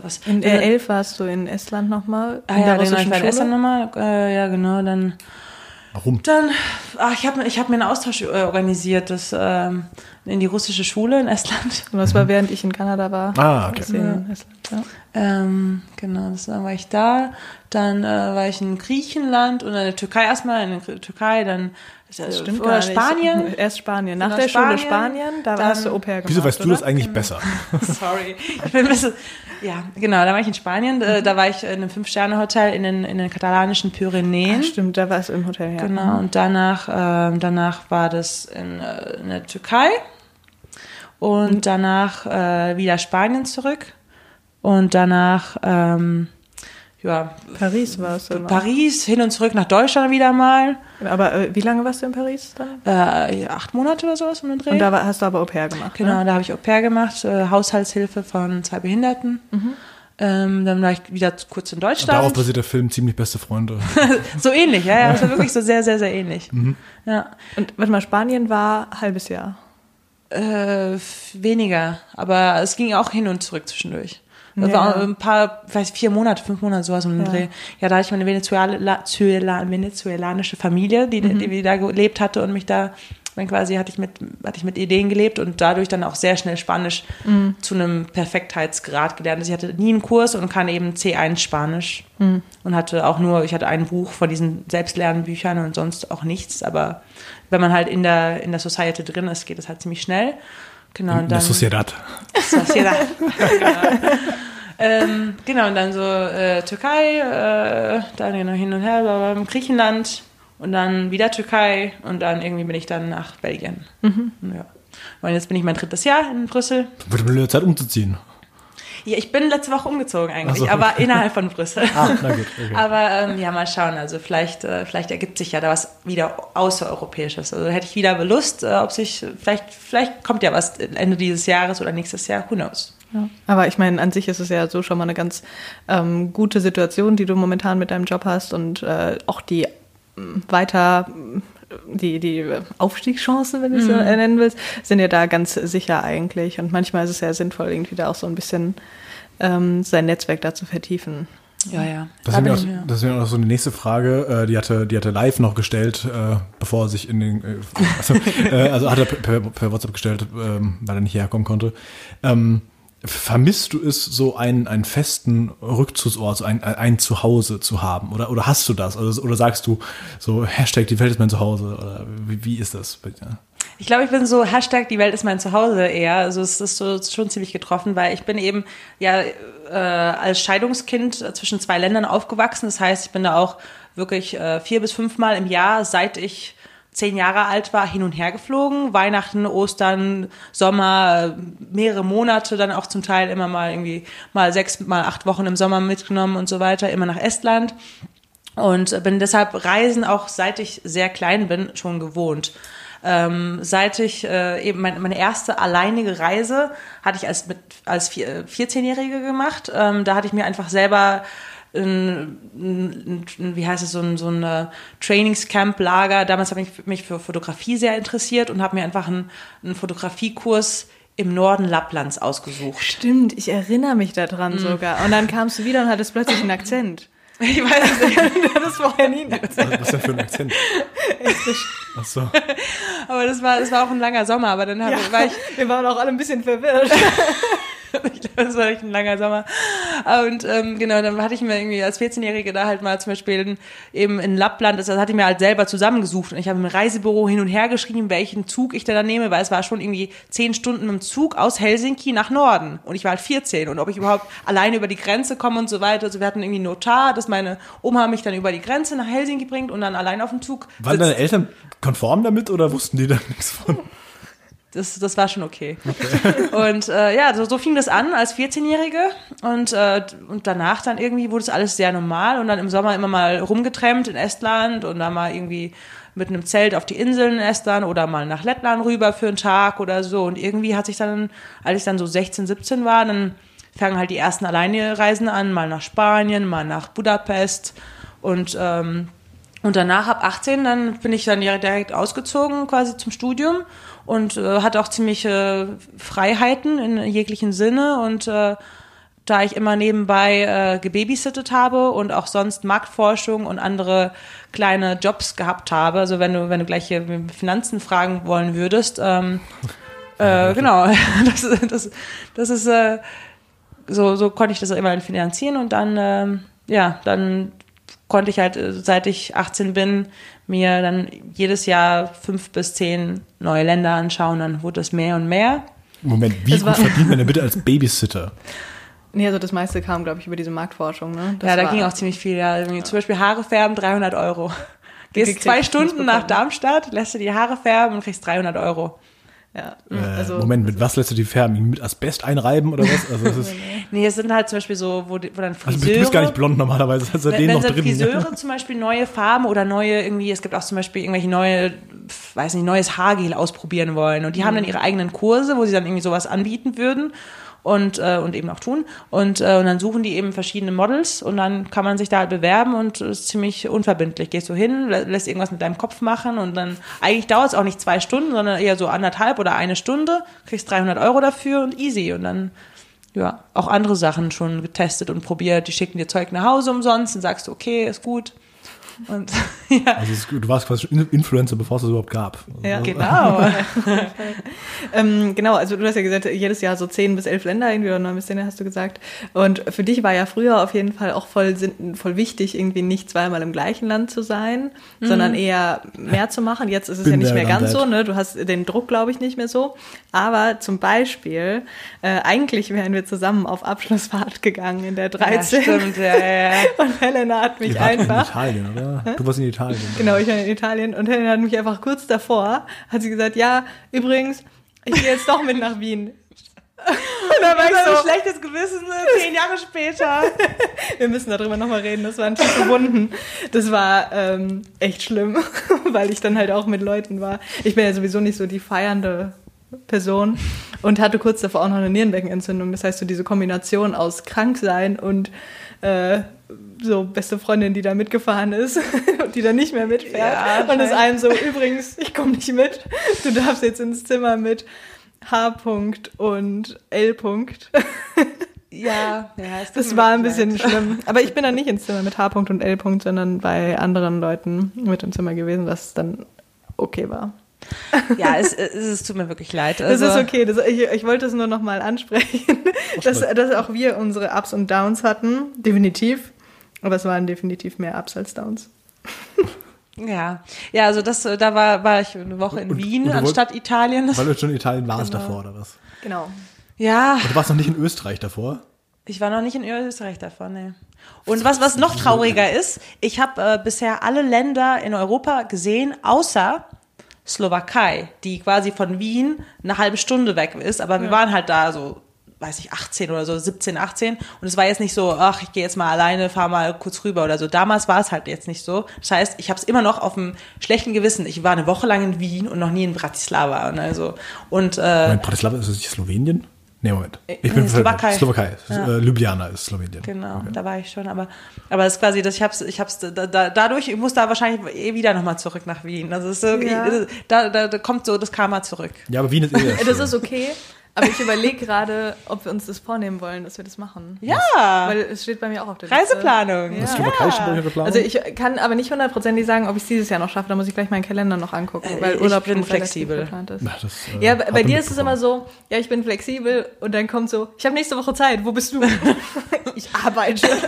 was, In äh, elf warst du in Estland nochmal. ah, in ja, der genau, ich war in Estland nochmal, äh, ja, genau, dann, Warum? dann, ach, ich habe ich hab mir einen Austausch äh, organisiert, das, ähm, in die russische Schule in Estland. Und das war während ich in Kanada war. Ah, okay. In Estland, ja. Ähm, genau, das, dann war ich da, dann äh, war ich in Griechenland und in der Türkei erstmal, in der Türkei, dann Das stimmt oder gar nicht. Spanien. Erst Spanien. Nach Genau, der Schule Spanien, Spanien, da dann- hast du Au pair gemacht. Wieso weißt du oder? das eigentlich besser? Sorry. Ich bin ein bisschen, ja, genau, da war ich in Spanien, äh, da war ich in einem Fünf-Sterne-Hotel in den, in den katalanischen Pyrenäen. Ah, stimmt, da warst du im Hotel, ja. Genau, und danach, ähm, danach war das in, äh, in der Türkei. Und danach äh, wieder Spanien zurück. Und danach, ähm, ja, Paris du noch. Paris, hin und zurück nach Deutschland wieder mal. Aber äh, wie lange warst du in Paris dann? Äh, acht Monate oder sowas um den Dreh. Und da war, hast du aber Au pair gemacht, Genau, ne? da habe ich Au pair gemacht, äh, Haushaltshilfe von zwei Behinderten. Ähm, dann war ich wieder kurz in Darauf Deutschland. basiert der Film Ziemlich beste Freunde. So ähnlich, ja, ja, das war wirklich so sehr, sehr, sehr ähnlich. Ja. Und warte mal, Spanien war ein halbes Jahr. Äh, weniger, aber es ging auch hin und zurück zwischendurch. Das Ja. war ein paar, vielleicht vier Monate, fünf Monate, sowas um den Ja. Dreh. Ja, da hatte ich meine Venezuela, Zuela- venezuelanische Familie, die, Mhm. die da gelebt hatte und mich da, dann quasi hatte ich mit, hatte ich mit Ideen gelebt und dadurch dann auch sehr schnell Spanisch Mhm. zu einem Perfektheitsgrad gelernt. Also ich hatte nie einen Kurs und kann eben C1 Spanisch Mhm. und hatte auch nur, ich hatte ein Buch von diesen Selbstlernbüchern und sonst auch nichts, aber wenn man halt in der, in der Society drin ist, geht es halt ziemlich schnell. Genau, und In dann. der Sociedad. Sociedad. genau. ähm, genau, und dann so äh, Türkei, äh, dann genau hin und her, bla, bla, Griechenland und dann wieder Türkei und dann irgendwie bin ich dann nach Belgien. Ja. Und jetzt bin ich mein drittes Jahr in Brüssel. Wird mal Zeit umzuziehen. Ja, ich bin letzte Woche umgezogen eigentlich, so. aber innerhalb von Brüssel. Ah, na gut. Okay. Aber ähm, ja, mal schauen. Also vielleicht, äh, vielleicht ergibt sich ja da was wieder außereuropäisches. Also hätte ich wieder Lust, äh, ob sich vielleicht, vielleicht kommt ja was Ende dieses Jahres oder nächstes Jahr. Who knows? Ja. Aber ich meine, an sich ist es ja so schon mal eine ganz ähm, gute Situation, die du momentan mit deinem Job hast und äh, auch die ähm, weiter die, die Aufstiegschancen, wenn du es so äh, nennen willst, sind ja da ganz sicher eigentlich. Und manchmal ist es ja sinnvoll, irgendwie da auch so ein bisschen ähm, sein Netzwerk da zu vertiefen. Ja, ja. Das Da ist, mir auch, ja. das ist mir auch so eine nächste Frage, äh, die hatte, die hatte live noch gestellt, äh, bevor er sich in den, äh, also, äh, also hat er per, per WhatsApp gestellt, ähm, weil er nicht herkommen konnte. Ähm, vermisst du es, so einen, einen festen Rückzugsort, so ein, ein Zuhause zu haben? Oder, oder hast du das? Oder, oder sagst du so, Hashtag, die Welt ist mein Zuhause? Oder wie, wie ist das? Ich glaube, ich bin so Hashtag die Welt ist mein Zuhause eher. Also es ist so schon ziemlich getroffen, weil ich bin eben ja äh, als Scheidungskind zwischen zwei Ländern aufgewachsen. Das heißt, ich bin da auch wirklich äh, vier bis fünfmal im Jahr, seit ich zehn Jahre alt war, hin und her geflogen. Weihnachten, Ostern, Sommer, äh, mehrere Monate, dann auch zum Teil immer mal irgendwie mal sechs, mal acht Wochen im Sommer mitgenommen und so weiter, immer nach Estland. Und bin deshalb Reisen auch seit ich sehr klein bin schon gewohnt. Ähm, seit ich äh, eben meine, meine erste alleinige Reise hatte ich als als vier- 14-Jährige gemacht. Ähm, da hatte ich mir einfach selber ein, ein, ein, wie heißt es, so ein, so ein äh, Trainingscamp-Lager. Damals habe ich mich für Fotografie sehr interessiert und habe mir einfach einen, einen Fotografiekurs im Norden Lapplands ausgesucht. Stimmt, ich erinnere mich daran sogar. Und dann kamst du wieder und hattest plötzlich einen Akzent. Ich weiß es nicht. Du hattest vorher nie Akzent. Was ist denn für ein Akzent? Ach so. Aber das war, das war auch ein langer Sommer, aber dann hab, war ich Wir waren auch alle ein bisschen verwirrt. Ich glaube, das war echt ein langer Sommer. Und ähm, genau, dann hatte ich mir irgendwie als 14-Jährige da halt mal zum Beispiel in, eben in Lappland, das hatte ich mir halt selber zusammengesucht und ich habe im Reisebüro hin und her geschrieben, welchen Zug ich da dann nehme, weil es war schon irgendwie zehn Stunden mit dem Zug aus Helsinki nach Norden und ich war halt 14 und ob ich überhaupt alleine über die Grenze komme und so weiter. Also wir hatten irgendwie einen Notar, dass meine Oma mich dann über die Grenze nach Helsinki bringt und dann allein auf dem Zug. Waren sitzt. deine Eltern konform damit oder wussten die da nichts von? Das, das war schon okay. Und äh, ja, so, so fing das an als 14-Jährige und, äh, und danach dann irgendwie wurde es alles sehr normal und dann im Sommer immer mal rumgetrennt in Estland und dann mal irgendwie mit einem Zelt auf die Inseln in Estland oder mal nach Lettland rüber für einen Tag oder so. Und irgendwie hat sich dann, als ich dann so 16, 17 war, dann fangen halt die ersten Alleinereisen an, mal nach Spanien, mal nach Budapest und ähm, und danach ab 18, dann bin ich dann direkt ausgezogen quasi zum Studium und äh, hatte auch ziemliche Freiheiten in jeglichen Sinne. Und äh, da ich immer nebenbei äh, gebabysittet habe und auch sonst Marktforschung und andere kleine Jobs gehabt habe, also wenn du wenn du gleich hier Finanzen fragen wollen würdest, ähm, äh, genau, das, das, das ist äh, so so konnte ich das immer finanzieren und dann ähm, ja dann konnte ich halt, äh, seit ich 18 bin, mir dann jedes Jahr fünf bis zehn neue Länder anschauen. Dann wurde es mehr und mehr. Moment, wie Das gut verdient man denn bitte als Babysitter? Nee, also das meiste kam, glaube ich, über diese Marktforschung. Ne? Das ja, da war- ging auch ziemlich viel. Ja. Zum Beispiel Haare färben, 300 Euro. Gehst zwei Stunden nach. Darmstadt, lässt du die Haare färben und kriegst 300 Euro. Ja, Äh, also, Moment, mit was lässt du die färben? Mit Asbest einreiben oder was? Also, das ist, Nee, es sind halt zum Beispiel so, wo, wo dann also Friseure... du bist gar nicht blond normalerweise, also Wenn, den wenn noch so drin. Friseure zum Beispiel neue Farben oder neue irgendwie, es gibt auch zum Beispiel irgendwelche neue, weiß nicht, neues Haargel ausprobieren wollen und die haben dann ihre eigenen Kurse, wo sie dann irgendwie sowas anbieten würden und, äh, und eben auch tun und, äh, und dann suchen die eben verschiedene Models und dann kann man sich da halt bewerben und ist ziemlich unverbindlich. Gehst du hin, lä- lässt irgendwas mit deinem Kopf machen und dann, eigentlich dauert es auch nicht zwei Stunden, sondern eher so anderthalb oder eine Stunde, kriegst 300 Euro dafür und easy und dann ja, auch andere Sachen schon getestet und probiert. Die schicken dir Zeug nach Hause umsonst und sagst okay, ist gut. Und ja, Also es ist gut, du warst quasi schon Influencer, bevor es das überhaupt gab. Also, Ja, genau. Ähm, genau, also du hast ja gesagt, jedes Jahr so zehn bis elf Länder irgendwie oder neun bis zehn hast du gesagt. Und für dich war ja früher auf jeden Fall auch voll, voll wichtig, irgendwie nicht zweimal im gleichen Land zu sein, sondern eher mehr zu machen. Jetzt ist es Bin ja nicht mehr ganz so, ne? Du hast den Druck, glaube ich, nicht mehr so. Aber zum Beispiel, äh, eigentlich wären wir zusammen auf Abschlussfahrt gegangen in der ja 13. stimmt, ja, ja, ja. und Helena hat mich wart in einfach. Italien, oder? Du warst in Italien. Genau, ich war in Italien und Helena hat mich einfach kurz davor, hat sie gesagt, ja, übrigens, ich gehe jetzt doch mit nach Wien. Und dann war Ich habe ein so, schlechtes Gewissen, äh, zehn Jahre später. wir müssen darüber nochmal reden, das war ein tiefe Wunden. Das war ähm, echt schlimm, weil ich dann halt auch mit Leuten war. Ich bin ja sowieso nicht so die feiernde Person und hatte kurz davor auch noch eine Nierenbeckenentzündung. Das heißt, so diese Kombination aus krank sein und äh, so beste Freundin, die da mitgefahren ist und die da nicht mehr mitfährt. Ja, und es einem so, übrigens, ich komme nicht mit. Du darfst jetzt ins Zimmer mit H. -Punkt und L. -Punkt. Ja, ja Das war ein bisschen leid. schlimm. Aber ich bin dann nicht ins Zimmer mit H. -Punkt und L. -Punkt, sondern bei anderen Leuten mit im Zimmer gewesen, was dann okay war. Ja, es, es, es tut mir wirklich leid. Das Also, ist okay. Das, ich, ich wollte es nur noch mal ansprechen, dass, dass auch wir unsere Ups und Downs hatten. Definitiv. Aber es waren definitiv mehr Ups als Downs. Ja, ja, also das, äh, da war, war ich eine Woche in Und- Wien und du wollt- anstatt Italien. Weil du schon in Italien warst Genau. davor, oder was? Genau. ja, Und du warst noch nicht in Österreich davor? Ich war noch nicht in Österreich davon, ne. Und was, was noch trauriger ist, ich habe äh, bisher alle Länder in Europa gesehen, außer Slowakei, die quasi von Wien eine halbe Stunde weg ist. Aber wir waren halt da so, weiß ich, 18 oder so, 17, 18. Und es war jetzt nicht so, ach, ich gehe jetzt mal alleine, fahr mal kurz rüber oder so. Damals war es halt jetzt nicht so. Das heißt, ich habe es immer noch auf dem schlechten Gewissen. Ich war eine Woche lang in Wien und noch nie in Bratislava. Und also, und äh, Moment, Bratislava, ist das nicht Slowenien? Nee, Moment. Ich nee, Slowakei. Slowakei. Ja. Äh, Ljubljana ist Slowenien. Genau, Okay. da war ich schon, aber aber es ist quasi, dass ich hab's, ich hab's da, da, dadurch, ich muss da wahrscheinlich eh wieder nochmal zurück nach Wien. Also es ist so, Ja. da, da, da kommt so das Karma zurück. Ja, aber Wien ist eh. Das ist okay. Aber ich überlege gerade, ob wir uns das vornehmen wollen, dass wir das machen. Ja, Weil es steht bei mir auch auf der Liste. Reiseplanung. Ja. Schon bei eurer Planung? Also ich kann aber nicht hundertprozentig sagen, ob ich es dieses Jahr noch schaffe. Da muss ich gleich meinen Kalender noch angucken, weil Äh, ich Urlaub bin schon relativ flexibel. geplant ist. Na, das, äh, Ja, bei, dir ist es immer so, ja, ich bin flexibel und dann kommt so, ich habe nächste Woche Zeit, wo bist du? ich arbeite.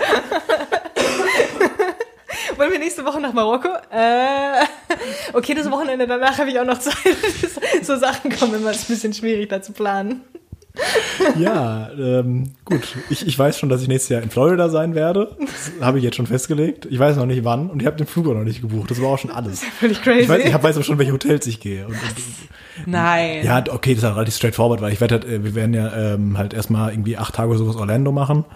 Wollen wir nächste Woche nach Marokko? Äh, okay, das Wochenende danach habe ich auch noch Zeit. so Sachen kommen immer, ist ein bisschen schwierig da zu planen. Ja, ähm, gut. Ich, ich weiß schon, dass ich nächstes Jahr in Florida sein werde. Das habe ich jetzt schon festgelegt. Ich weiß noch nicht wann und ich habe den Flug auch noch nicht gebucht. Das war auch schon alles. Völlig Ich crazy. weiß, ich weiß auch schon, welche Hotels ich gehe. Und, und, Nein. ja, okay, das ist halt relativ straightforward, weil ich werde halt, äh, wir werden ja ähm, halt erstmal irgendwie acht Tage sowas Orlando machen.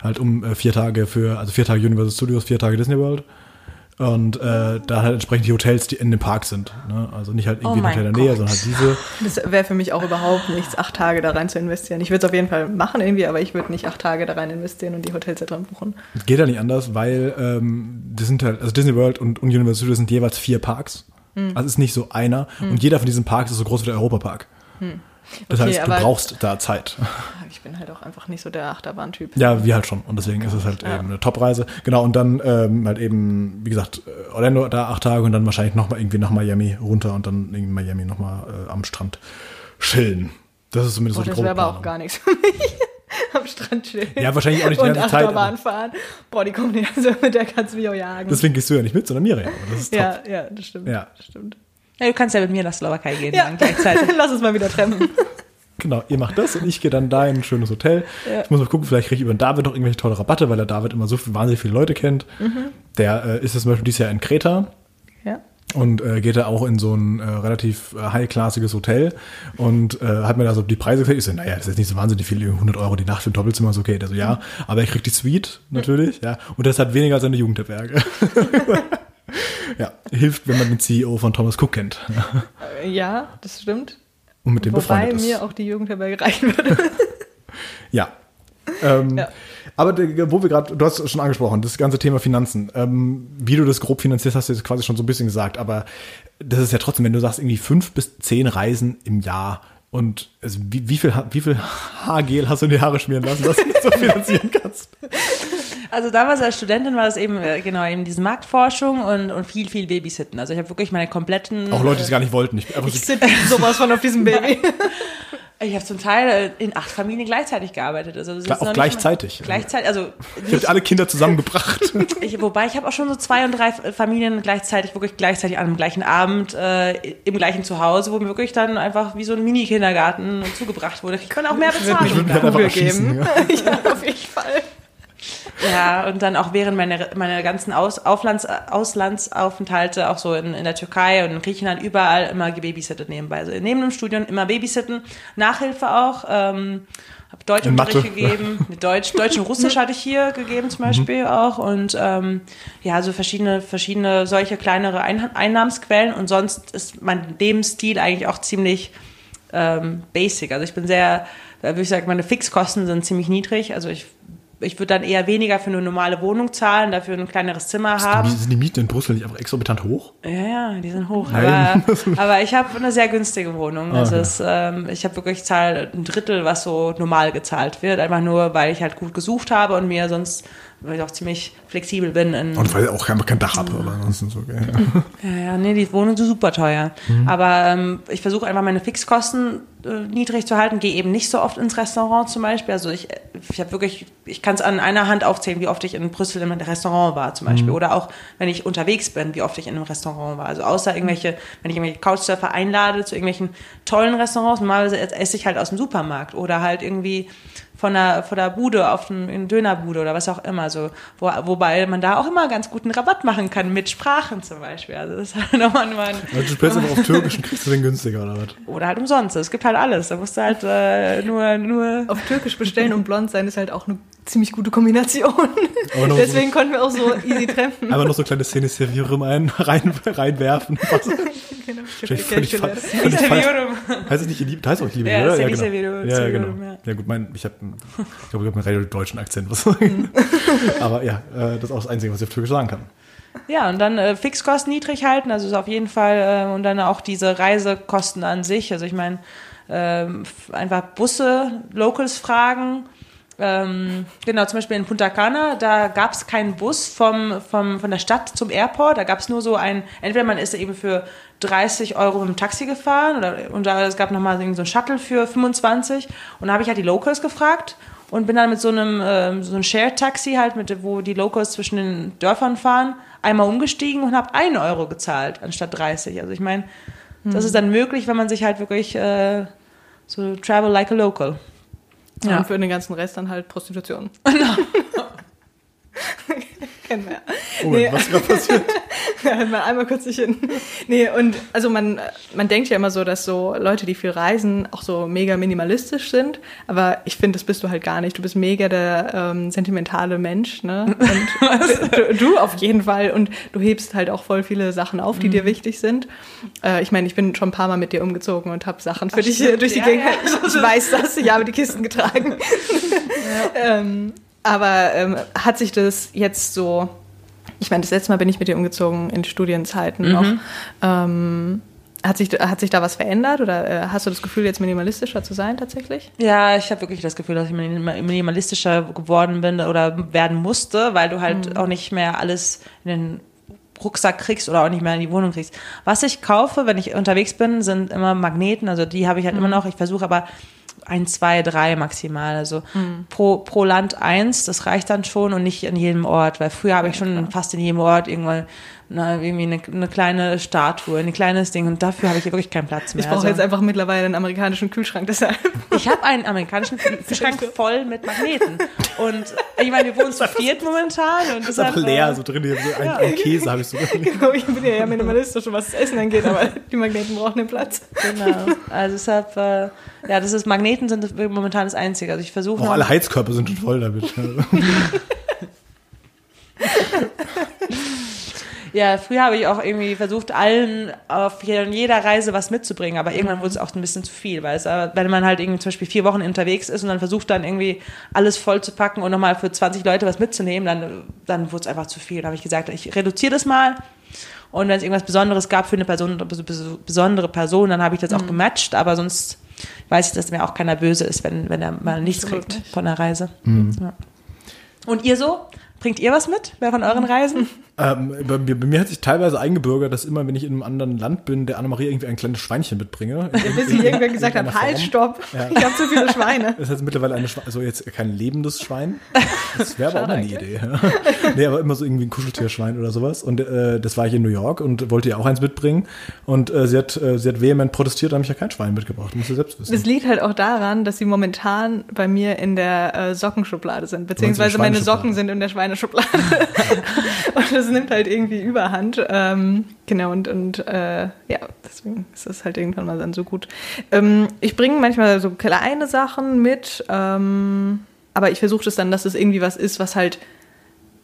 Halt um äh, vier Tage für, also vier Tage Universal Studios, vier Tage Disney World. Und äh, da halt entsprechend die Hotels, die in dem Park sind. Ne? Also nicht halt irgendwie Oh ein Hotel in der Nähe, Gott. sondern halt diese. Das wäre für mich auch überhaupt nichts, acht Tage da rein zu investieren. Ich würde es auf jeden Fall machen irgendwie, aber ich würde nicht acht Tage da rein investieren und die Hotels da dran buchen. Geht ja nicht anders, weil ähm, das sind halt, also Disney World und, Universal Studios sind jeweils vier Parks. Hm. Also es ist nicht so einer. Und jeder von diesen Parks ist so groß wie der Europapark. Das Okay, heißt, du brauchst da Zeit. Ich bin halt auch einfach nicht so der Achterbahntyp. Ja, wir halt schon. Und deswegen ist es halt eben eine Top-Reise. Genau, und dann ähm, halt eben, wie gesagt, äh, Orlando da acht Tage und dann wahrscheinlich nochmal irgendwie nach Miami runter und dann in Miami nochmal äh, am Strand chillen. Das ist zumindest Oh, so die das wäre aber auch gar nichts für mich. Am Strand chillen. Ja, wahrscheinlich auch nicht die Und ganze Zeit. Achterbahn aber fahren. Boah, die Kombination mit der kannst du mich auch jagen. Deswegen gehst du ja nicht mit, sondern Miriam. Das ist top. ja, ja, das stimmt. Ja. Das stimmt. Ja, du kannst ja mit mir nach Slowakei gehen, Ja, dann gleichzeitig. Lass uns mal wieder treffen. Genau, ihr macht das und ich gehe dann da in ein schönes Hotel. Ich muss mal gucken, vielleicht kriege ich über den David noch irgendwelche tolle Rabatte, weil der David immer so viel, wahnsinnig viele Leute kennt. Mhm. Der äh, ist jetzt zum Beispiel dieses Jahr in Kreta Ja. und äh, geht da auch in so ein äh, relativ äh, high-klassiges Hotel und äh, hat mir da so die Preise gesagt. Ich so, naja, das ist jetzt nicht so wahnsinnig viel, 100 Euro die Nacht für ein Doppelzimmer ist okay. Der so, ja, aber er kriegt die Suite natürlich, ja, und das hat weniger als eine Jugendherberge. ja, hilft, wenn man den CEO von Thomas Cook kennt Äh, Ja, das stimmt. und mit dem Wobei befreundet ist. mir auch die Jugendherberge reichen würde. Ja. Ähm, Ja. Aber der- wo wir gerade, du hast es schon angesprochen, das ganze Thema Finanzen. Ähm, wie du das grob finanzierst, hast du jetzt quasi schon so ein bisschen gesagt, aber das ist ja trotzdem, wenn du sagst, irgendwie fünf bis zehn Reisen im Jahr und also wie, wie, viel, wie viel Haargel hast du in die Haare schmieren lassen, dass du das so finanzieren kannst? Also damals als Studentin war das eben, äh, genau, eben diese Marktforschung und, und viel, viel Babysitten. Also ich habe wirklich meine kompletten... Auch Leute, die es gar nicht wollten. Ich, Ich so, sitze sowas von auf diesem Baby. Ich habe zum Teil äh, in acht Familien gleichzeitig gearbeitet. Also das ist Klar, auch mal- gleichzeitig. Gleichzeitig, also ich habe alle Kinder zusammengebracht. ich, wobei ich habe auch schon so zwei und drei Familien gleichzeitig, wirklich gleichzeitig an einem gleichen Abend äh, im gleichen Zuhause, wo mir wirklich dann einfach wie so ein Mini-Kindergarten zugebracht wurde. Ich kann auch mehr bezahlen. mich würde mich halt einfach geben. Ja. ja, auf jeden Fall. Ja, und dann auch während meiner meine ganzen Aus, Auflands, Auslandsaufenthalte, auch so in, in der Türkei und in Griechenland, überall immer gebabysittet nebenbei. Also neben dem Studium immer Babysitten, Nachhilfe auch, ähm, habe Deutschunterricht gegeben, Deutsch, Deutsch und Russisch hatte ich hier gegeben zum Beispiel auch und ähm, ja, so verschiedene, verschiedene solche kleinere Ein Einnahmensquellen und sonst ist mein Lebensstil eigentlich auch ziemlich ähm, basic. Also ich bin sehr, da würde ich sagen, meine Fixkosten sind ziemlich niedrig. Also ich, ich würde dann eher weniger für eine normale Wohnung zahlen, dafür ein kleineres Zimmer haben. Sind die Mieten in Brüssel nicht einfach exorbitant hoch? Ja, ja, die sind hoch. Nein. Aber, aber ich habe eine sehr günstige Wohnung. Also okay. es, ähm, ich habe wirklich zahl ein Drittel, was so normal gezahlt wird. Einfach nur, weil ich halt gut gesucht habe und mir sonst, weil ich auch ziemlich flexibel bin. In, Und weil ich auch einfach kein Dach habe, aber ansonsten ist okay. ja, ja, nee, die Wohnungen sind super teuer. Aber ähm, ich versuche einfach meine Fixkosten äh, niedrig zu halten, gehe eben nicht so oft ins Restaurant zum Beispiel. Also ich, ich habe wirklich, ich kann es an einer Hand aufzählen, wie oft ich in Brüssel im Restaurant war zum Beispiel. Oder auch, wenn ich unterwegs bin, wie oft ich in einem Restaurant war. Also außer irgendwelche, wenn ich irgendwelche Couchsurfer einlade zu irgendwelchen tollen Restaurants, normalerweise esse ich halt aus dem Supermarkt oder halt irgendwie von der, von der Bude auf eine Dönerbude oder was auch immer. So, wo, wobei man da auch immer ganz guten Rabatt machen kann mit Sprachen zum Beispiel. Also das ist halt nochmal ein, Also du sprichst aber auf Türkisch und kriegst du den günstiger, oder was? oder halt umsonst. Es gibt halt alles. Da musst du halt äh, nur, nur. Auf Türkisch bestellen und blond sein ist halt auch eine ziemlich gute Kombination. Deswegen konnten wir auch so easy treffen. Einfach noch so kleine Szene Servierung ein, rein, reinwerfen. Genau, Völlig, völlig, völlig falsch. Heißt es nicht Liebe? Heißt auch Liebe, Ja, oder? Semi- genau. Servierung, Ja, genau. Ja. Gut, mein, ich habe ich glaube, ich habe einen relativ deutschen Akzent. Was Aber ja, äh, das ist auch das Einzige, was ich auf Türkisch sagen kann. Ja, und dann äh, Fixkosten niedrig halten, also ist auf jeden Fall, äh, und dann auch diese Reisekosten an sich. Also ich meine, ähm, einfach Busse, Locals fragen. Ähm, genau, zum Beispiel in Punta Cana, da gab es keinen Bus vom, vom, von der Stadt zum Airport. Da gab es nur so ein, entweder man ist eben für 30 Euro mit dem Taxi gefahren oder und da, es gab nochmal so ein Shuttle für 25 und da habe ich halt die Locals gefragt und bin dann mit so einem ähm, so einem Share-Taxi halt, mit, wo die Locals zwischen den Dörfern fahren, einmal umgestiegen und habe 1 Euro gezahlt anstatt 30. Also ich meine, das ist dann möglich, wenn man sich halt wirklich äh, so travel like a local. Ja. Und für den ganzen Rest dann halt Prostitution. Kennen wir. Oh, nee. was ist gerade passiert? ja, mal einmal kurz nicht hin. Nee, und also man, man denkt ja immer so, dass so Leute, die viel reisen, auch so mega minimalistisch sind. Aber ich finde, das bist du halt gar nicht. Du bist mega der ähm, sentimentale Mensch, ne? Und du, du, auf jeden Fall. Und du hebst halt auch voll viele Sachen auf, die mhm. dir wichtig sind. Äh, ich meine, ich bin schon ein paar Mal mit dir umgezogen und habe Sachen für Ach, dich stimmt. durch die ja, Gegend. Ja. Ich, ich, weiß das, ich habe die Kisten getragen. Ja. ähm, aber ähm, hat sich das jetzt so, ich meine, das letzte Mal bin ich mit dir umgezogen in Studienzeiten mhm. noch. Ähm, hat sich, hat sich da was verändert oder äh, hast du das Gefühl, jetzt minimalistischer zu sein tatsächlich? Ja, ich habe wirklich das Gefühl, dass ich minimalistischer geworden bin oder werden musste, weil du halt mhm. auch nicht mehr alles in den Rucksack kriegst oder auch nicht mehr in die Wohnung kriegst. Was ich kaufe, wenn ich unterwegs bin, sind immer Magneten. Also die habe ich halt mhm. immer noch. Ich versuche aber ein, zwei, drei maximal. Also mhm. pro, pro Land eins, das reicht dann schon und nicht in jedem Ort, weil früher habe ich schon fast in jedem Ort irgendwann na, irgendwie eine, eine, kleine Statue, ein kleines Ding und dafür habe ich wirklich keinen Platz mehr. Ich brauche also, jetzt einfach mittlerweile einen amerikanischen Kühlschrank deshalb. Ich habe einen amerikanischen Kühlschrank voll mit Magneten und ich meine, wir wohnen zu viert momentan und das ist einfach leer äh, so drin, so ein, ja. ein Käse habe ich so drin. Genau, ich bin ja minimalistisch, was das Essen angeht, aber die Magneten brauchen den Platz. Genau, also deshalb, äh, ja, das ist, Magneten sind momentan das Einzige. Also ich versuche. Auch alle Heizkörper sind schon voll damit. Ja, früher habe ich auch irgendwie versucht, allen auf jeder Reise was mitzubringen, aber irgendwann wurde es auch ein bisschen zu viel, weil es, äh, wenn man halt irgendwie zum Beispiel vier Wochen unterwegs ist und dann versucht dann irgendwie alles voll zu packen und nochmal für 20 Leute was mitzunehmen, dann, dann wurde es einfach zu viel. Da habe ich gesagt, ich reduziere das mal und wenn es irgendwas Besonderes gab für eine Person, besondere Person, dann habe ich das auch mhm. gematcht, aber sonst weiß ich, dass mir auch keiner böse ist, wenn, wenn er mal nichts kriegt nicht. von der Reise. Mhm. Ja. Und ihr so? Bringt ihr was mit von euren Reisen? Ähm, bei, mir, bei, mir, hat sich teilweise eingebürgert, dass immer, wenn ich in einem anderen Land bin, der Annemarie irgendwie ein kleines Schweinchen mitbringe. Bis sie irgendwann gesagt hat, halt, stopp, ja. ich habe zu viele Schweine. Das ist jetzt mittlerweile eine Schweine, also jetzt kein lebendes Schwein. Das wäre aber auch mal eine Idee. Ja. Nee, aber immer so irgendwie ein Kuscheltierschwein oder sowas. Und äh, das war ich in New York und wollte ihr auch eins mitbringen. Und äh, sie, hat, äh, sie hat vehement protestiert, da habe ich ja kein Schwein mitgebracht. Muss sie selbst wissen. Es liegt halt auch daran, dass sie momentan bei mir in der äh, Sockenschublade sind. Beziehungsweise meine Socken sind in der Schweineschublade. und das nimmt halt irgendwie Überhand. Ähm, genau, und, und äh, ja, deswegen ist das halt irgendwann mal dann so gut. Ähm, ich bringe manchmal so kleine Sachen mit, ähm, aber ich versuche das dann, dass es irgendwie was ist, was halt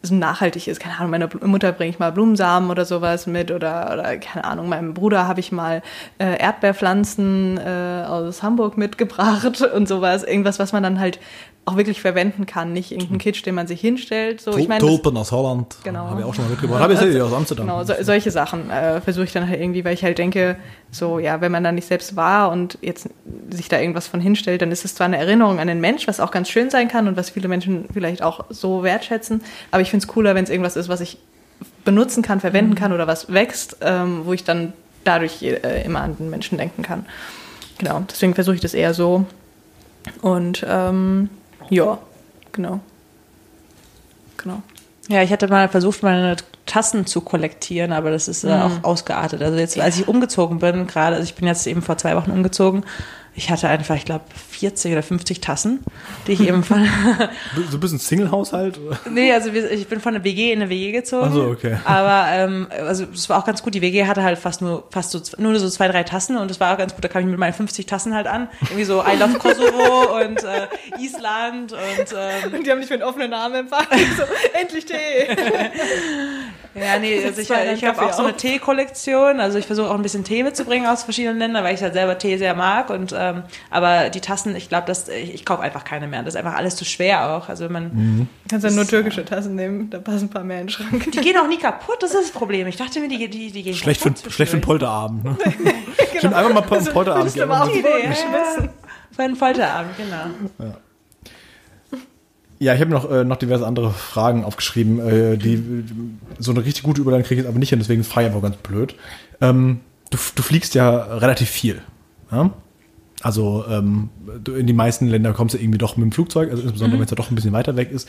so nachhaltig ist. Keine Ahnung, meiner Mutter bringe ich mal Blumensamen oder sowas mit oder, oder keine Ahnung, meinem Bruder habe ich mal äh, Erdbeerpflanzen äh, aus Hamburg mitgebracht und sowas. Irgendwas, was man dann halt auch wirklich verwenden kann, nicht irgendein Kitsch, den man sich hinstellt. So, ich meine, Tulpen aus Holland, genau. habe ich auch schon mal mitgebracht. Habe ich also, aus Amsterdam. Genau, so, solche Sachen äh, versuche ich dann halt irgendwie, weil ich halt denke, so ja, wenn man da nicht selbst war und jetzt sich da irgendwas von hinstellt, dann ist es zwar eine Erinnerung an den Mensch, was auch ganz schön sein kann und was viele Menschen vielleicht auch so wertschätzen, aber ich finde es cooler, wenn es irgendwas ist, was ich benutzen kann, verwenden mhm. kann oder was wächst, ähm, wo ich dann dadurch äh, immer an den Menschen denken kann. Genau, deswegen versuche ich das eher so. Und ähm, ja, genau. Genau. Ja, ich hatte mal versucht, meine Tassen zu kollektieren, aber das ist äh, mhm. auch ausgeartet. Also jetzt, als ich umgezogen bin, gerade, also ich bin jetzt eben vor zwei Wochen umgezogen, ich hatte einfach, ich glaube, 40 oder 50 Tassen, die ich eben von. so ein bisschen Single-Haushalt? nee, also ich bin von der WG in eine WG gezogen. Ach so, okay. Aber ähm, also es war auch ganz gut. Die WG hatte halt fast nur fast so nur so zwei, drei Tassen und es war auch ganz gut. Da kam ich mit meinen 50 Tassen halt an. Irgendwie so I love Kosovo und äh, Island und. Ähm, und die haben mich mit offenen Armen empfangen. so, endlich Tee. Ja, nee, also ich, ich habe auch so eine. Teekollektion. Also ich versuche auch ein bisschen Tee mitzubringen aus verschiedenen Ländern, weil ich halt selber Tee sehr mag. Und ähm, aber die Tassen, ich glaube, dass ich, ich kaufe einfach keine mehr. Das ist einfach alles zu schwer auch. Also wenn man Mhm. Kannst ja nur türkische Tassen nehmen, da passen ein paar mehr in den Schrank. die gehen auch nie kaputt. Das ist das Problem. Ich dachte mir, die, die, die gehen Schlecht für, kaputt schlecht für einen. Polterabend. Ne? Stimmt, einfach mal einen Polterabend du geben. aber den Boden Idee, geschmissen. Für einen Folterabend, genau. Ja, ich habe noch, äh, noch diverse andere Fragen aufgeschrieben, äh, die so eine richtig gute Überleitung kriege ich jetzt aber nicht hin, deswegen frage ich einfach ganz blöd. Ähm, du, du fliegst ja relativ viel. Ja? Also ähm, in die meisten Länder kommst du irgendwie doch mit dem Flugzeug, also insbesondere wenn es ja doch ein bisschen weiter weg ist.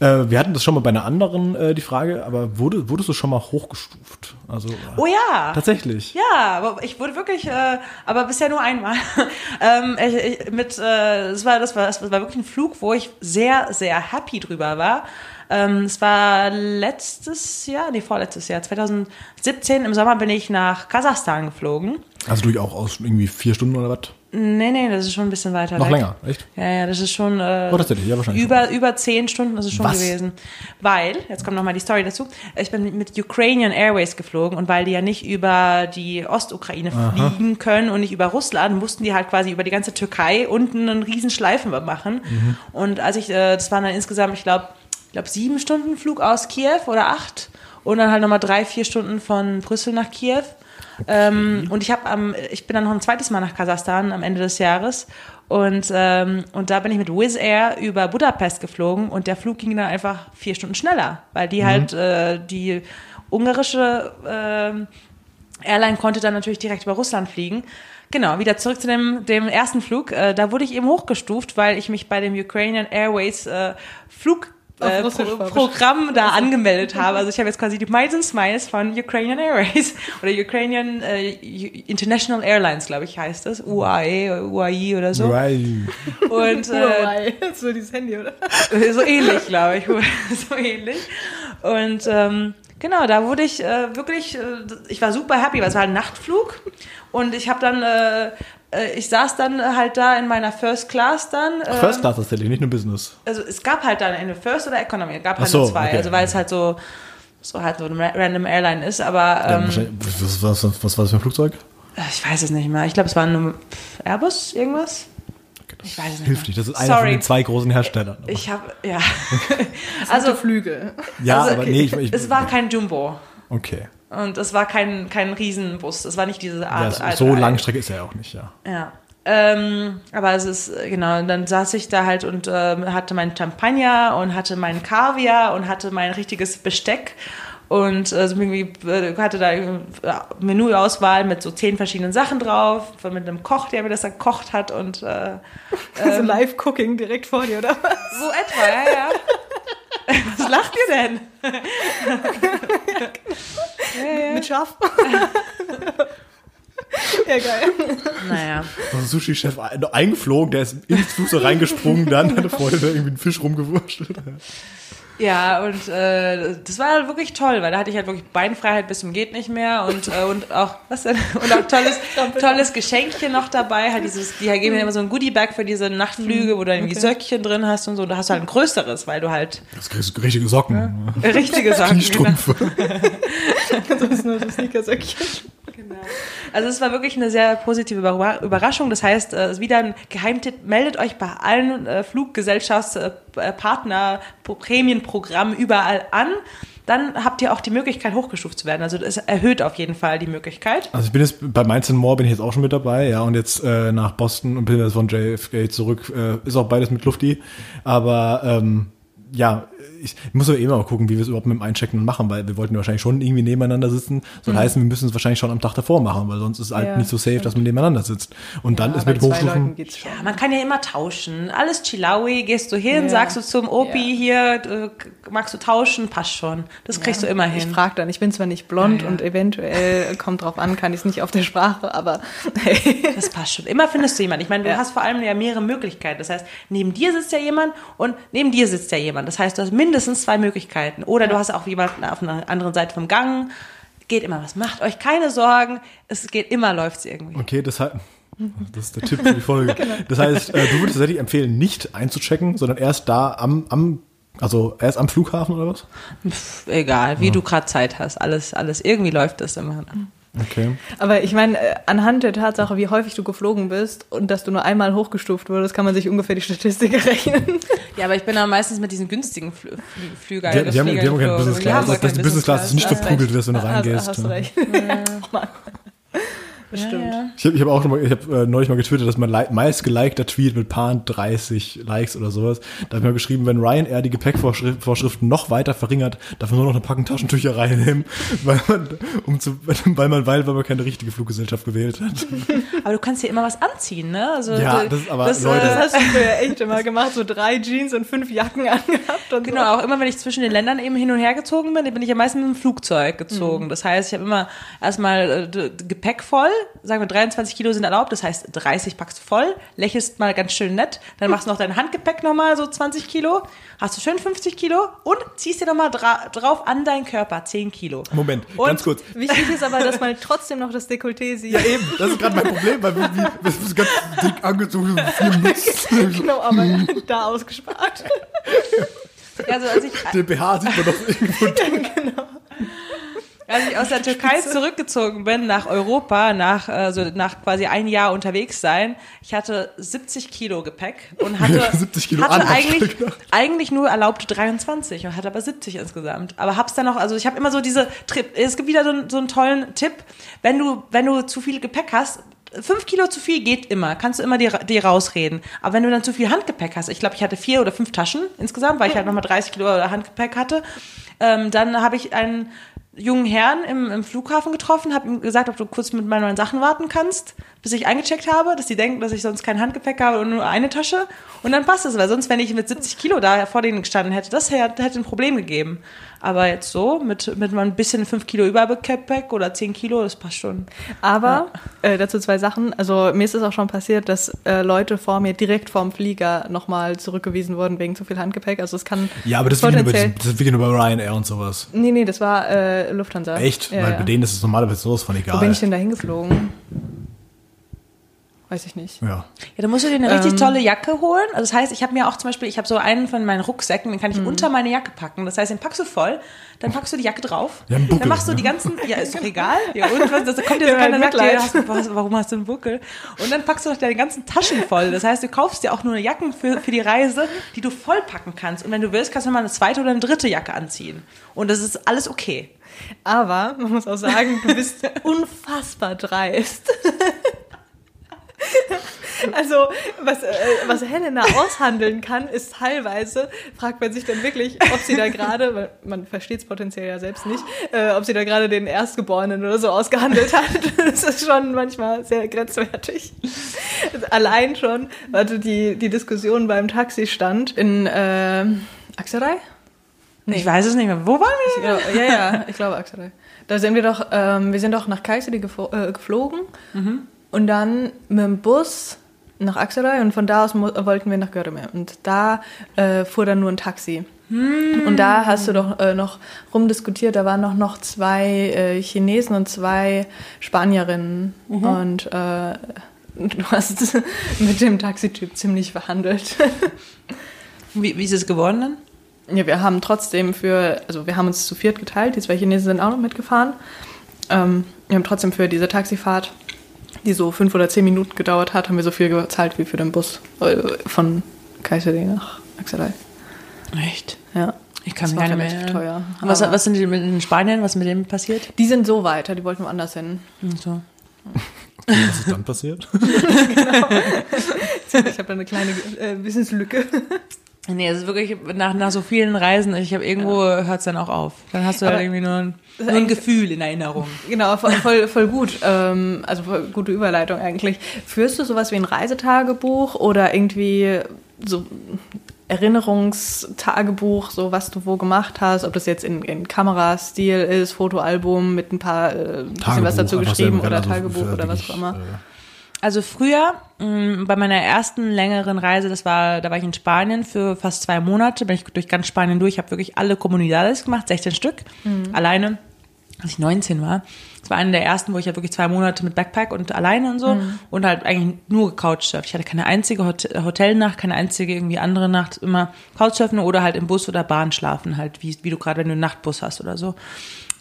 Äh, wir hatten das schon mal bei einer anderen äh, die Frage, aber wurde, wurdest du schon mal hochgestuft? Also Oh ja. tatsächlich. Ja, aber ich wurde wirklich, äh, aber bisher nur einmal. ähm, ich, ich, mit, äh, das war, das war, das war wirklich ein Flug, wo ich sehr, sehr happy drüber war. Ähm, es war letztes Jahr, nee, vorletztes Jahr, 2017 im Sommer bin ich nach Kasachstan geflogen. Also du auch aus irgendwie vier Stunden oder was? Nee, nee, das ist schon ein bisschen weiter Noch weg. länger, echt? Ja, ja, das ist schon äh, Oh, tatsächlich, ja, wahrscheinlich über, über zehn Stunden ist es schon Was? gewesen. Weil, jetzt kommt nochmal die Story dazu, ich bin mit Ukrainian Airways geflogen und weil die ja nicht über die Ostukraine fliegen können und nicht über Russland, mussten die halt quasi über die ganze Türkei unten einen riesen Schleifen machen. Mhm. Und als ich, äh, das waren dann insgesamt, ich glaube, ich glaube sieben Stunden Flug aus Kiew oder acht und dann halt nochmal drei, vier Stunden von Brüssel nach Kiew. Ähm, und ich habe am, ich bin dann noch ein zweites Mal nach Kasachstan am Ende des Jahres und ähm, und da bin ich mit Wizz Air über Budapest geflogen und der Flug ging dann einfach vier Stunden schneller, weil die halt äh, die ungarische ähm, Airline konnte dann natürlich direkt über Russland fliegen. Genau, wieder zurück zu dem, dem ersten Flug. Äh, da wurde ich eben hochgestuft, weil ich mich bei dem Ukrainian Airways äh, Flug äh, Pro. Programm da angemeldet habe. Also ich habe jetzt quasi die Miles and Smiles von Ukrainian Airways oder Ukrainian äh, International Airlines, glaube ich, heißt das. UAE, UAI oder so. Right. Und äh, Huawei. so dieses Handy, oder? so ähnlich, glaube ich. so ähnlich. Und ähm, genau, da wurde ich äh, wirklich, äh, ich war super happy, weil es war ein Nachtflug. Und ich habe dann, äh, äh, ich saß dann halt da in meiner First Class dann. Äh, First Class tatsächlich, nicht nur Business. also es gab halt dann eine First oder Economy, es gab Ach halt so, nur zwei, okay. also weil es halt so, so halt so eine ra- random Airline ist, aber ähm, was, was, was, was war das für ein Flugzeug? ich weiß es nicht mehr. Ich glaube, es war nur Airbus, irgendwas. Ich weiß es nicht Hilft nicht, das ist einer von Sorry. den zwei großen Herstellern. Ich habe, ja. Also Flügel. ja, also aber nee, ich, ich es war kein Jumbo. okay. Und es war kein, kein Riesenbus. Es war nicht diese Ja, Art. so Art- so Langstrecke ist er ja auch nicht, ja. Ja. Ähm, aber es ist, genau, und dann saß ich da halt und ähm, hatte meinen Champagner und hatte meinen Kaviar und hatte mein richtiges Besteck und äh, so irgendwie äh, hatte da äh, Menüauswahl mit so zehn verschiedenen Sachen drauf, von mit einem Koch, der mir das dann gekocht hat und äh, so Live-Cooking direkt vor dir, oder was? so etwa, ja, ja. Was lacht ihr denn? Mit Schaf. ja, geil. Naja. Also Sushi-Chef ein- eingeflogen, der ist ins Flugzeug reingesprungen, dann hatte vorher da irgendwie einen Fisch rumgewurschtelt. Ja, und äh, das war halt wirklich toll, weil da hatte ich halt wirklich Beinfreiheit bis zum geht nicht mehr und äh, und auch was denn und auch tolles tolles Geschenkchen noch dabei, halt dieses die geben mir immer so ein Goodie Bag für diese Nachtflüge, wo du irgendwie Söckchen drin hast und so, da hast du halt ein größeres, weil du halt Das kriegst du richtige Socken. richtige Sachen Kniestrümpfe. Das ist nur so Sneakersöckchen. Genau. Also es war wirklich eine sehr positive Überra- Überraschung. Das heißt, äh, es ist wieder ein Geheimtipp, meldet euch bei allen äh, Fluggesellschaftspartner, Prämienprogrammen überall an. Dann habt ihr auch die Möglichkeit, hochgestuft zu werden. Also das erhöht auf jeden Fall die Möglichkeit. Also ich bin jetzt bei Mainz More bin ich jetzt auch schon mit dabei, ja, und jetzt äh, nach Boston und bin jetzt von JFK zurück. Äh, ist auch beides mit Lufti. Aber ähm, ja, ich, ich muss aber eben mal gucken, wie wir es überhaupt mit dem Einchecken machen, weil wir wollten wahrscheinlich schon irgendwie nebeneinander sitzen. Soll heißen, wir müssen es wahrscheinlich schon am Tag davor machen, weil sonst ist es halt Ja, nicht so safe, dass man nebeneinander sitzt. Und dann ist mit Hochstufen. Ja, man kann ja immer tauschen. Alles Chilawi, gehst du hin, Ja. sagst du zum Opi Ja. hier, äh, magst du tauschen, passt schon. Das kriegst du immer Ich hin. frage dann, ich bin zwar nicht blond Ja, ja. und eventuell kommt drauf an, kann ich es nicht auf der Sprache, aber hey. Das passt schon. Immer findest du jemanden. Ich meine, du Ja. hast vor allem ja mehrere Möglichkeiten. Das heißt, neben dir sitzt ja jemand und neben dir sitzt ja jemand. Das heißt, du hast mindestens zwei Möglichkeiten. Oder du hast auch jemanden auf einer anderen Seite vom Gang. Geht immer was. Macht euch keine Sorgen. Es geht immer, läuft's irgendwie. Okay, das heißt, das ist der Tipp für die Folge. Das heißt, äh, du würdest tatsächlich empfehlen, nicht einzuchecken, sondern erst da am, am Also erst am Flughafen oder was? Pff, egal, wie du gerade Zeit hast. Alles, alles, irgendwie läuft das immer. Okay. Aber ich meine, äh, anhand der Tatsache, wie häufig du geflogen bist und dass du nur einmal hochgestuft wurdest, kann man sich ungefähr die Statistik errechnen. Ja, aber ich bin auch meistens mit diesen günstigen Flü Flü Flügern. Die, die, haben, die haben geflogen. Business Class. Das, Business Class ist nicht verprügelt, dass du Hast, reingehst. hast du recht. Oh Mann. Das stimmt. Ja, ja. Ich habe ich hab auch schon mal, ich habe äh, neulich mal getwittert, dass mein li- meist gelikter Tweet mit paar 30 Likes oder sowas. Da habe ich mal geschrieben, wenn Ryanair die Gepäckvorschriften noch weiter verringert, darf man nur noch eine Packung Taschentücher reinnehmen, weil man, um zu, weil man, weil, weil man keine richtige Fluggesellschaft gewählt hat. Aber du kannst dir immer was anziehen, ne? Also, Ja, du- das ist aber, das, Leute. Das äh, hast du früher echt immer gemacht, so drei Jeans und fünf Jacken angehabt und Genau, auch immer wenn ich zwischen den Ländern eben hin und her gezogen bin, bin ich am meisten mit dem Flugzeug gezogen. Mhm. Das heißt, ich habe immer erstmal äh, Gepäck voll, sagen wir 23 Kilo sind erlaubt, das heißt 30 packst du voll, lächelst mal ganz schön nett, dann machst du noch dein Handgepäck nochmal so 20 Kilo, hast du schön 50 Kilo und ziehst dir nochmal dra drauf an deinen Körper 10 Kilo. Moment, Und- ganz kurz. Wichtig ist aber, dass man trotzdem noch das Dekolleté sieht. Ja, eben, das ist gerade mein Problem, weil wir, wir sind ganz dick angezogen, viel. Genau, aber da ausgespart. Ja, Also als ich, Den BH sieht man doch irgendwo. als ich aus der Türkei zurückgezogen bin nach Europa, nach, also nach quasi ein Jahr unterwegs sein, ich hatte 70 Kilo Gepäck und hatte, 70 Kilo hatte eigentlich, Abstück. eigentlich nur erlaubte 23 und hatte aber 70 insgesamt. Aber hab's dann noch, also ich habe immer so diese Trip, es gibt wieder so, einen- so einen tollen Tipp, wenn du, wenn du zu viel Gepäck hast, Fünf Kilo zu viel geht immer, kannst du immer dir, dir rausreden. Aber wenn du dann zu viel Handgepäck hast, ich glaube, ich hatte vier oder fünf Taschen insgesamt, weil ich halt nochmal 30 Kilo Handgepäck hatte, ähm, dann habe ich einen jungen Herrn im, im Flughafen getroffen, habe ihm gesagt, ob du kurz mit meinen Sachen warten kannst, bis ich eingecheckt habe, dass die denken, dass ich sonst kein Handgepäck habe und nur eine Tasche. Und dann passt es, weil sonst, wenn ich mit 70 Kilo da vor denen gestanden hätte, das hätte ein Problem gegeben. Aber jetzt so, mit, mit mal ein bisschen 5 Kilo Übergepäck oder 10 Kilo, das passt schon. Aber äh, dazu zwei Sachen. Also mir ist es auch schon passiert, dass äh, Leute vor mir direkt vorm Flieger nochmal zurückgewiesen wurden wegen zu viel Handgepäck. Also es kann Ja, aber das ist wirklich nur bei Ryanair und sowas. Nee, nee, das war äh, Lufthansa. Echt? Ja, Weil ja. bei denen ist es normalerweise sowas von egal. Wo bin ich denn da hingeflogen? Weiß ich nicht. ja. Ja, da musst du dir eine richtig Ähm. tolle Jacke holen. Also das heißt, ich habe mir auch zum Beispiel, ich habe so einen von meinen Rucksäcken, den kann Mhm. ich unter meine Jacke packen. Das heißt, den packst du voll, dann packst du die Jacke drauf, Ja, Buckel, dann machst du ne? die ganzen, ja ist doch egal, ja und was, das kommt dir so Ja, keiner sagt, dir, hast, warum hast du einen Buckel? Und dann packst du noch deine ganzen Taschen voll. Das heißt, du kaufst dir auch nur eine Jacken für, für die Reise, die du voll packen kannst. Und wenn du willst, kannst du mal eine zweite oder eine dritte Jacke anziehen. Und das ist alles okay. Aber man muss auch sagen, du bist unfassbar dreist. Also, was, äh, was Helena aushandeln kann, ist teilweise, fragt man sich dann wirklich, ob sie da gerade, weil man versteht es potenziell ja selbst nicht, äh, ob sie da gerade den Erstgeborenen oder so ausgehandelt hat. Das ist schon manchmal sehr grenzwertig. Allein schon, warte, die, die Diskussion beim Taxistand in äh, Axerei? Ich weiß es nicht mehr. Wo waren wir? Ich glaube, ja, ja, ich glaube Axelei. Da sind wir doch, ähm, wir sind doch nach Kayseri geflo äh, geflogen und dann mit dem Bus nach Axelei und von da aus wollten wir nach Göreme. Und da äh, fuhr dann nur ein Taxi. Und da hast du doch äh, noch rumdiskutiert, da waren noch, noch zwei äh, Chinesen und zwei Spanierinnen. Und äh, du hast mit dem Taxityp ziemlich verhandelt. Wie, wie ist es geworden dann? Ja, wir haben trotzdem für, also wir haben uns zu viert geteilt, die zwei Chinesen sind auch noch mitgefahren. Ähm, wir haben trotzdem für diese Taxifahrt, die so fünf oder zehn Minuten gedauert hat, haben wir so viel gezahlt wie für den Bus äh, von Kayseri nach Axelei. Echt? Ja. Ich kann Das mich war gar nicht mehr teuer. Was, was sind die mit den Spaniern? Was ist mit denen passiert? Die sind so weiter, die wollten woanders hin. Und so. Was ist dann passiert? Ich habe da eine kleine äh, Wissenslücke. Nee, es ist wirklich nach, nach so vielen Reisen, ich habe irgendwo hört es dann auch auf. Dann hast du halt Aber irgendwie nur ein, nur ein Gefühl in Erinnerung. Genau, voll, voll, voll gut. Ähm, also voll gute Überleitung eigentlich. Führst du sowas wie ein Reisetagebuch oder irgendwie so Erinnerungstagebuch, so was du wo gemacht hast, ob das jetzt in, in Kamerastil ist, Fotoalbum mit ein paar äh, bisschen was dazu geschrieben oder also Tagebuch oder was auch immer. äh, Also früher, mh, bei meiner ersten längeren Reise, das war, da war ich in Spanien für fast zwei Monate, bin ich durch ganz Spanien durch, habe wirklich alle Comunidades gemacht, 16 Stück, alleine, als ich 19 war. war eine der ersten, wo ich ja wirklich zwei Monate mit Backpack und alleine und so Mhm. und halt eigentlich nur gecouchsurft. Ich hatte keine einzige Hot Hotelnacht, keine einzige irgendwie andere Nacht, immer Couchsurfen oder halt im Bus oder Bahn schlafen, halt wie, wie du gerade, wenn du einen Nachtbus hast oder so.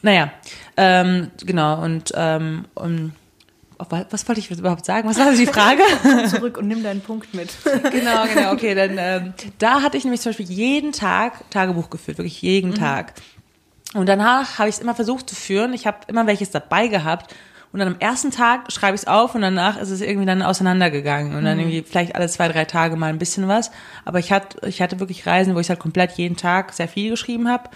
Naja, ähm, genau und, ähm, und was wollte ich überhaupt sagen? Was war die Frage? Zurück und nimm deinen Punkt mit. genau, genau, okay. Dann ähm, da hatte ich nämlich zum Beispiel jeden Tag Tagebuch geführt, wirklich jeden Tag. Und danach habe ich es immer versucht zu führen. Ich habe immer welches dabei gehabt. Und dann am ersten Tag schreibe ich es auf und danach ist es irgendwie dann auseinandergegangen. Und dann irgendwie vielleicht alle zwei, drei Tage mal ein bisschen was. Aber ich hatte, ich hatte wirklich Reisen, wo ich halt komplett jeden Tag sehr viel geschrieben habe.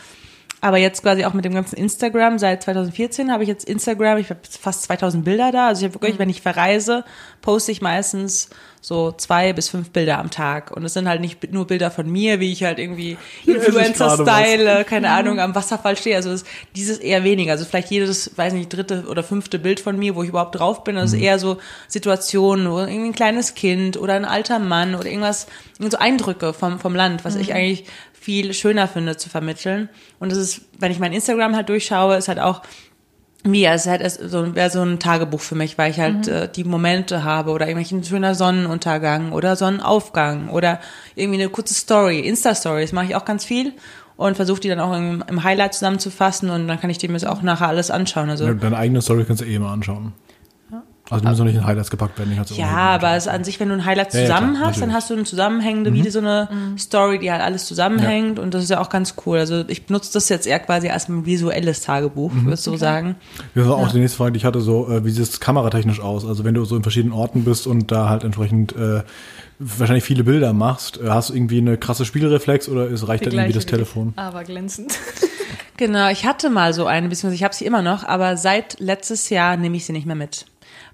Aber jetzt quasi auch mit dem ganzen Instagram, seit 2014 habe ich jetzt Instagram, ich habe fast 2000 Bilder da. Also ich habe wirklich, wenn ich verreise, poste ich meistens so zwei bis fünf Bilder am Tag. Und es sind halt nicht nur Bilder von mir, wie ich halt irgendwie Influencer gerade was. style, keine Ahnung, am Wasserfall stehe. Also es, dieses eher weniger. Also vielleicht jedes, weiß nicht, dritte oder fünfte Bild von mir, wo ich überhaupt drauf bin. Also eher so Situationen, wo irgendwie ein kleines Kind oder ein alter Mann oder irgendwas, so Eindrücke vom, vom Land, was ich eigentlich viel schöner finde zu vermitteln. Und das ist, wenn ich mein Instagram halt durchschaue, ist halt auch wie, es ist halt so, wäre so ein Tagebuch für mich, weil ich halt äh, die Momente habe oder irgendwelchen schöner Sonnenuntergang oder Sonnenaufgang oder irgendwie eine kurze Story, Insta-Stories mache ich auch ganz viel und versuche die dann auch im, im Highlight zusammenzufassen und dann kann ich dem jetzt auch nachher alles anschauen. Also Ja, Deine eigene Story kannst du eh mal anschauen. Also die müssen noch nicht in Highlights gepackt werden. Ja, aber es an sich, wenn du ein Highlight Ja, ja, zusammen klar, hast, dann natürlich. Mhm. hast du eine zusammenhängende, wie so eine Story, die halt alles zusammenhängt und das ist ja auch ganz cool. Also ich benutze das jetzt eher quasi als ein visuelles Tagebuch, Mhm. würdest du sagen. Das war auch die nächste Frage, die ich hatte, so, äh, wie sieht es kameratechnisch aus? Also wenn du so in verschiedenen Orten bist und da halt entsprechend äh, wahrscheinlich viele Bilder machst, äh, hast du irgendwie eine krasse Spiegelreflex oder ist, reicht dann irgendwie das Telefon? Aber glänzend. Genau, ich hatte mal so eine, beziehungsweise ich habe sie immer noch, aber seit letztes Jahr nehme ich sie nicht mehr mit.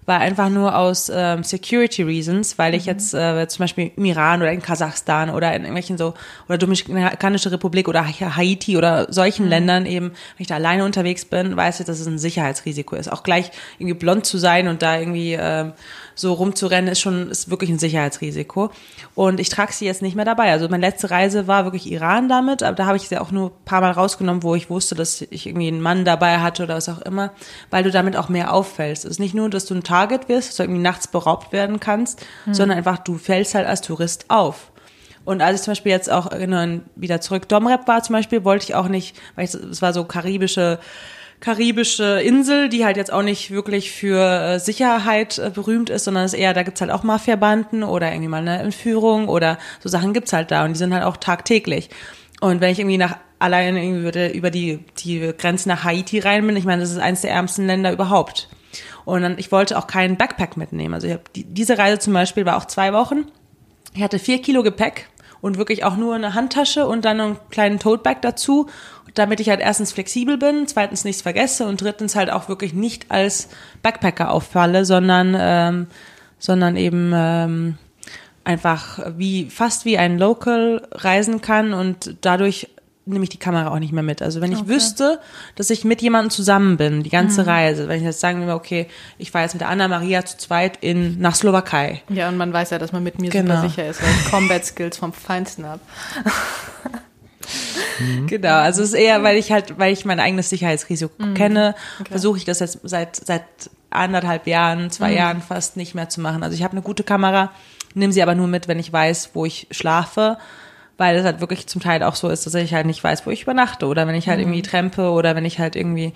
War einfach nur aus ähm, Security Reasons, weil ich jetzt äh, zum Beispiel im Iran oder in Kasachstan oder in irgendwelchen so, oder Dominikanische Republik oder Ha- Haiti oder solchen Ländern eben, wenn ich da alleine unterwegs bin, weiß ich, dass es ein Sicherheitsrisiko ist. Auch gleich irgendwie blond zu sein und da irgendwie ähm, so rumzurennen, ist schon, ist wirklich ein Sicherheitsrisiko. Und ich trage sie jetzt nicht mehr dabei. Also meine letzte Reise war wirklich Iran damit, aber da habe ich sie auch nur ein paar Mal rausgenommen, wo ich wusste, dass ich irgendwie einen Mann dabei hatte oder was auch immer, weil du damit auch mehr auffällst. Es ist nicht nur, dass du ein Target wirst, dass du irgendwie nachts beraubt werden kannst, sondern einfach, du fällst halt als Tourist auf. Und als ich zum Beispiel jetzt auch genau, wieder zurück Domrep war zum Beispiel, wollte ich auch nicht, weil es war so karibische karibische Insel, die halt jetzt auch nicht wirklich für äh, Sicherheit äh, berühmt ist, sondern es eher, da gibt's halt auch Mafia-Banden oder irgendwie mal eine Entführung oder so Sachen gibt's halt da und die sind halt auch tagtäglich. Und wenn ich irgendwie nach allein irgendwie würde über die, die Grenze nach Haiti rein bin, ich meine, das ist eines der ärmsten Länder überhaupt. Und dann, ich wollte auch keinen Backpack mitnehmen. Also ich hab, die, diese Reise zum Beispiel war auch zwei Wochen. Ich hatte vier Kilo Gepäck und wirklich auch nur eine Handtasche und dann einen kleinen Toteback dazu, damit ich halt erstens flexibel bin, zweitens nichts vergesse und drittens halt auch wirklich nicht als Backpacker auffalle, sondern ähm, sondern eben ähm, einfach wie fast wie ein Local reisen kann und dadurch nehme ich die Kamera auch nicht mehr mit. Also wenn ich wüsste, dass ich mit jemandem zusammen bin, die ganze Reise, wenn ich jetzt sagen würde, okay, ich fahre jetzt mit der Anna Maria zu zweit in nach Slowakei. Ja, und man weiß ja, dass man mit mir Genau. super sicher ist, weil ich Combat Skills vom Feinsten habe. Genau, also es ist eher, weil ich halt, weil ich mein eigenes Sicherheitsrisiko Mhm. kenne, versuche ich das jetzt seit seit anderthalb Jahren, zwei Mhm. Jahren fast nicht mehr zu machen. Also ich habe eine gute Kamera, nehme sie aber nur mit, wenn ich weiß, wo ich schlafe, weil es halt wirklich zum Teil auch so ist, dass ich halt nicht weiß, wo ich übernachte oder wenn ich halt Mhm. irgendwie trempe oder wenn ich halt irgendwie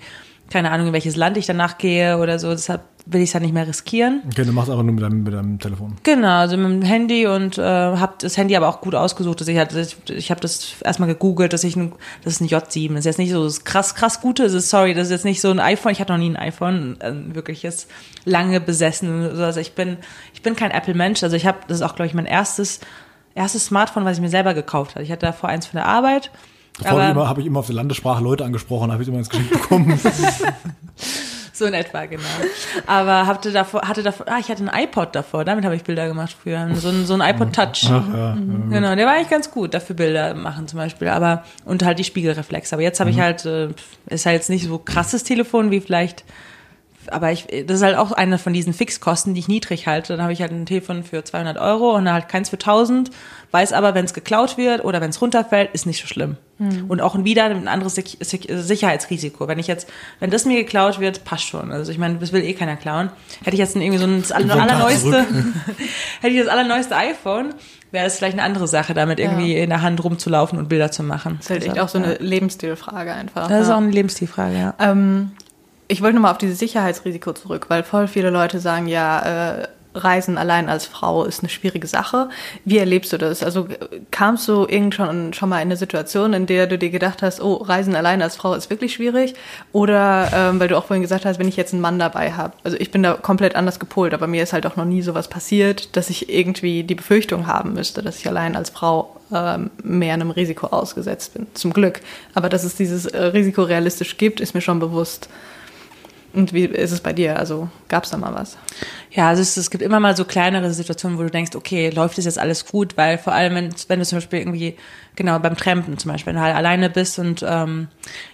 keine Ahnung, in welches Land ich danach gehe oder so, deshalb will ich es halt nicht mehr riskieren. Okay, du machst einfach nur mit deinem, mit deinem Telefon. Genau, also mit dem Handy und äh, habe das Handy aber auch gut ausgesucht. Also ich hatte, ich, ich habe das erstmal gegoogelt, dass ich ein, das ist ein J7. Das ist jetzt nicht so das krass krass gute. Das ist sorry, das ist jetzt nicht so ein iPhone. Ich hatte noch nie ein iPhone, ein wirkliches lange besessen. Also ich bin ich bin kein Apple Mensch. Also ich habe das ist auch glaube ich mein erstes erstes Smartphone, was ich mir selber gekauft habe. Ich hatte davor eins von der Arbeit. Vorher Aber- immer habe ich immer auf der Landessprache Leute angesprochen, habe ich immer ins Geschenk bekommen. So in etwa, genau. Aber hatte davor, hatte davor, ah, ich hatte einen iPod davor, damit habe ich Bilder gemacht früher. So ein, so ein iPod Touch. Ach, ja, Genau, der war eigentlich ganz gut dafür Bilder machen zum Beispiel, aber und halt die Spiegelreflex. Aber jetzt habe ich halt, äh, ist halt jetzt nicht so krasses Telefon wie vielleicht aber ich, das ist halt auch eine von diesen Fixkosten, die ich niedrig halte. Dann habe ich halt ein Telefon für 200 Euro und dann halt keins für 1000. Weiß aber, wenn es geklaut wird oder wenn es runterfällt, ist nicht so schlimm. Hm. Und auch wieder ein anderes Sich- Sich- Sicherheitsrisiko. Wenn ich jetzt, wenn das mir geklaut wird, passt schon. Also ich meine, das will eh keiner klauen. Hätte ich jetzt irgendwie so ein allerneueste, hätte ich das allerneueste iPhone, wäre das vielleicht eine andere Sache, damit irgendwie in der Hand rumzulaufen und Bilder zu machen. Das ist halt echt auch so eine Lebensstilfrage einfach. Das ist ja. auch eine Lebensstilfrage, ja. Ähm, ich wollte nochmal auf dieses Sicherheitsrisiko zurück, weil voll viele Leute sagen, ja, äh, Reisen allein als Frau ist eine schwierige Sache. Wie erlebst du das? Also äh, kamst du irgendwann schon mal in eine Situation, in der du dir gedacht hast, oh, Reisen allein als Frau ist wirklich schwierig? Oder ähm, weil du auch vorhin gesagt hast, wenn ich jetzt einen Mann dabei habe. Also ich bin da komplett anders gepolt, aber mir ist halt auch noch nie sowas passiert, dass ich irgendwie die Befürchtung haben müsste, dass ich allein als Frau ähm, mehr einem Risiko ausgesetzt bin. Zum Glück. Aber dass es dieses äh, Risiko realistisch gibt, ist mir schon bewusst. Und wie ist es bei dir? Also gab es da mal was? Ja, also es, es gibt immer mal so kleinere Situationen, wo du denkst, okay, läuft das jetzt alles gut? Weil vor allem, wenn, wenn du zum Beispiel irgendwie, genau, beim Trampen zum Beispiel, wenn du halt alleine bist und ähm,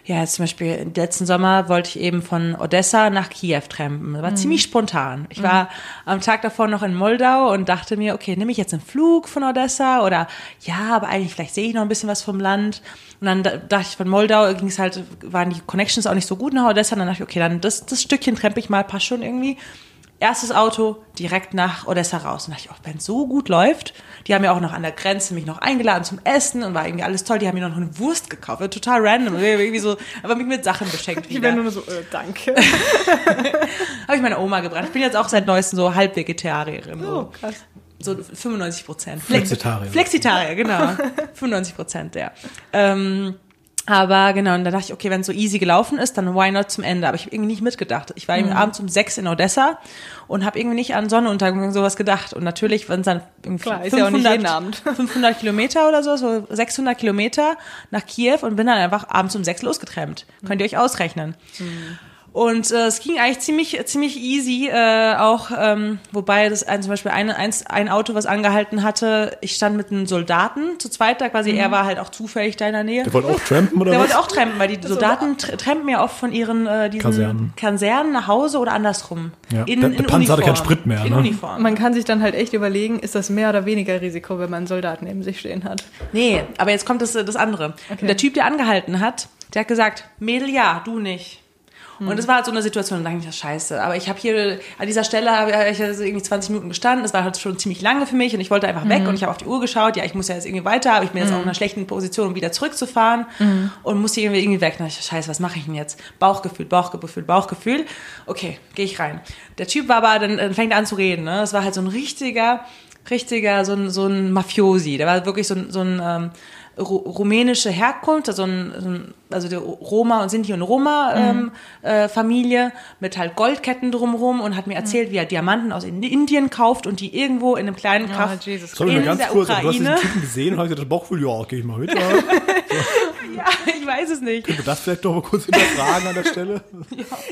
ja, jetzt zum Beispiel letzten Sommer wollte ich eben von Odessa nach Kiew trampen. Das war ziemlich spontan. Ich war am Tag davor noch in Moldau und dachte mir, okay, nehme ich jetzt einen Flug von Odessa oder ja, aber eigentlich vielleicht sehe ich noch ein bisschen was vom Land. Und dann da- dachte ich, von Moldau ging es halt, waren die Connections auch nicht so gut nach Odessa. Und dann dachte ich, okay, dann das, das Stückchen trampe ich mal, passt schon irgendwie erstes Auto direkt nach Odessa raus. Und dachte ich, oh, wenn es so gut läuft, die haben ja auch noch an der Grenze mich noch eingeladen zum Essen und war irgendwie alles toll. Die haben mir noch eine Wurst gekauft, total random, irgendwie so, aber mich mit Sachen beschenkt. wieder. nur so, äh, danke. Habe ich meiner Oma gebracht. Ich bin jetzt auch seit neuestem so halb Vegetarierin. So. Oh, krass. So 95 Prozent. Flexitarier. Flexitarier, genau. 95 Prozent, ja. Ähm, aber genau, und da dachte ich, okay, wenn es so easy gelaufen ist, dann why not zum Ende? Aber ich habe irgendwie nicht mitgedacht. Ich war Mhm. abends um sechs in Odessa und habe irgendwie nicht an Sonnenuntergang und sowas gedacht. Und natürlich, wenn es dann irgendwie Klar, ist ja auch nicht Abend. 500 Kilometer oder so, so 600 Kilometer nach Kiew und bin dann einfach abends um sechs losgetrennt. Könnt ihr euch ausrechnen. Und äh, es ging eigentlich ziemlich, ziemlich easy, äh, auch, ähm, wobei das ein, zum Beispiel ein, eins, ein Auto, was angehalten hatte, ich stand mit einem Soldaten zu zweit da quasi, er war halt auch zufällig da in der Nähe. Der wollte auch trampen oder Der was? wollte auch trampen, weil die Soldaten tr trampen ja oft von ihren äh, diesen Kasernen. Kasernen. nach Hause oder andersrum. Ja. In, Der- in der Panzer hatte keinen Sprit mehr, In ne? Uniform. Man kann sich dann halt echt überlegen, ist das mehr oder weniger Risiko, wenn man einen Soldaten neben sich stehen hat? Nee, aber jetzt kommt das, das andere. Okay. Der Typ, der angehalten hat, der hat gesagt, Mädel ja, du nicht. Und das war halt so eine Situation, da dachte ich, das scheiße. Aber ich habe hier, an dieser Stelle habe ich also irgendwie 20 Minuten gestanden, es war halt schon ziemlich lange für mich und ich wollte einfach weg und ich habe auf die Uhr geschaut, ja, ich muss ja jetzt irgendwie weiter, aber ich bin jetzt auch in einer schlechten Position, um wieder zurückzufahren und musste irgendwie, irgendwie weg. Da dachte ich, scheiße, was mache ich denn jetzt? Bauchgefühl, Bauchgefühl, Bauchgefühl. Okay, gehe ich rein. Der Typ war aber, dann, dann fängt er an zu reden, ne? Das war halt so ein richtiger, richtiger, so ein, so ein Mafiosi. Der war wirklich so ein, so ein ähm, rumänische Herkunft, also, ein, so ein, also die Roma und Sinti und Roma ähm, äh, Familie mit halt Goldketten drumherum und hat mir erzählt, wie er Diamanten aus in- Indien kauft und die irgendwo in einem kleinen Kaff Jesus Sorry, in ganz der kurz, aber du hast diesen Ukraine. Typen gesehen und hast gesagt, das Bauchgefühl, ja, geh ich mal mit. Ja. Ja, ich weiß es nicht. Können wir das vielleicht doch mal kurz hinterfragen an der Stelle?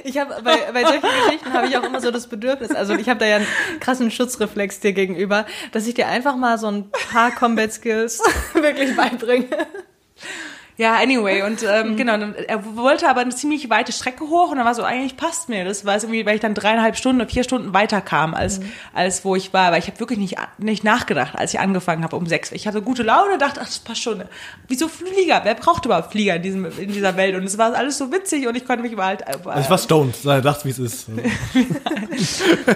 Ich habe bei, bei solchen Geschichten habe ich auch immer so das Bedürfnis, also ich habe da ja einen krassen Schutzreflex dir gegenüber, dass ich dir einfach mal so ein paar Combat Skills wirklich beibringe. Ja, anyway, und ähm, genau, dann, er wollte aber eine ziemlich weite Strecke hoch und dann war so, eigentlich passt mir das, weil irgendwie, weil ich dann dreieinhalb Stunden oder vier Stunden weiter kam, als, als wo ich war. Aber ich habe wirklich nicht, nicht nachgedacht, als ich angefangen habe um sechs. Ich hatte gute Laune, dachte, ach, das passt schon. Wieso Flieger? Wer braucht überhaupt Flieger in, diesem, in dieser Welt? Und es war alles so witzig und ich konnte mich über halt. Also ich war stoned, sag sag's wie es ist.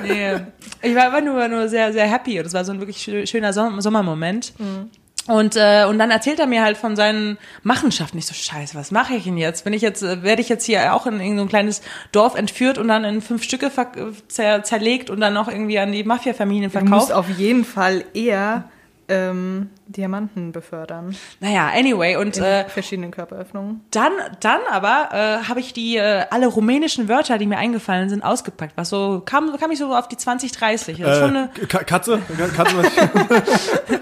Nee, ich war einfach nur, nur sehr, sehr happy und es war so ein wirklich schö- schöner Som Sommermoment. Und, äh, und dann erzählt er mir halt von seinen Machenschaften. Ich so, scheiße, was mache ich denn jetzt? Bin ich jetzt, äh, werde ich jetzt hier auch in irgendein kleines Dorf entführt und dann in fünf Stücke ver zer zerlegt und dann noch irgendwie an die Mafia-Familien Du musst verkauft? auf jeden Fall eher ähm, Diamanten befördern Naja, anyway, und in äh, verschiedenen Körperöffnungen. Dann, dann aber äh, habe ich die äh, alle rumänischen Wörter, die mir eingefallen sind, ausgepackt. Was so kam, kam ich so auf die 20, 30. Das ist schon eine, Äh, Ka- Katze? Katze was ich,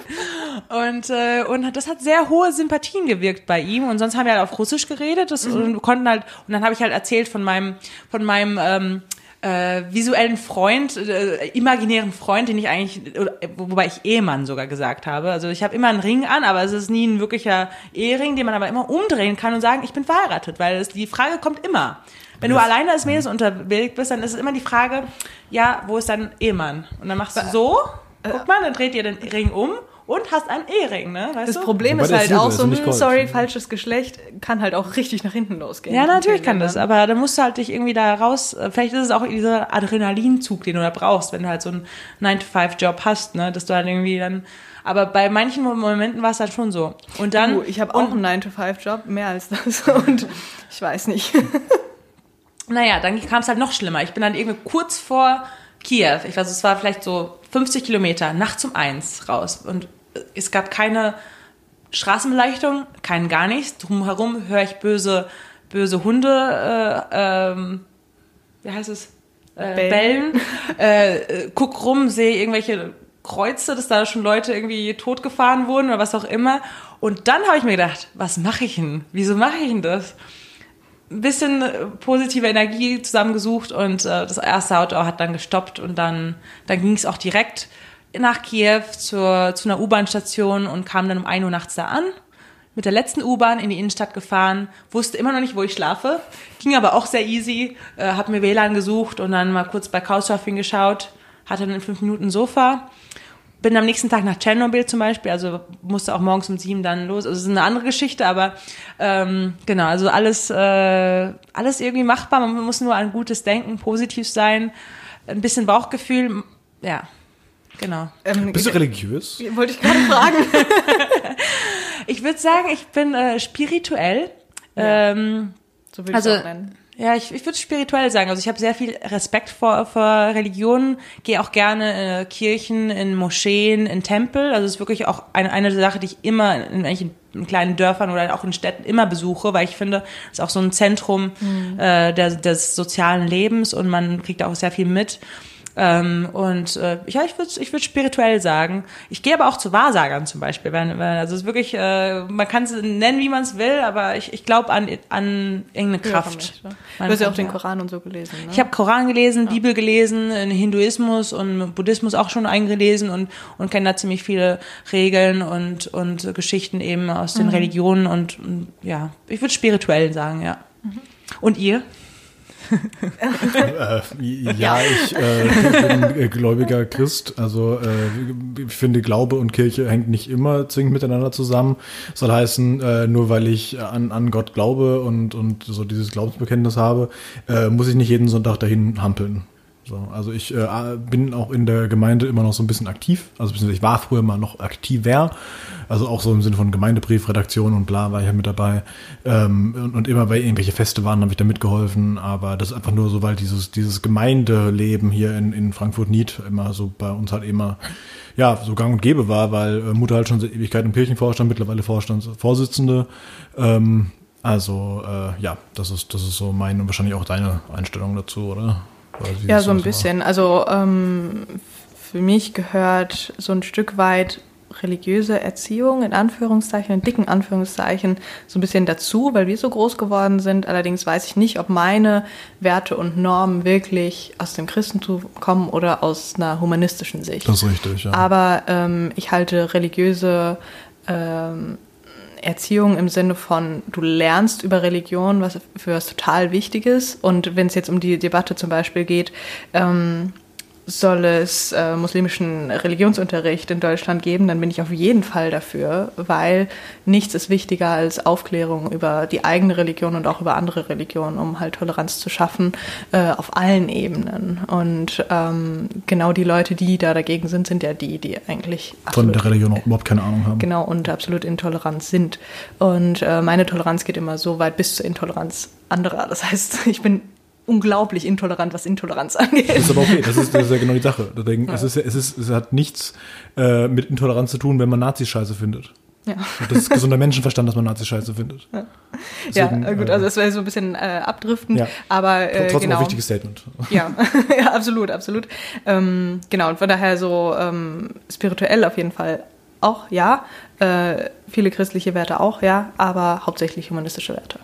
Und, äh, und das hat sehr hohe Sympathien gewirkt bei ihm. Und sonst haben wir halt auf Russisch geredet das, und konnten halt, und dann habe ich halt erzählt von meinem, von meinem ähm, äh, visuellen Freund, äh, imaginären Freund, den ich eigentlich, oder, äh, wobei ich Ehemann sogar gesagt habe. Also ich habe immer einen Ring an, aber es ist nie ein wirklicher Ehering, den man aber immer umdrehen kann und sagen, ich bin verheiratet, weil es, die Frage kommt immer. Wenn du Das- alleine als Mädels unterwegs bist, dann ist es immer die Frage, ja, wo ist dein Ehemann? Und dann machst du so, guck mal, dann dreht ihr den Ring um und hast einen Ehering, ne? Weißt Das du? Problem ist halt auch so, hm, sorry, falsches Geschlecht kann halt auch richtig nach hinten losgehen. Ja, natürlich kann das, aber dann musst du halt dich irgendwie da raus, äh, vielleicht ist es auch dieser Adrenalinzug, den du da brauchst, wenn du halt so einen 9-to-5-Job hast, ne, dass du halt irgendwie dann, aber bei manchen Momenten war es halt schon so. Und dann, Du, ich habe auch einen 9-to-5-Job, mehr als das. Und ich weiß nicht. naja, dann kam es halt noch schlimmer. Ich bin dann irgendwie kurz vor Kiew, ich weiß, es war vielleicht so 50 Kilometer, nachts um eins raus und es gab keine Straßenbeleuchtung, kein gar nichts. Drumherum höre ich böse, böse Hunde, äh, ähm, wie heißt es? Äh, Bellen. Bellen. äh, äh, guck rum, sehe irgendwelche Kreuze, dass da schon Leute irgendwie totgefahren wurden oder was auch immer. Und dann habe ich mir gedacht, was mache ich denn? Wieso mache ich denn das? Ein bisschen äh, positive Energie zusammengesucht und äh, das erste Auto hat dann gestoppt und dann, dann ging es auch direkt nach Kiew zur, zu einer U-Bahn-Station und kam dann um 1 Uhr nachts da an. Mit der letzten U-Bahn in die Innenstadt gefahren, wusste immer noch nicht, wo ich schlafe, ging aber auch sehr easy, äh, habe mir WLAN gesucht und dann mal kurz bei Couchsurfing geschaut, hatte dann in fünf Minuten Sofa, bin am nächsten Tag nach Tschernobyl zum Beispiel, also musste auch morgens um sieben dann los. Also es ist eine andere Geschichte, aber ähm, genau, also alles, äh, alles irgendwie machbar. Man muss nur an Gutes denken, positiv sein, ein bisschen Bauchgefühl, ja, genau. Ähm, Bist du religiös? wollte ich gerade fragen. Ich würde sagen, ich bin äh, spirituell. Ähm, So würde Also- ich es auch nennen. Ja, ich, ich würde spirituell sagen. Also ich habe sehr viel Respekt vor, vor Religionen, gehe auch gerne in Kirchen, in Moscheen, in Tempel. Also es ist wirklich auch eine, eine Sache, die ich immer in irgendwelchen kleinen Dörfern oder auch in Städten immer besuche, weil ich finde, es ist auch so ein Zentrum äh, der, des sozialen Lebens und man kriegt auch sehr viel mit. Ähm, und äh, ja, ich würde ich würd spirituell sagen. Ich gehe aber auch zu Wahrsagern zum Beispiel. Wenn, wenn, also es ist wirklich, äh, man kann es nennen, wie man es will, aber ich, ich glaube an, an irgendeine Kraft. Du Man hast ja auch den Koran und so gelesen. Ne? ich habe Koran gelesen, Bibel gelesen, in Hinduismus und Buddhismus auch schon eingelesen und, und kenne da ziemlich viele Regeln und, und Geschichten eben aus den Religionen und, und ja, ich würde spirituell sagen, ja. Und ihr? Äh, ja, ich äh, bin äh, gläubiger Christ. Also äh, ich finde, Glaube und Kirche hängt nicht immer zwingend miteinander zusammen. Soll heißen, äh, nur weil ich an, an Gott glaube und, und so dieses Glaubensbekenntnis habe, äh, muss ich nicht jeden Sonntag dahin hampeln. So, also ich äh, bin auch in der Gemeinde immer noch so ein bisschen aktiv. Also ich war früher mal noch aktiver. Also auch so im Sinne von Gemeindebriefredaktion und bla war ich ja mit dabei. Ähm, und, und immer bei irgendwelche Feste waren, habe ich da mitgeholfen. Aber das ist einfach nur so, weil dieses, dieses Gemeindeleben hier in, in Frankfurt-Nied immer so bei uns halt immer ja, so gang und gäbe war, weil äh, Mutter halt schon seit Ewigkeit im Kirchenvorstand, mittlerweile Vorstandsvorsitzende. Ähm, also äh, ja, das ist, das ist so meine und wahrscheinlich auch deine Einstellung dazu, oder? Ja, so ein bisschen. Also ähm, für mich gehört so ein Stück weit religiöse Erziehung in Anführungszeichen, in dicken Anführungszeichen, so ein bisschen dazu, weil wir so groß geworden sind. Allerdings weiß ich nicht, ob meine Werte und Normen wirklich aus dem Christentum kommen oder aus einer humanistischen Sicht. Das ist richtig, ja. Aber ähm, ich halte religiöse ähm, Erziehung im Sinne von, du lernst über Religion, was für was total wichtig ist. Und wenn es jetzt um die Debatte zum Beispiel geht, ähm, soll es äh, muslimischen Religionsunterricht in Deutschland geben, dann bin ich auf jeden Fall dafür, weil nichts ist wichtiger als Aufklärung über die eigene Religion und auch über andere Religionen, um halt Toleranz zu schaffen äh, auf allen Ebenen. Und ähm, genau die Leute, die da dagegen sind, sind ja die, die eigentlich Von der Religion auch überhaupt keine Ahnung haben. genau und absolut intolerant sind. Und äh, meine Toleranz geht immer so weit bis zur Intoleranz anderer. Das heißt, ich bin unglaublich intolerant, was Intoleranz angeht. Das ist aber okay, das ist, das ist ja genau die Sache. Deswegen, es, ist, ja- es, ist, es hat nichts äh, mit Intoleranz zu tun, wenn man Nazis scheiße findet. Ja. Und Das ist gesunder Menschenverstand, dass man Nazis scheiße findet. Deswegen, ja, gut, äh, also das wäre so ein bisschen äh, abdriftend, Ja. aber äh, Trotzdem genau. ein wichtiges Statement. Ja, ja, absolut, absolut. Ähm, genau, und von daher so ähm, spirituell auf jeden Fall auch, ja. Äh, viele christliche Werte auch, ja, aber hauptsächlich humanistische Werte.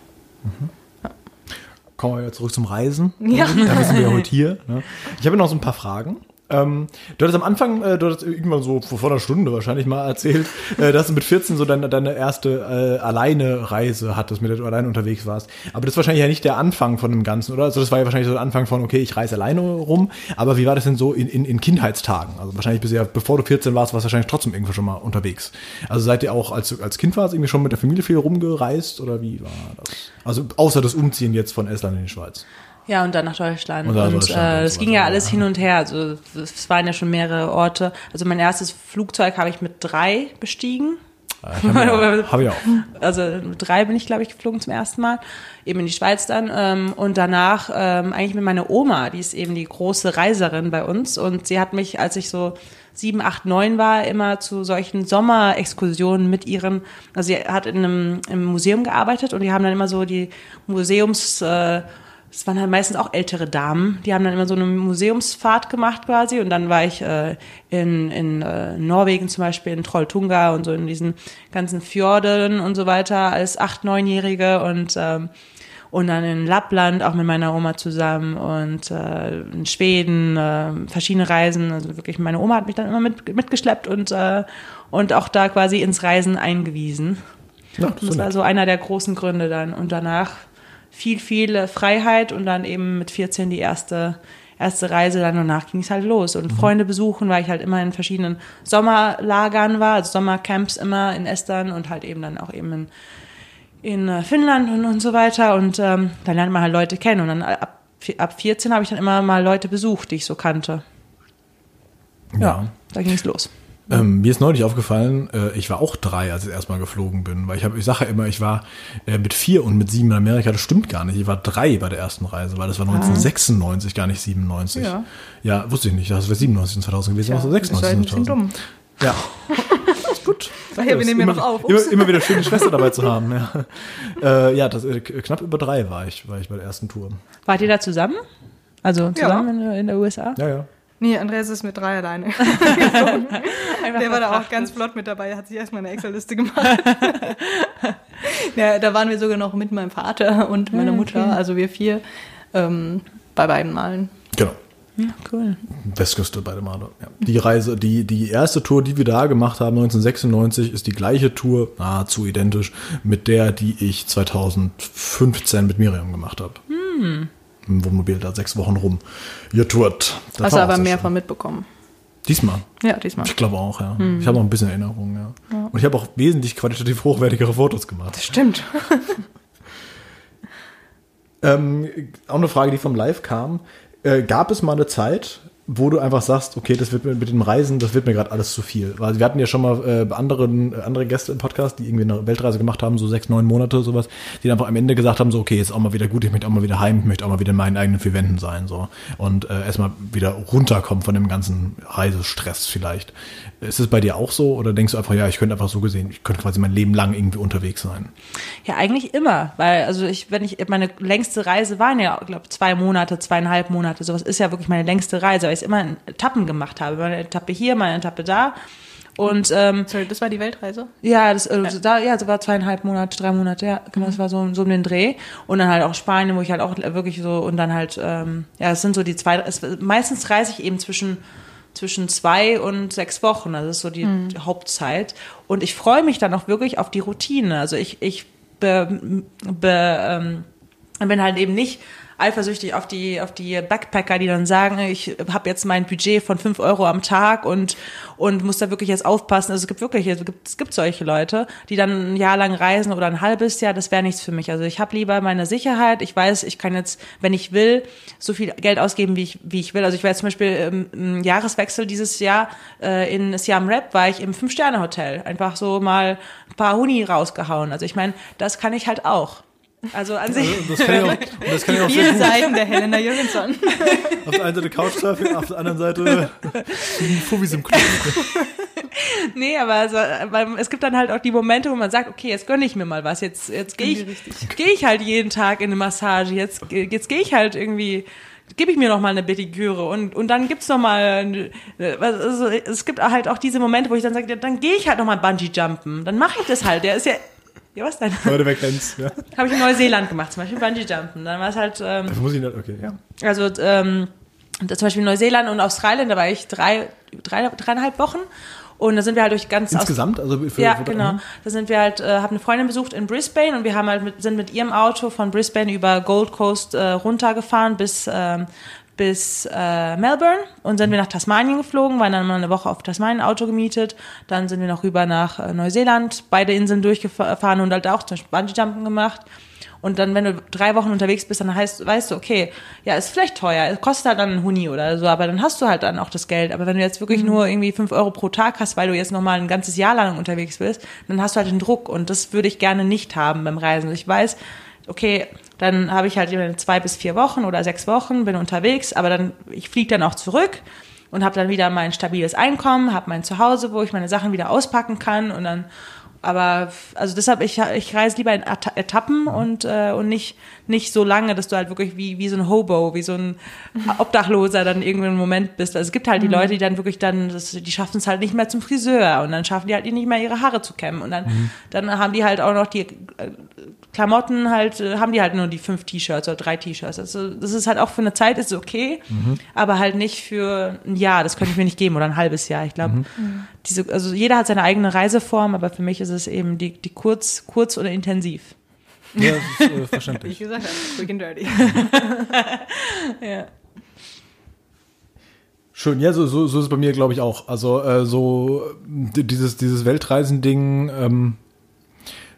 Kommen wir wieder zurück zum Reisen. Ja. Da sind wir ja heute hier. Ne? Ich habe noch so ein paar Fragen. Ähm, du hattest am Anfang, äh, du hattest irgendwann so vor, einer Stunde wahrscheinlich mal erzählt, äh, dass du mit 14 so deine, deine erste äh, alleine Reise hattest, mit der du alleine unterwegs warst. Aber das ist wahrscheinlich ja nicht der Anfang von dem Ganzen, oder? Also das war ja wahrscheinlich so der Anfang von, okay, ich reise alleine rum. Aber wie war das denn so in, in, in Kindheitstagen? Also wahrscheinlich bisher, bevor du 14 warst, warst du wahrscheinlich trotzdem irgendwo schon mal unterwegs. Also seid ihr auch, als als Kind warst, irgendwie schon mit der Familie viel rumgereist oder wie war das? Also außer das Umziehen jetzt von Estland in die Schweiz. Ja, und dann nach Deutschland. Und Und, äh, es ging ja alles hin und her. Also es waren ja schon mehrere Orte. Also mein erstes Flugzeug habe ich mit drei bestiegen. Hab ich auch. Hab ich auch. Also mit drei bin ich, glaube ich, geflogen zum ersten Mal. Eben in die Schweiz dann. Ähm, und danach ähm, eigentlich mit meiner Oma, die ist eben die große Reiserin bei uns. Und sie hat mich, als ich so sieben, acht, neun war, immer zu solchen Sommerexkursionen mit ihren, also sie hat in einem im Museum gearbeitet und die haben dann immer so die Museums, äh, es waren halt meistens auch ältere Damen, die haben dann immer so eine Museumsfahrt gemacht quasi und dann war ich äh, in, in äh, Norwegen zum Beispiel, in Trolltunga und so in diesen ganzen Fjorden und so weiter als acht, neunjährige und ähm, und dann in Lappland auch mit meiner Oma zusammen und äh, in Schweden äh, verschiedene Reisen. Also wirklich, meine Oma hat mich dann immer mit, mitgeschleppt und äh, und auch da quasi ins Reisen eingewiesen. Ja, das war so einer der großen Gründe dann. Und danach viel, viel Freiheit und dann eben mit 14 die erste, erste Reise. Dann danach ging es halt los. Und Freunde besuchen, weil ich halt immer in verschiedenen Sommerlagern war, also Sommercamps immer in Estland und halt eben dann auch eben in, in äh, Finnland und, und so weiter. Und ähm, dann lernt man halt Leute kennen. Und dann ab, ab 14 habe ich dann immer mal Leute besucht, die ich so kannte. Ja. Da ging es los. Ähm, mir ist neulich aufgefallen, äh, ich war auch drei, als ich erstmal geflogen bin, weil ich habe, ich sage ja immer, ich war äh, mit vier und mit sieben in Amerika, das stimmt gar nicht. Ich war drei bei der ersten Reise, weil das war 1996, gar nicht 97. Ja. ja wusste ich nicht, das wäre 97 und 2000 gewesen, ja, ist 96 halt ein und bisschen 2000. dumm. Ja. ist gut. Ach ja, wir nehmen ja immer, noch auf. Immer, Ups. immer wieder schön, die Schwester dabei zu haben. Ja, äh, ja das, äh, knapp über drei war ich, war ich bei der ersten Tour. Wart ihr da zusammen? Also zusammen in, in der USA? Ja, ja. Nee, Andreas ist mit drei alleine. Der war da auch ganz flott mit dabei, hat sich erstmal eine Excel-Liste gemacht. ja, da waren wir sogar noch mit meinem Vater und meiner Mutter, also wir vier, ähm, bei beiden Malen. Genau. Ja, cool. Westküste beide Male. Ja. Die Reise, die, die erste Tour, die wir da gemacht haben, 1996, ist die gleiche Tour, nahezu identisch, mit der, die ich 2015 mit Miriam gemacht habe. Hm. Im Wohnmobil da sechs Wochen rum. Ihr tourt. Das Hast du auch aber mehr schön. von mitbekommen. Diesmal. Ja, diesmal. Ich glaube auch, ja. Hm. Ich habe noch ein bisschen Erinnerung, ja. Und ich habe auch wesentlich qualitativ hochwertigere Fotos gemacht. Stimmt. Ähm, auch eine Frage, die vom Live kam. Äh, gab es mal eine Zeit, wo du einfach sagst, okay, das wird mir mit dem Reisen, das wird mir gerade alles zu viel? Weil wir hatten ja schon mal äh, anderen, äh, andere Gäste im Podcast, die irgendwie eine Weltreise gemacht haben, so sechs, neun Monate, sowas, die dann einfach am Ende gesagt haben, so, okay, jetzt auch mal wieder gut, ich möchte auch mal wieder heim, ich möchte auch mal wieder in meinen eigenen vier Wänden sein, so. Und äh, erstmal wieder runterkommen von dem ganzen Reisestress vielleicht. Ist es bei dir auch so? Oder denkst du einfach, ja, ich könnte einfach so gesehen, ich könnte quasi mein Leben lang irgendwie unterwegs sein? Ja, eigentlich immer, weil also ich, wenn ich meine längste Reise waren ja, glaube zwei Monate, zweieinhalb Monate, sowas ist ja wirklich meine längste Reise, weil ich es immer in Etappen gemacht habe, meine Etappe hier, meine Etappe da und ähm, Sorry, das war die Weltreise? ja, das äh, da ja, so war zweieinhalb Monate, drei Monate, ja, genau, das war so so um den Dreh und dann halt auch Spanien, wo ich halt auch wirklich so und dann halt ähm, ja, es sind so die zwei, es, meistens reise ich eben zwischen zwischen zwei und sechs Wochen. Das ist so die Hauptzeit. Und ich freue mich dann auch wirklich auf die Routine. Also ich, ich be, be, ähm, bin halt eben nicht eifersüchtig auf die, auf die Backpacker, die dann sagen, ich habe jetzt mein Budget von fünf Euro am Tag und, und muss da wirklich jetzt aufpassen. Also es gibt wirklich, es gibt, es gibt solche Leute, die dann ein Jahr lang reisen oder ein halbes Jahr, das wäre nichts für mich. Also ich habe lieber meine Sicherheit. Ich weiß, ich kann jetzt, wenn ich will, so viel Geld ausgeben, wie ich, wie ich will. Also ich war jetzt zum Beispiel im, im Jahreswechsel dieses Jahr äh, in Siam Rap, war ich im Fünf-Sterne-Hotel. Einfach so mal ein paar Huni rausgehauen. Also ich meine, das kann ich halt auch. Also an sich. Das kann ich auch, und das kann ich auch sehr Vier gut. Seiten der Helena Jürgensson. Auf der einen Seite Couchsurfing, auf der anderen Seite Fubis im Club. Nee, aber also, weil es gibt dann halt auch die Momente, wo man sagt, okay, jetzt gönne ich mir mal was. Jetzt, jetzt gehe ich, gehe ich halt jeden Tag in eine Massage. Jetzt, jetzt gehe ich halt irgendwie, gebe ich mir noch mal eine Pediküre und und dann gibt's noch mal, äh, also, es gibt halt auch diese Momente, wo ich dann sage, dann gehe ich halt noch mal Bungee Jumpen. Dann mache ich das halt. Der ist ja, ja was denn? Leute, wer kennt's? Ja. Habe ich in Neuseeland gemacht, zum Beispiel Bungee Jumpen. Dann war es halt, ähm, Das muss ich nicht, okay, ja. also ähm, zum Beispiel Neuseeland und Australien, da war ich drei, drei dreieinhalb Wochen. Und da sind wir halt durch ganz insgesamt, also für, ja für, genau. Da sind wir halt, äh, haben eine Freundin besucht in Brisbane und wir haben halt mit, sind mit ihrem Auto von Brisbane über Gold Coast äh, runtergefahren bis ähm, bis äh, Melbourne und sind wir nach Tasmanien geflogen, waren dann mal eine Woche auf Tasmanien Auto gemietet, dann sind wir noch rüber nach äh, Neuseeland, beide Inseln durchgefahren und halt auch zum Beispiel Bungee-Jumpen gemacht. Und dann, wenn du drei Wochen unterwegs bist, dann heißt, weißt du, okay, ja, ist vielleicht teuer, es kostet halt dann ein Huni oder so, aber dann hast du halt dann auch das Geld. Aber wenn du jetzt wirklich mhm. nur irgendwie fünf Euro pro Tag hast, weil du jetzt nochmal ein ganzes Jahr lang unterwegs bist, dann hast du halt den Druck und das würde ich gerne nicht haben beim Reisen. Ich weiß, okay, dann habe ich halt zwei bis vier Wochen oder sechs Wochen, bin unterwegs, aber dann, ich fliege dann auch zurück und habe dann wieder mein stabiles Einkommen, habe mein Zuhause, wo ich meine Sachen wieder auspacken kann und dann aber also deshalb ich ich reise lieber in Etappen und äh, und nicht nicht so lange, dass du halt wirklich wie wie so ein Hobo, wie so ein Obdachloser dann irgendwann im Moment bist. Also es gibt halt die mhm. Leute, die dann wirklich dann das, die schaffen es halt nicht mehr zum Friseur und dann schaffen die halt nicht mehr ihre Haare zu kämmen und dann mhm. dann haben die halt auch noch die äh, Klamotten halt, äh, haben die halt nur die fünf T-Shirts oder drei T-Shirts. Also das ist halt auch für eine Zeit ist okay, mhm. aber halt nicht für ein Jahr. Das könnte ich mir nicht geben oder ein halbes Jahr. Ich glaube, mhm. diese, also jeder hat seine eigene Reiseform, aber für mich ist es eben die, die kurz, kurz oder intensiv. Ja, das ist äh, verständlich. Wie gesagt, quick and dirty. ja. Schön, ja, so, so, so ist es bei mir, glaube ich, auch. Also äh, so dieses, dieses Weltreisending, ähm,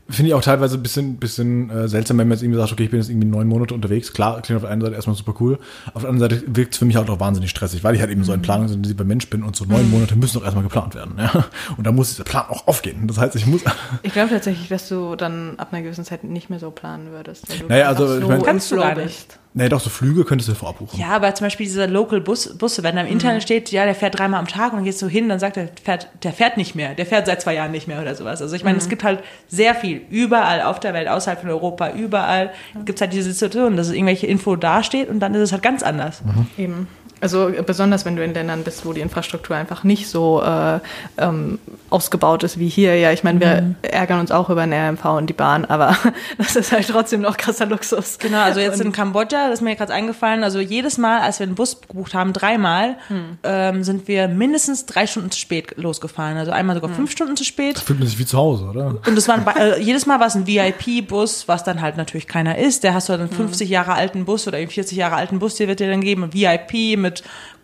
Finde ich auch teilweise ein bisschen, bisschen äh, seltsam, wenn man jetzt irgendwie sagt, okay, ich bin jetzt irgendwie neun Monate unterwegs. Klar, klingt auf der einen Seite erstmal super cool. Auf der anderen Seite wirkt es für mich halt auch wahnsinnig stressig, weil ich halt eben so ein planungsintensiver Mensch bin und so neun mhm. Monate müssen doch erstmal geplant werden. Ja? Und da muss dieser Plan auch aufgehen. Das heißt, ich muss. Ich glaube tatsächlich, dass du dann ab einer gewissen Zeit nicht mehr so planen würdest. Naja, also so ich mein, kannst du gar nicht. Nee, doch, so Flüge könntest du vorbuchen. Ja, aber zum Beispiel diese Local Bus, Busse, wenn da im Internet mhm. steht, ja, der fährt dreimal am Tag und dann gehst du hin, dann sagt er, fährt, der fährt nicht mehr, der fährt seit zwei Jahren nicht mehr oder sowas. Also ich meine, mhm. es gibt halt sehr viel, überall auf der Welt, außerhalb von Europa, überall mhm. gibt es halt diese Situation, dass irgendwelche Info dasteht und dann ist es halt ganz anders. Mhm. Eben. Also besonders wenn du in Ländern bist, wo die Infrastruktur einfach nicht so äh, ähm, ausgebaut ist wie hier. Ja, ich meine, wir mhm. ärgern uns auch über den RMV und die Bahn, aber das ist halt trotzdem noch krasser Luxus. Genau, also jetzt und in Kambodscha, das ist mir gerade eingefallen, also jedes Mal, als wir einen Bus gebucht haben, dreimal, mhm. ähm, sind wir mindestens drei Stunden zu spät losgefahren. Also einmal sogar mhm. fünf Stunden zu spät. Das fühlt man sich wie zu Hause, oder? Und das waren äh, jedes Mal war es ein VIP-Bus, was dann halt natürlich keiner ist. Der hast du einen 50 Jahre alten Bus oder einen 40 Jahre alten Bus, der wird dir dann geben, VIP mit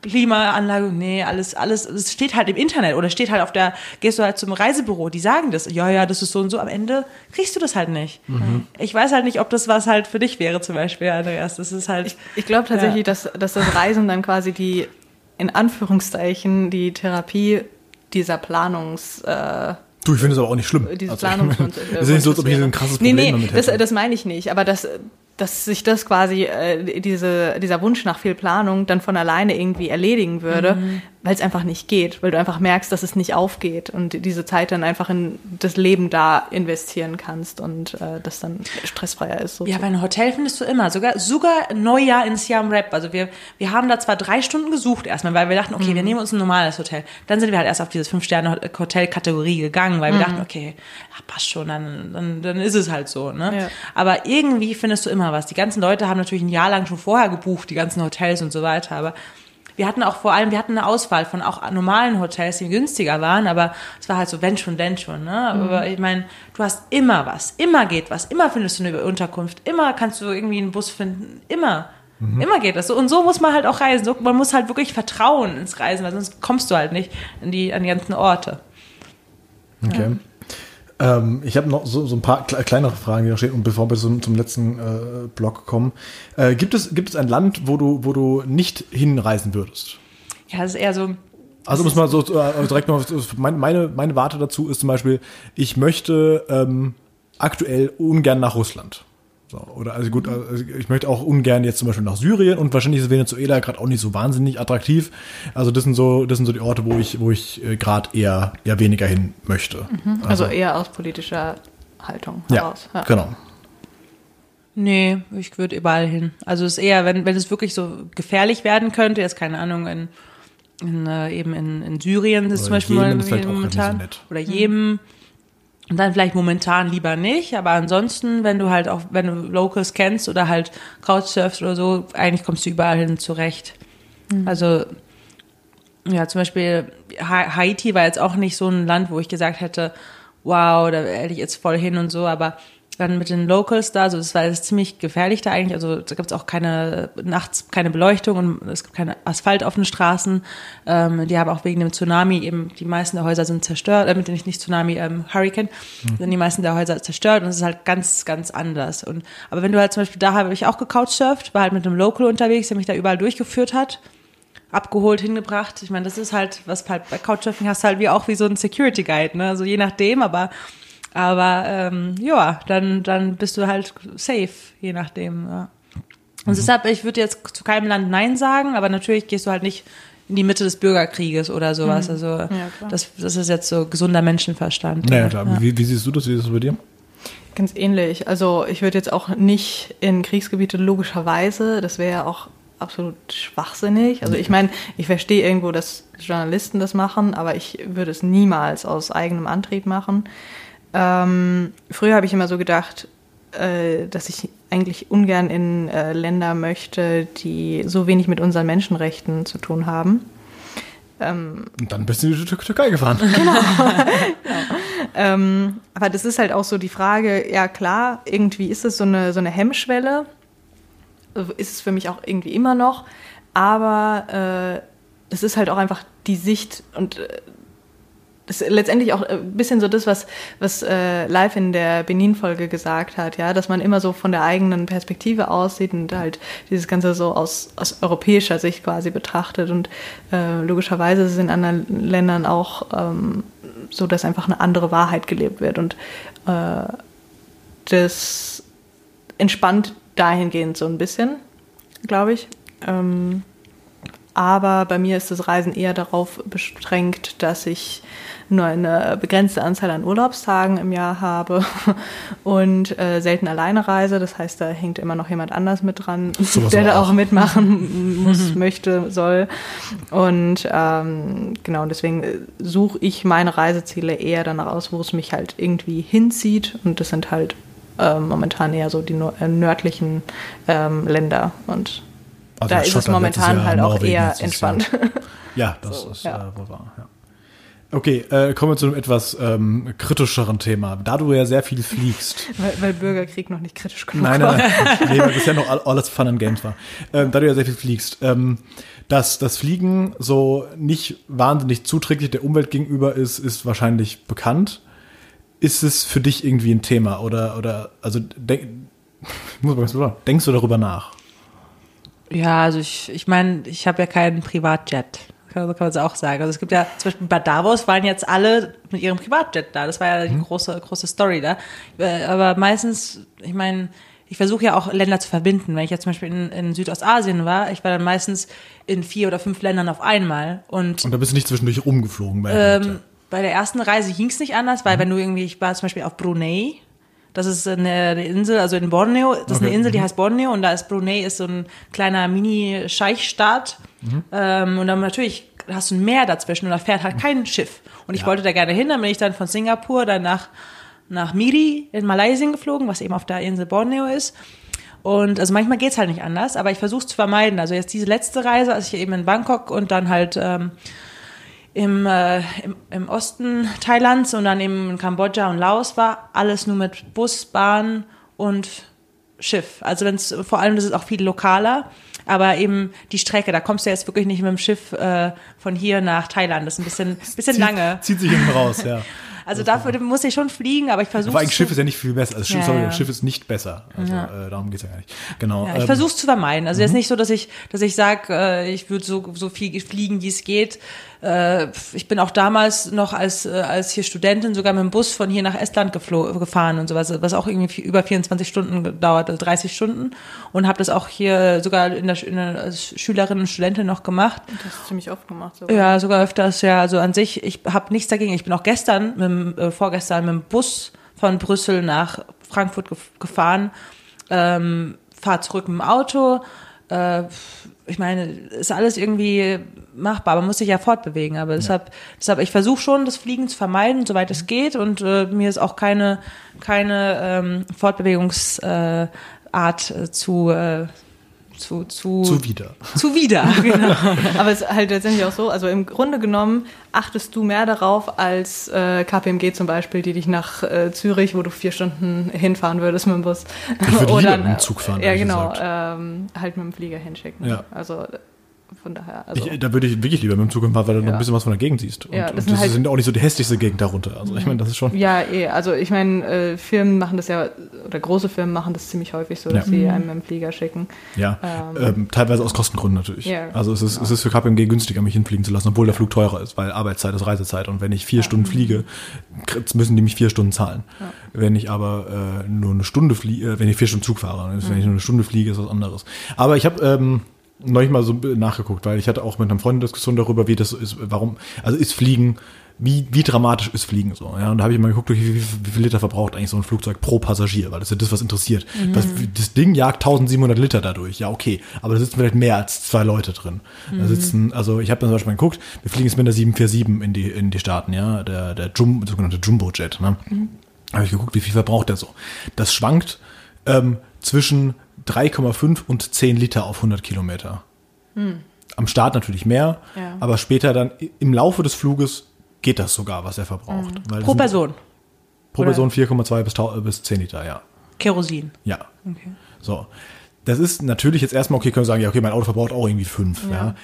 Klimaanlage, nee, alles, alles, es steht halt im Internet oder steht halt auf der, gehst du halt zum Reisebüro, die sagen das, ja, ja, das ist so und so, am Ende kriegst du das halt nicht. Mhm. Ich weiß halt nicht, ob das was halt für dich wäre zum Beispiel, Andreas, das ist halt. Ich, ich glaube tatsächlich, ja. dass, dass das Reisen dann quasi die, in Anführungszeichen, die Therapie dieser Planungs, äh, Du, ich finde es aber auch nicht schlimm. Diese also, Planung. Es ist nicht so, als ob ich ein krasses Problem nee, nee, damit hätte. Das, das meine ich nicht. Aber das, dass sich das quasi, äh, diese, dieser Wunsch nach viel Planung dann von alleine irgendwie erledigen würde, mhm weil es einfach nicht geht, weil du einfach merkst, dass es nicht aufgeht und diese Zeit dann einfach in das Leben da investieren kannst und äh, das dann stressfreier ist. So ja, bei einem Hotel findest du immer, sogar sogar Neujahr in Siam Rap. Also wir wir haben da zwar drei Stunden gesucht erstmal, weil wir dachten, okay, mhm. wir nehmen uns ein normales Hotel. Dann sind wir halt erst auf dieses fünf Sterne Hotel Kategorie gegangen, weil wir mhm. dachten, okay, ach, passt schon, dann, dann dann ist es halt so. Ne? Ja. Aber irgendwie findest du immer was. Die ganzen Leute haben natürlich ein Jahr lang schon vorher gebucht, die ganzen Hotels und so weiter, aber wir hatten auch vor allem, wir hatten eine Auswahl von auch normalen Hotels, die günstiger waren, aber es war halt so, wenn schon, denn schon. Ne? Mhm. Aber ich meine, du hast immer was, immer geht was, immer findest du eine Unterkunft, immer kannst du irgendwie einen Bus finden, immer. Mhm. Immer geht das so. Und so muss man halt auch reisen. So, man muss halt wirklich vertrauen ins Reisen, weil sonst kommst du halt nicht in die, an die ganzen Orte. Okay. Ja. Ähm, ich habe noch so, so, ein paar kleinere Fragen, die da stehen, und bevor wir zum, zum letzten äh, Block kommen. Äh, gibt, es, gibt es ein Land, wo du, wo du nicht hinreisen würdest? Ja, das ist eher so. Also, um es mal so äh, direkt mal, meine, meine Warte dazu ist zum Beispiel, ich möchte ähm, aktuell ungern nach Russland. So, oder also gut, also ich möchte auch ungern jetzt zum Beispiel nach Syrien und wahrscheinlich ist Venezuela gerade auch nicht so wahnsinnig attraktiv. Also das sind so, das sind so die Orte, wo ich, wo ich äh, gerade eher, eher weniger hin möchte. Mhm. Also, also, eher aus politischer Haltung heraus. Ja, ja. genau. Nee, ich würde überall hin. Also es ist eher, wenn, wenn es wirklich so gefährlich werden könnte, jetzt keine Ahnung, in, in äh, eben in, in Syrien ist zum Beispiel Jemen mal, momentan. So oder Jemen. Mhm und dann vielleicht momentan lieber nicht, aber ansonsten, wenn du halt auch, wenn du Locals kennst oder halt Couchsurfst oder so, eigentlich kommst du überall hin zurecht. Also ja, zum Beispiel Ha- Haiti war jetzt auch nicht so ein Land, wo ich gesagt hätte, wow, da hätte ich jetzt voll hin und so, aber dann mit den Locals da, also das war jetzt ziemlich gefährlich da eigentlich, also da gibt es auch keine, nachts keine Beleuchtung und es gibt keinen Asphalt auf den Straßen. Ähm, die haben auch wegen dem Tsunami eben, die meisten der Häuser sind zerstört, äh, nicht, nicht Tsunami, ähm, Hurricane, sind die meisten der Häuser zerstört und es ist halt ganz, ganz anders. Und, aber wenn du halt zum Beispiel, da habe ich auch gecouchsurft, war halt mit einem Local unterwegs, der mich da überall durchgeführt hat abgeholt, hingebracht. Ich meine, das ist halt, was halt bei Couchsurfing hast halt wie auch wie so ein Security Guide, ne? Also je nachdem, aber aber ähm, ja, dann dann bist du halt safe, je nachdem. Ja. Und deshalb, ich würde jetzt zu keinem Land Nein sagen, aber natürlich gehst du halt nicht in die Mitte des Bürgerkrieges oder sowas. Also klar. das, das ist jetzt so gesunder Menschenverstand. Naja, klar. Wie, wie siehst du das? Wie ist das bei dir? Ganz ähnlich. Also ich würde jetzt auch nicht in Kriegsgebiete logischerweise, das wäre ja auch absolut schwachsinnig. Also ich meine, ich verstehe irgendwo, dass Journalisten das machen, aber ich würde es niemals aus eigenem Antrieb machen. Ähm, früher habe ich immer so gedacht, äh, dass ich eigentlich ungern in äh, Länder möchte, die so wenig mit unseren Menschenrechten zu tun haben. Und dann bist du in die Tür Türkei gefahren. Ähm, aber das ist halt auch so die Frage, ja klar, irgendwie ist es so eine, so eine Hemmschwelle, ist es für mich auch irgendwie immer noch, aber äh, es ist halt auch einfach die Sicht und äh, das ist letztendlich auch ein bisschen so das, was, was äh, live in der Benin-Folge gesagt hat, ja, dass man immer so von der eigenen Perspektive aussieht und halt dieses Ganze so aus, aus europäischer Sicht quasi betrachtet. Und äh, logischerweise ist es in anderen Ländern auch ähm, so, dass einfach eine andere Wahrheit gelebt wird. Und äh, das entspannt dahingehend so ein bisschen, glaube ich. Ähm, aber bei mir ist das Reisen eher darauf beschränkt, dass ich nur eine begrenzte Anzahl an Urlaubstagen im Jahr habe und äh, selten alleine reise. Das heißt, da hängt immer noch jemand anders mit dran, der da auch. auch mitmachen muss, möchte, soll. Und ähm, genau, deswegen äh, suche ich meine Reiseziele eher danach aus, wo es mich halt irgendwie hinzieht. Und das sind halt äh, momentan eher so die äh, nördlichen ähm, Länder. Und Also da ist es Schottland momentan halt auch eher entspannt. Ja, das So, ist ja. Äh, wohl wahr. Ja. Okay, äh, kommen wir zu einem etwas ähm, kritischeren Thema. Da du ja sehr viel fliegst. weil, weil Bürgerkrieg noch nicht kritisch genug Nein, war. nein, nein. Nee, weil bisher noch all- alles Fun and Games war. Ähm, da du ja sehr viel fliegst. Ähm, dass das Fliegen so nicht wahnsinnig zuträglich der Umwelt gegenüber ist, ist wahrscheinlich bekannt. Ist es für dich irgendwie ein Thema? Oder, oder also denk, muss ganz kurz sagen, denkst du darüber nach? Ja, also ich, ich meine, ich habe ja keinen Privatjet. Kann, so kann man es auch sagen. Also es gibt ja, zum Beispiel bei Davos waren jetzt alle mit ihrem Privatjet da. Das war ja die große, große Story da. Äh, Aber meistens, ich meine, ich versuche ja auch Länder zu verbinden. Wenn ich jetzt zum Beispiel in, in Südostasien war, ich war dann meistens in vier oder fünf Ländern auf einmal. Und Und da bist du nicht zwischendurch rumgeflogen bei ähm, bei der ersten Reise ging es nicht anders, weil wenn du irgendwie, ich war zum Beispiel auf Brunei, das ist eine, eine Insel, also in Borneo, das ist eine Insel, die heißt Borneo und da ist Brunei ist so ein kleiner Mini-Scheichstaat. Ähm, und dann natürlich hast du ein Meer dazwischen und da fährt halt kein Schiff. Und ich Ja. wollte da gerne hin, dann bin ich dann von Singapur dann nach nach Miri in Malaysia geflogen, was eben auf der Insel Borneo ist. Und also manchmal geht's halt nicht anders, aber ich versuche es zu vermeiden. Also jetzt diese letzte Reise, als ich eben in Bangkok und dann halt ähm, im, äh, im, im Osten Thailands und dann eben in Kambodscha und Laos war, alles nur mit Bus, Bahn und Schiff. Also wenn es vor allem das ist auch viel lokaler, aber eben die Strecke, da kommst du jetzt wirklich nicht mit dem Schiff äh, von hier nach Thailand. Das ist ein bisschen, bisschen zieht, lange. Zieht sich hinten raus, ja. Also dafür muss ich schon fliegen, aber ich versuche Aber eigentlich Schiff ist ja nicht viel besser. Also Schiff, Ja, sorry, ja. Schiff ist nicht besser. Also äh, darum geht's ja gar nicht. Genau. Ja, ich ähm, versuche es zu vermeiden. Also jetzt nicht so, dass ich, dass ich sage, äh, ich würde so so viel fliegen, wie es geht. Äh, ich bin auch damals noch als äh, als hier Studentin sogar mit dem Bus von hier nach Estland gefahren und sowas, was auch irgendwie über 24 Stunden gedauert, also 30 Stunden und habe das auch hier sogar in der, in der als Schülerin und Studentin noch gemacht. Das ist ziemlich oft gemacht. So. Ja, sogar öfters, ja. Also an sich, ich habe nichts dagegen. Ich bin auch gestern, mit, äh, vorgestern mit dem Bus von Brüssel nach Frankfurt gef gefahren, ähm, fahr zurück mit dem Auto. Äh, ich meine, ist alles irgendwie machbar, man muss sich ja fortbewegen. Aber deshalb, deshalb ich versuche schon, das Fliegen zu vermeiden, soweit es geht. Und äh, mir ist auch keine, keine ähm, Fortbewegungsart äh, zu, äh, zu, zu, Zuwider. zuwider. Genau. Aber es ist halt letztendlich auch so, also im Grunde genommen achtest du mehr darauf als äh, KPMG zum Beispiel, die dich nach äh, Zürich, wo du vier Stunden hinfahren würdest mit dem Bus. Ich würde Oder, mit dem Zug fahren, Ja, genau, ähm, halt mit dem Flieger hinschicken. Ja. Also von daher. Also, Ich, da würde ich wirklich lieber mit dem Zug fahren, weil du noch Ja. ein bisschen was von der Gegend siehst. Und, Ja, und das das, sind halt- sind auch nicht so die hässlichste Gegend darunter. Also ich meine, das ist schon. ja, eh. Also ich meine, äh, Firmen machen das ja, oder große Firmen machen das ziemlich häufig so, dass Ja. sie einem mit dem Flieger schicken. Ja, ähm, teilweise aus Kostengründen natürlich. Ja, also es ist, es ist für KPMG günstiger, mich hinfliegen zu lassen, obwohl der Flug teurer ist, weil Arbeitszeit ist Reisezeit und wenn ich vier Stunden fliege, müssen die mich vier Stunden zahlen. Wenn ich aber äh, nur eine Stunde fliege, äh, wenn ich vier Stunden Zug fahre, wenn ich nur eine Stunde fliege, ist was anderes. Aber ich habe ähm, neulich mal so nachgeguckt, weil ich hatte auch mit einem Freund eine Diskussion darüber, wie das ist, warum, also ist Fliegen wie, wie dramatisch ist Fliegen so? Ja, und da habe ich mal geguckt, wie, wie, wie viel Liter verbraucht eigentlich so ein Flugzeug pro Passagier, weil das ist ja das, was interessiert. Das, das Ding jagt 1700 Liter dadurch, ja okay, aber da sitzen vielleicht mehr als zwei Leute drin. Da sitzen, also ich habe dann zum Beispiel mal geguckt, wir fliegen jetzt mit der 747 in die, in die Staaten, ja, der, der Jum, sogenannte Jumbo-Jet, ne? Habe ich geguckt, wie viel verbraucht der so. Das schwankt ähm, zwischen 3,5 und 10 Liter auf 100 Kilometer. Am Start natürlich mehr, Ja. aber später dann im Laufe des Fluges geht das sogar, was er verbraucht. Das Pro Person. Pro oder? Person 4,2 bis, tau- bis 10 Liter, ja. Kerosin. Ja. So. Das ist natürlich jetzt erstmal, okay, können wir sagen, ja, okay, mein Auto verbraucht auch irgendwie 5, ja.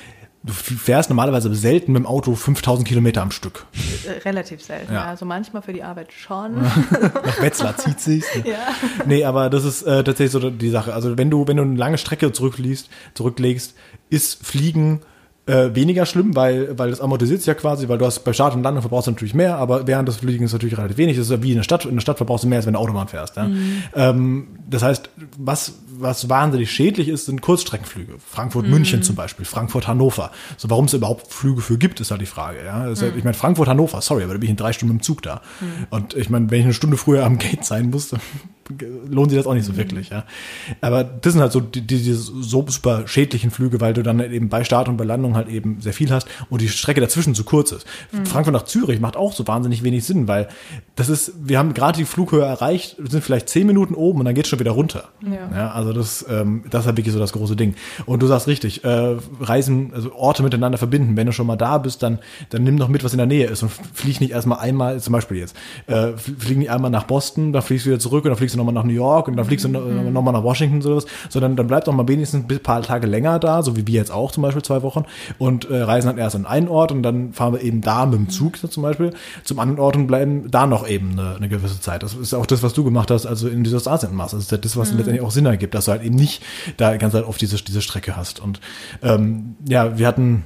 Du fährst normalerweise selten mit dem Auto 5000 Kilometer am Stück. Äh, Relativ selten. Ja. Ja. Also manchmal für die Arbeit schon. Nach Wetzlar zieht sich's. ja. Nee, aber das ist äh, tatsächlich so die Sache. Also wenn du, wenn du eine lange Strecke zurückliest, zurücklegst, ist Fliegen äh, weniger schlimm, weil, weil das amortisiert ja quasi, weil du hast bei Start und Landung verbrauchst du natürlich mehr, aber während des Fliegens natürlich relativ wenig. Das ist ja wie in der Stadt. In der Stadt verbrauchst du mehr, als wenn du Autobahn fährst. Ja? Ähm, das heißt, was, was wahnsinnig schädlich ist, sind Kurzstreckenflüge. Frankfurt-München zum Beispiel, Frankfurt-Hannover. So, warum es überhaupt Flüge für gibt, ist halt die Frage. Ja? Ist halt, ich meine, Frankfurt-Hannover, sorry, aber da bin ich in drei Stunden dem Zug da. Und ich meine, wenn ich eine Stunde früher am Gate sein muss, dann lohnt sich das auch nicht so wirklich, ja. Aber das sind halt so die, die, diese so super schädlichen Flüge, weil du dann eben bei Start und bei Landung halt eben sehr viel hast und die Strecke dazwischen zu kurz ist. Frankfurt nach Zürich macht auch so wahnsinnig wenig Sinn, weil das ist, wir haben gerade die Flughöhe erreicht, sind vielleicht zehn Minuten oben und dann geht's schon wieder runter. Ja. also das, ähm, das ist halt wirklich so das große Ding. Und du sagst richtig, äh, Reisen, also Orte miteinander verbinden. Wenn du schon mal da bist, dann, dann nimm noch mit, was in der Nähe ist und flieg nicht erstmal einmal, zum Beispiel jetzt, äh, flieg nicht einmal nach Boston, dann fliegst du wieder zurück und dann fliegst du nochmal nach New York und dann fliegst du noch, noch mal nach Washington oder sowas, sondern dann bleib doch mal wenigstens ein paar Tage länger da, so wie wir jetzt auch zum Beispiel zwei Wochen und äh, reisen dann erst an einen Ort und dann fahren wir eben da mit dem Zug so zum Beispiel zum anderen Ort und bleiben da noch eben eine, eine gewisse Zeit. Das ist auch das, was du gemacht hast, also in dieser Asien machst. Das ist ja das, was letztendlich auch Sinn ergibt, dass du halt eben nicht da die ganze Zeit auf diese, diese Strecke hast. Und ähm, ja, wir hatten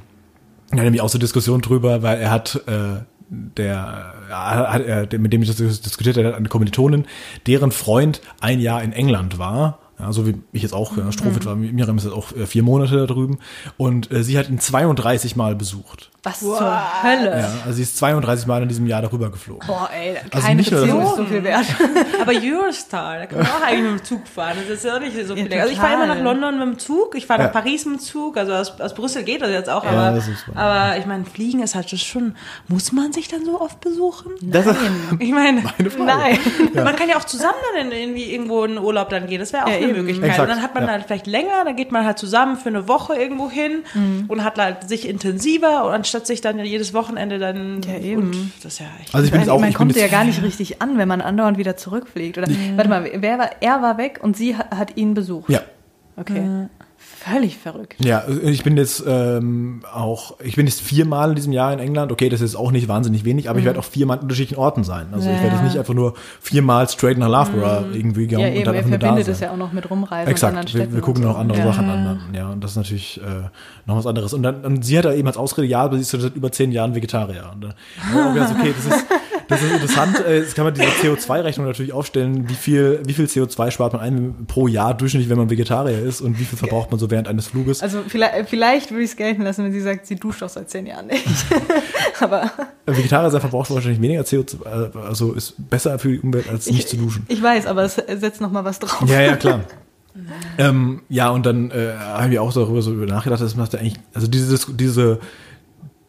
ja, nämlich auch so Diskussion drüber, weil er hat äh, der, ja, hat er, der- mit dem ich das diskutiert habe, eine Kommilitonin, deren Freund ein Jahr in England war. Ja, so wie ich jetzt auch, ja, Strohwitz war, Miriam ist jetzt auch äh, vier Monate da drüben. Und äh, sie hat ihn 32 Mal besucht. Was zur Hölle? Ja, also sie ist 32 Mal in diesem Jahr darüber geflogen. Boah, ey, Also keine dass Beziehung ist so viel wert. Aber Eurostar, da kann man auch eigentlich mit dem Zug fahren. Das ist ja auch nicht so viel. Ja, also ich fahre immer nach London mit dem Zug, ich fahre Ja. nach Paris mit dem Zug, also aus, aus Brüssel geht das jetzt auch, Ja, aber, das ist wahr. aber ich meine, Fliegen ist halt schon, muss man sich dann so oft besuchen? Das ist Ich meine, eine Frage. Nein. man kann ja auch zusammen dann irgendwie irgendwo in den Urlaub dann gehen. Das wäre auch Ja, eine eben. Möglichkeit. Exakt, Und dann hat man ja. halt vielleicht länger, dann geht man halt zusammen für eine Woche irgendwo hin Mhm. und hat halt sich intensiver und anstatt sich dann jedes Wochenende dann Ja, eben. und das ist ja echt. Also ich bin jetzt Man, auch, man ich bin kommt ja gar nicht richtig an, wenn man andauernd wieder zurückfliegt. Oder warte mal, wer war, er war weg und sie ha- hat ihn besucht. ja. Okay. Völlig verrückt. Ja, ich bin jetzt ähm, auch, ich bin jetzt viermal in diesem Jahr in England. Okay, das ist auch nicht wahnsinnig wenig, aber ich werde auch viermal an unterschiedlichen Orten sein. Also ich werde jetzt Ja. nicht einfach nur viermal straight nach Loughborough irgendwie gehen Ja, und eben, dann einfach nur da verbindet sein. es ja auch noch mit Rumreisen anderen Exakt, Städten. wir, wir gucken noch andere ja. Sachen an. Ja, und das ist natürlich äh, noch was anderes. Und dann und sie hat da eben als Ausrede, ja, aber sie ist seit über zehn Jahren Vegetarier. Und dann ich auch gedacht, okay, das ist, das ist interessant. Äh, Jetzt kann man diese CO2-Rechnung natürlich aufstellen, wie viel, wie viel CO2 spart man ein pro Jahr durchschnittlich, wenn man Vegetarier ist und wie viel verbraucht man so während eines Fluges. Also vielleicht, vielleicht würde ich es gelten lassen, wenn sie sagt, sie duscht auch seit zehn Jahren nicht. Aber Äh, Vegetarier sein verbraucht wahrscheinlich weniger CO2, äh, also ist besser für die Umwelt, als nicht zu duschen. ich weiß, aber es setzt noch mal was drauf. Ja, ja, klar. ähm, ja, und dann äh, haben wir auch darüber so nachgedacht, das macht ja eigentlich, also diese, diese,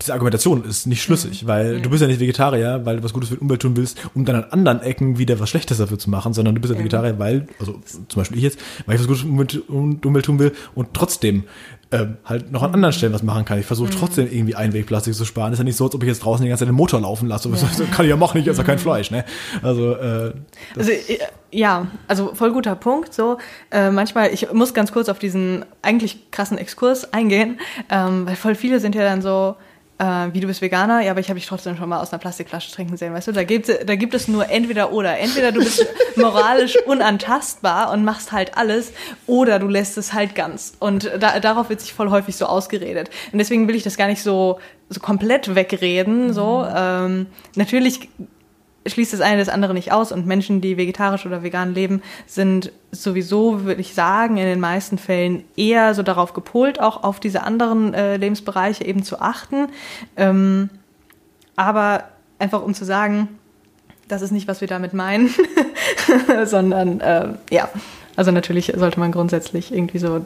diese Argumentation ist nicht schlüssig, weil du bist ja nicht Vegetarier, weil du was Gutes für die Umwelt tun willst, um dann an anderen Ecken wieder was Schlechtes dafür zu machen, sondern du bist ja Vegetarier, weil, also zum Beispiel ich jetzt, weil ich was Gutes für die Umwelt, tun will und trotzdem ähm, halt noch an anderen Stellen was machen kann. Ich versuche trotzdem irgendwie Einwegplastik zu sparen. Ist ja nicht so, als ob ich jetzt draußen die ganze Zeit den Motor laufen lasse. Das kann ich ja machen, ich esse ja kein Fleisch, ne? Also, äh, Also äh, ja, also voll guter Punkt. So äh, manchmal, ich muss ganz kurz auf diesen eigentlich krassen Exkurs eingehen, ähm, weil voll viele sind ja dann so, äh, wie du bist Veganer, ja, aber ich habe dich trotzdem schon mal aus einer Plastikflasche trinken sehen, weißt du? Da gibt, da gibt es nur entweder oder. Entweder du bist moralisch unantastbar und machst halt alles, oder du lässt es halt ganz. Und da, darauf wird sich voll häufig so ausgeredet. Und deswegen will ich das gar nicht so, so komplett wegreden. So ähm, natürlich schließt das eine das andere nicht aus und Menschen, die vegetarisch oder vegan leben, sind sowieso, würde ich sagen, in den meisten Fällen eher so darauf gepolt, auch auf diese anderen äh, Lebensbereiche eben zu achten. Ähm, aber einfach um zu sagen, das ist nicht, was wir damit meinen, sondern äh, ja, also natürlich sollte man grundsätzlich irgendwie so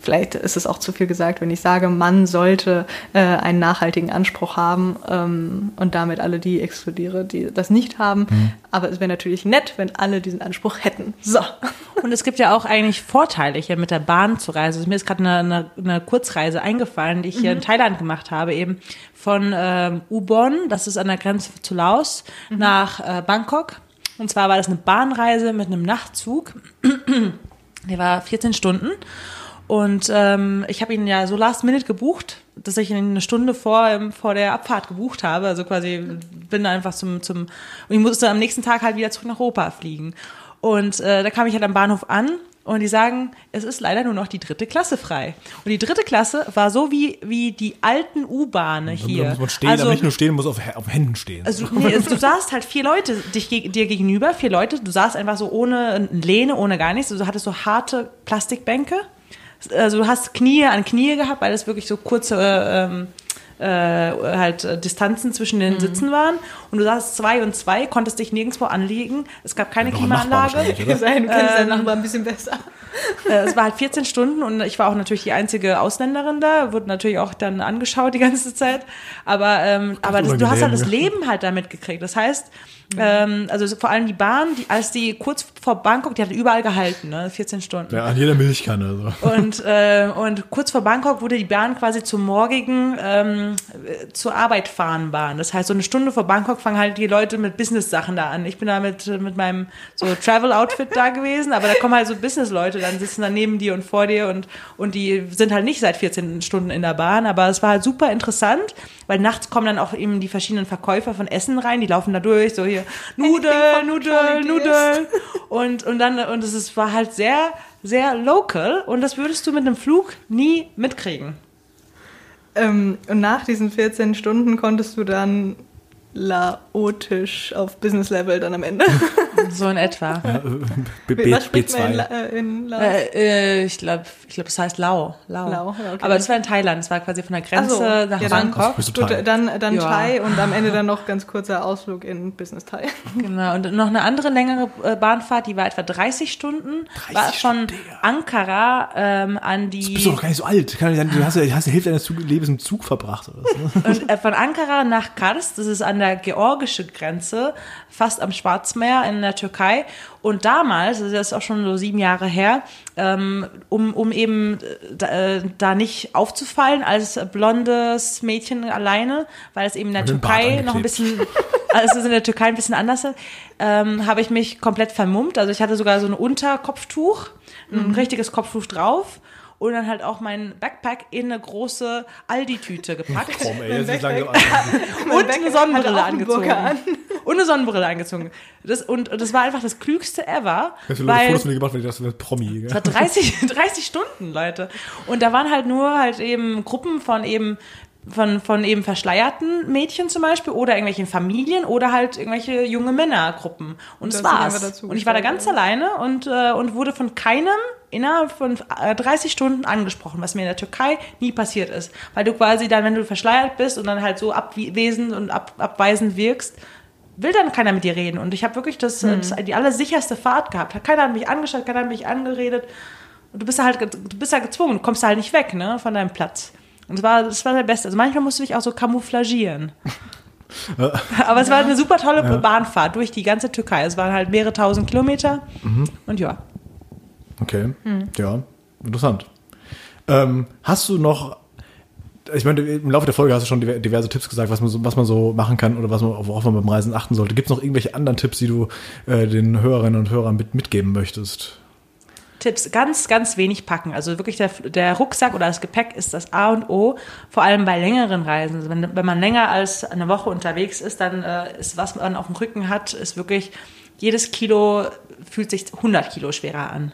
Vielleicht ist es auch zu viel gesagt, wenn ich sage, man sollte äh, einen nachhaltigen Anspruch haben ähm, und damit alle die exkludiere, die das nicht haben. Mhm. Aber es wäre natürlich nett, wenn alle diesen Anspruch hätten. So. Und es gibt ja auch eigentlich Vorteile, hier mit der Bahn zu reisen. Also mir ist gerade eine, eine, eine, Kurzreise eingefallen, die ich hier mhm. in Thailand gemacht habe, eben von ähm, Ubon, das ist an der Grenze zu Laos, mhm. nach äh, Bangkok. Und zwar war das eine Bahnreise mit einem Nachtzug. Der war 14 Stunden. Und ähm, ich habe ihn ja so last minute gebucht, dass ich ihn eine Stunde vor, ähm, vor der Abfahrt gebucht habe. Also quasi bin einfach zum, zum, und ich musste am nächsten Tag halt wieder zurück nach Europa fliegen. Und äh, da kam ich halt am Bahnhof an und die sagen, es ist leider nur noch die dritte Klasse frei. Und die dritte Klasse war so wie, wie die alten U-Bahne hier. Da muss man stehen, also, aber nicht nur stehen, muss auf, auf Händen stehen. Also, nee, du saßt halt vier Leute dich, dir gegenüber, vier Leute, du saßt einfach so ohne Lehne, ohne gar nichts. Also du hattest so harte Plastikbänke also du hast Knie an Knie gehabt, weil es wirklich so kurze ähm, äh, halt äh, Distanzen zwischen den mhm. Sitzen waren und du saßt zwei und zwei, konntest dich nirgendwo anlegen. Es gab keine Klimaanlage. du kennst ähm, deinen Nachbar ein bisschen besser. Äh, es war halt 14 Stunden und ich war auch natürlich die einzige Ausländerin da, wurde natürlich auch dann angeschaut die ganze Zeit. Aber, ähm, aber das, du hast halt das Leben halt damit gekriegt. Das heißt, ähm, also vor allem die Bahn, die, als die kurz vor Bangkok, die hat überall gehalten, ne? 14 Stunden. Ja, an jeder Milchkanne. So. Und, äh, und kurz vor Bangkok wurde die Bahn quasi zum morgigen ähm, zur Arbeit fahren Bahn. Das heißt, so eine Stunde vor Bangkok fangen halt die Leute mit Business-Sachen da an. Ich bin da mit, mit meinem so Travel-Outfit da gewesen, aber da kommen halt so Business-Leute, dann sitzen da neben dir und vor dir und, und die sind halt nicht seit 14 Stunden in der Bahn, aber es war halt super interessant, weil nachts kommen dann auch eben die verschiedenen Verkäufer von Essen rein, die laufen da durch, so hier Nudeln, Nudeln, Nudeln. Und, und dann, und es ist, war halt sehr, sehr local und das würdest du mit einem Flug nie mitkriegen. Ähm, und nach diesen 14 Stunden konntest du dann laotisch auf Business Level dann am Ende. So in etwa. Ja, B, B, Was spricht B2. man in, La, in Laos? Äh, äh, ich glaube, ich glaub, es heißt Lao. Lao. Lao okay. Aber das war in Thailand, es war quasi von der Grenze so, nach ja, Bangkok. Dann, dann, dann ja. Thai und am Ende dann noch ganz kurzer Ausflug in Business Thai. Genau, und noch eine andere längere äh, Bahnfahrt, die war etwa 30 Stunden, 30 war von Ankara ähm, an die... Du bist doch gar nicht so alt. Du hast, du hast die Hälfte deines Lebens im Zug verbracht. Oder so. und, äh, von Ankara nach Kars, das ist an der georgischen Grenze, fast am Schwarzmeer in der Türkei. Und damals, das ist auch schon so sieben Jahre her, ähm, um, um eben äh, da nicht aufzufallen als blondes Mädchen alleine, weil es eben in der Türkei noch ein bisschen, also es ist in der Türkei ein bisschen anders, ähm, habe ich mich komplett vermummt. Also ich hatte sogar so ein Unterkopftuch, ein mhm. richtiges Kopftuch drauf und dann halt auch mein Backpack in eine große Aldi-Tüte gepackt. Komm, ey, ist und eine Sonnenbrille angezogen. An. Und eine Sonnenbrille angezogen. Das, und, und das war einfach das klügste ever. Hast du weil, Fotos von dir gemacht, weil ich dachte, du Promi. Das war 30, 30 Stunden, Leute. Und da waren halt nur halt eben Gruppen von eben von, von eben verschleierten Mädchen zum Beispiel oder irgendwelchen Familien oder halt irgendwelche junge Männergruppen. Und das, das war's. Und ich war da ganz ja. alleine und, äh, und wurde von keinem innerhalb von 30 äh, Stunden angesprochen, was mir in der Türkei nie passiert ist. Weil du quasi dann, wenn du verschleiert bist und dann halt so abwesend und ab, abweisend wirkst, will dann keiner mit dir reden. Und ich habe wirklich das, mhm. das, die allersicherste Fahrt gehabt. Keiner hat mich angeschaut, keiner hat mich angeredet. Und du bist halt, du bist ja gezwungen, du kommst halt nicht weg, ne, von deinem Platz. Und das war, das war der Beste. Also manchmal musste ich auch so camouflagieren. Aber es war eine super tolle Bahnfahrt durch die ganze Türkei. Es waren halt mehrere tausend Kilometer. Und ja. Okay, ja, interessant. Ähm, hast du noch, ich meine, im Laufe der Folge hast du schon diver- diverse Tipps gesagt, was man so, was man so machen kann oder was man, worauf man beim Reisen achten sollte. Gibt es noch irgendwelche anderen Tipps, die du äh, den Hörerinnen und Hörern mit, mitgeben möchtest? Tipps, ganz, ganz wenig packen. Also wirklich der, der Rucksack oder das Gepäck ist das A und O, vor allem bei längeren Reisen. Also wenn, wenn man länger als eine Woche unterwegs ist, dann äh, ist, was man auf dem Rücken hat, ist wirklich, jedes Kilo fühlt sich 100 Kilo schwerer an.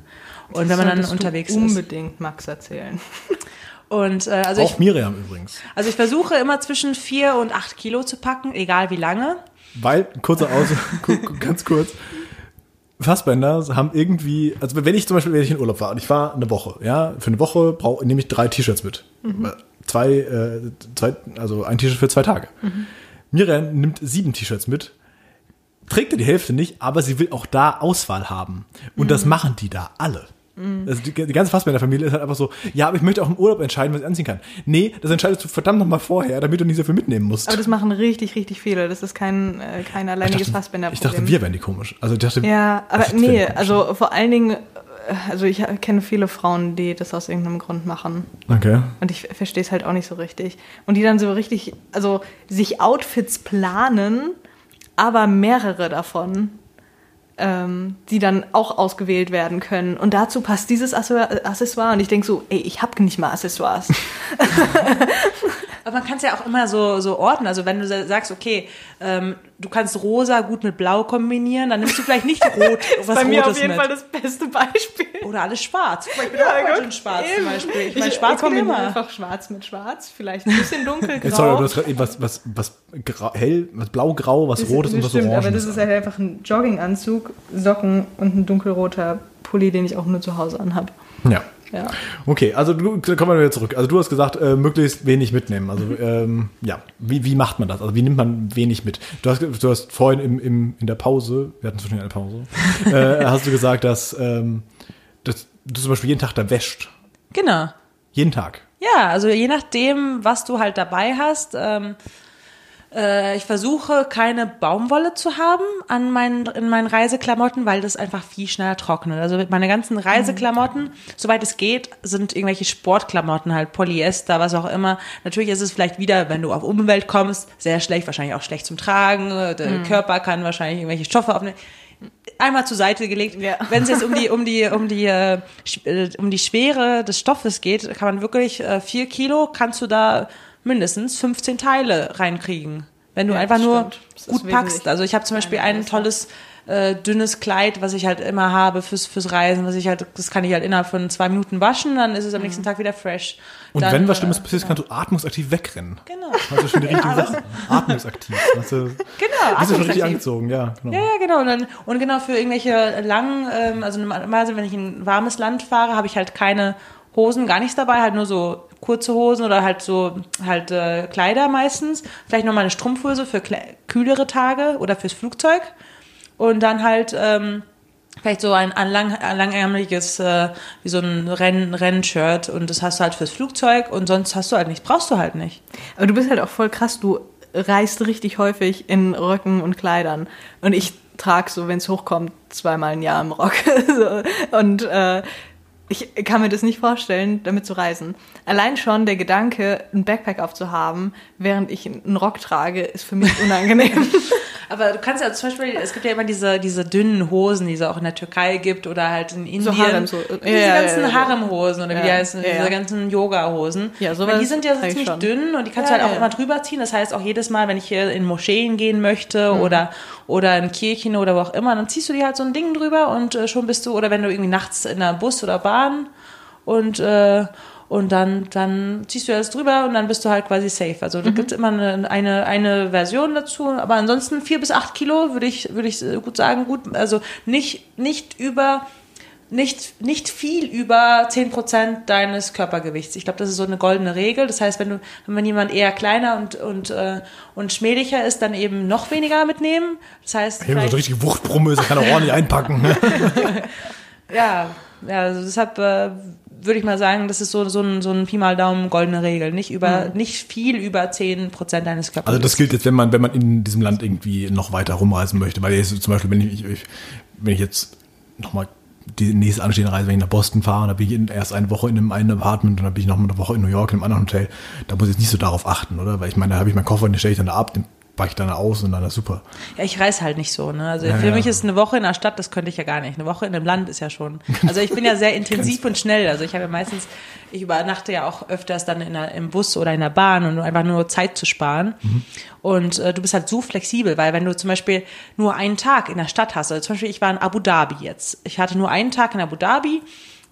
Und wenn man dann unterwegs ist. unbedingt Max erzählen. Und äh, also ich, Auch Miriam übrigens. also ich versuche immer zwischen 4 und 8 Kilo zu packen, egal wie lange. Weil, kurzer Aus, ganz kurz, Fassbänder haben irgendwie, also wenn ich zum Beispiel, wenn ich in Urlaub war und ich war eine Woche, ja, für eine Woche brauche nehme ich drei T-Shirts mit. Zwei, äh, zwei, also ein T-Shirt für zwei Tage. Miriam nimmt sieben T-Shirts mit, trägt er die Hälfte nicht, aber sie will auch da Auswahl haben. Und das machen die da alle. Also die, die ganze Fassbänder-Familie ist halt einfach so, ja, aber ich möchte auch im Urlaub entscheiden, was ich anziehen kann. Nee, das entscheidest du verdammt nochmal vorher, damit du nicht so viel mitnehmen musst. Aber das machen richtig, richtig viele. Das ist kein, äh, kein alleiniges ich Fassbänderproblem. dachte, wir wären die komisch. Also ich dachte, Ja, aber nee, also vor allen Dingen, äh, also ich kenne viele Frauen, die das aus irgendeinem Grund machen. Okay. Und ich verstehe es halt auch nicht so richtig. Und die dann so richtig, also sich Outfits planen, aber mehrere davon, ähm, die dann auch ausgewählt werden können. Und dazu passt dieses Accessoire. Und ich denke so, ey, ich habe nicht mal Accessoires. Aber man kann es ja auch immer so, so ordnen. Also wenn du sa- sagst, okay, ähm, du kannst rosa gut mit blau kombinieren, dann nimmst du vielleicht nicht rot, was Bei mir Rotes auf jeden mit. Fall das beste Beispiel. Oder alles schwarz. Mal, ich bin auch heute in schwarz zum Beispiel. Ich meine, schwarz kombiniere immer. einfach schwarz mit schwarz, vielleicht ein bisschen dunkelgrau. Sorry, du hast eben was, was, was grau, hell, was blau-grau, was Das- rotes und das was stimmt, aber oranges. das ist halt einfach ein Jogginganzug, Socken und ein dunkelroter Pulli, den ich auch nur zu Hause anhab. ja. Ja. Okay, also du, kommen wir wieder zurück. Also du hast gesagt, äh, möglichst wenig mitnehmen. Also ähm, ja, wie, wie macht man das? Also wie nimmt man wenig mit? Du hast, du hast vorhin im, im, in der Pause, wir hatten zwischen eine Pause, äh, hast du gesagt, dass, ähm, dass du zum Beispiel jeden Tag da wäscht. Genau. Jeden Tag. Ja, also je nachdem, was du halt dabei hast. Ähm, äh, ich versuche keine Baumwolle zu haben an meinen, in meinen Reiseklamotten, weil das einfach viel schneller trocknet. Also meine ganzen Reiseklamotten, soweit es geht, sind irgendwelche Sportklamotten, halt Polyester, was auch immer. Natürlich ist es vielleicht wieder, wenn du auf Umwelt kommst, sehr schlecht, wahrscheinlich auch schlecht zum Tragen. Der Körper kann wahrscheinlich irgendwelche Stoffe aufnehmen einmal zur Seite gelegt. Ja. Wenn es jetzt um die um die um die äh, äh, um die Schwere des Stoffes geht, kann man wirklich äh, vier Kilo kannst du da mindestens 15 Teile reinkriegen, wenn du Ja, einfach nur gut packst. Also ich habe zum Beispiel ein tolles äh, dünnes Kleid, was ich halt immer habe fürs fürs Reisen, was ich halt das kann ich halt innerhalb von zwei Minuten waschen, dann ist es am nächsten Tag wieder fresh. Und dann, wenn was äh, Schlimmes passiert, kannst du atmungsaktiv wegrennen. Genau. Also schon die richtige Sache. Atmungsaktiv. Hast du, Genau, bist du schon richtig atmungsaktiv. angezogen, ja. Genau. Ja, ja, genau. Und, dann, und genau für irgendwelche langen, ähm, also normalerweise, wenn ich in ein warmes Land fahre, habe ich halt keine Hosen, gar nichts dabei, halt nur so kurze Hosen oder halt so halt äh, Kleider meistens. Vielleicht nochmal eine Strumpfhose für kühlere Tage oder fürs Flugzeug. Und dann halt ähm, vielleicht so ein, ein, lang, ein äh, wie so ein Renn, Rennshirt und das hast du halt fürs Flugzeug und sonst hast du halt nichts, brauchst du halt nicht. Aber du bist halt auch voll krass, du reist richtig häufig in Röcken und Kleidern. Und ich trage so, wenn es hochkommt, zweimal im Jahr im Rock. Und äh, ich kann mir das nicht vorstellen, damit zu reisen. Allein schon der Gedanke, ein Backpack aufzuhaben, während ich einen Rock trage, ist für mich unangenehm. Aber du kannst ja zum Beispiel, es gibt ja immer diese, diese dünnen Hosen, die es auch in der Türkei gibt oder halt in Indien. Harem, so. diese Ja, ganzen ja, ja. Haremhosen oder wie die heißen, diese ganzen Yoga-Hosen. Ja, Weil sowas die sind ja so ziemlich schon. dünn und die kannst du halt auch immer drüber ziehen. Das heißt, auch jedes Mal, wenn ich hier in Moscheen gehen möchte Mhm. oder, oder in Kirchen oder wo auch immer, dann ziehst du dir halt so ein Ding drüber und äh, schon bist du, oder wenn du irgendwie nachts in einer Bus oder Bahn und äh, und dann, dann ziehst du das drüber und dann bist du halt quasi safe. Also Mhm. da gibt's immer eine, eine, eine Version dazu, aber ansonsten vier bis acht Kilo würde ich, würde ich gut sagen, gut, also nicht, nicht über, nicht, nicht viel über 10% deines Körpergewichts. Ich glaube, das ist so eine goldene Regel. Das heißt, wenn du, wenn jemand eher kleiner und, und, äh, und schmählicher ist, dann eben noch weniger mitnehmen. Das heißt, Ich habe so richtige Wuchtbrumme, ist, kann er ordentlich einpacken. ja, ja, also deshalb äh, würde ich mal sagen, das ist so, so ein, so ein Pi mal Daumen goldene Regel. Nicht über, nicht viel über 10 Prozent deines Körpers. Also das gilt jetzt, wenn man, wenn man in diesem Land irgendwie noch weiter rumreisen möchte. Weil jetzt zum Beispiel, wenn ich, ich wenn ich jetzt nochmal die nächste anstehende Reise, wenn ich nach Boston fahre, dann bin ich in- erst eine Woche in einem einen Apartment und dann bin ich noch eine Woche in New York in einem anderen Hotel. Da muss ich jetzt nicht so darauf achten, oder? Weil ich meine, da habe ich meinen Koffer und den stelle ich dann da ab, den ich dann aus und dann ist super. Ja, ich reise halt nicht so. Ne? Also Ja, für ja. mich ist eine Woche in der Stadt, das könnte ich ja gar nicht. Eine Woche in einem Land ist ja schon. Also ich bin ja sehr intensiv und schnell. Also ich habe ja meistens, ich übernachte ja auch öfters dann in der, im Bus oder in der Bahn und einfach nur Zeit zu sparen. Und äh, du bist halt so flexibel, weil wenn du zum Beispiel nur einen Tag in der Stadt hast, also zum Beispiel ich war in Abu Dhabi jetzt. Ich hatte nur einen Tag in Abu Dhabi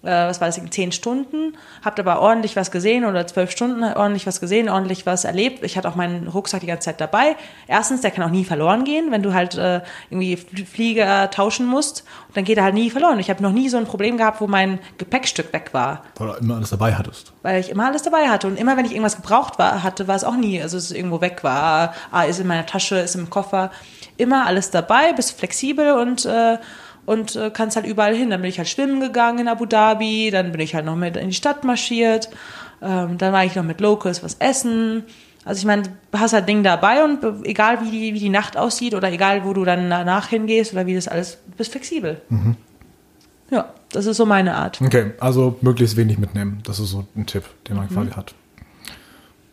was war das, zehn Stunden, habt aber ordentlich was gesehen oder zwölf Stunden ordentlich was gesehen, ordentlich was erlebt. Ich hatte auch meinen Rucksack die ganze Zeit dabei. Erstens, der kann auch nie verloren gehen, wenn du halt äh, irgendwie Fl- Flieger tauschen musst. Dann geht er halt nie verloren. Ich habe noch nie so ein Problem gehabt, wo mein Gepäckstück weg war, Weil du immer alles dabei hattest. weil ich immer alles dabei hatte. Und immer, wenn ich irgendwas gebraucht war, hatte, war es auch nie, also es ist irgendwo weg war. Ah, ist in meiner Tasche, ist im Koffer. Immer alles dabei, bist flexibel und äh, und äh, kannst halt überall hin. Dann bin ich halt schwimmen gegangen in Abu Dhabi, dann bin ich halt noch mit in die Stadt marschiert, ähm, dann war ich noch mit Locals was essen. Also ich meine, du hast halt Ding dabei und egal wie die, wie die Nacht aussieht oder egal wo du dann danach hingehst oder wie das alles, du bist flexibel. Ja, das ist so meine Art. Okay, also möglichst wenig mitnehmen. Das ist so ein Tipp, den man quasi hat.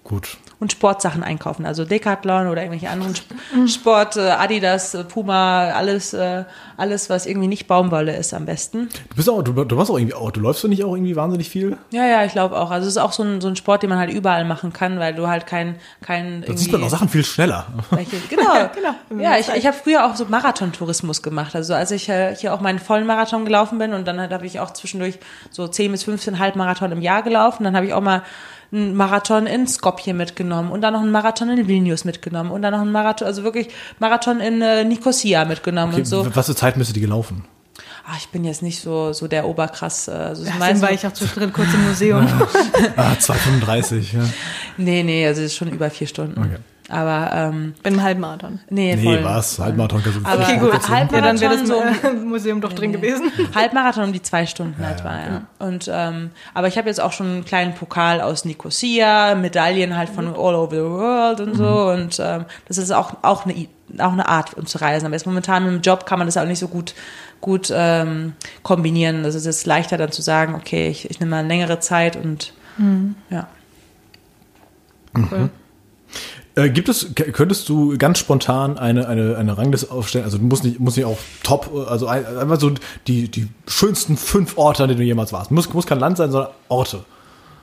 Gut. Und Sportsachen einkaufen, also Decathlon oder irgendwelche anderen Sp Sport, äh, Adidas, äh, Puma, alles, äh, alles, was irgendwie nicht Baumwolle ist am besten. Du bist auch, du, du warst auch irgendwie auch, du läufst du nicht auch irgendwie wahnsinnig viel? Ja, ja, ich glaube auch. Also es ist auch so ein, so ein Sport, den man halt überall machen kann, weil du halt kein, kein Da sieht man auch Sachen viel schneller. welche, genau, genau. Ja, ich, ich habe früher auch so Marathon-Tourismus gemacht. Also als ich hier auch meinen vollen Marathon gelaufen bin und dann halt habe ich auch zwischendurch so 10 bis 15 Halbmarathon im Jahr gelaufen. Dann habe ich auch mal einen Marathon in Skopje mitgenommen und dann noch einen Marathon in Vilnius mitgenommen und dann noch einen Marathon, also wirklich Marathon in äh, Nicosia mitgenommen und so. Was für Zeit müsste die gelaufen? Ah, ich bin jetzt nicht so so der Oberkrass. äh, Also es ist Deswegen meistens- war ich auch zwischendrin kurz im Museum. Ah, 2,35, ja. nee, nee, also es ist schon über vier Stunden. Okay. Aber ähm, Bin im Halbmarathon. nee, Nee, voll. was? Halbmarathon kannst du Aber völlig gut, verkürzen. halb- Ja, dann wäre das Halbmarathon, im Museum doch drin gewesen. Halbmarathon um die zwei Stunden etwa, ja. Und ähm, aber ich habe jetzt auch schon einen kleinen Pokal aus Nicosia, Medaillen halt von all over the world und so. Und ähm, das ist auch auch eine auch eine Art, um zu reisen. Aber jetzt momentan mit dem Job kann man das auch nicht so gut gut ähm, kombinieren. Das ist jetzt leichter dann zu sagen, okay, ich, ich nehme mal eine längere Zeit und ja. Cool. Äh, gibt es, könntest du ganz spontan eine, eine, eine Rangliste aufstellen? Also du musst nicht, musst nicht auch top, also ein, einfach so die, die schönsten fünf Orte, an denen du jemals warst. Muss, muss kein Land sein, sondern Orte.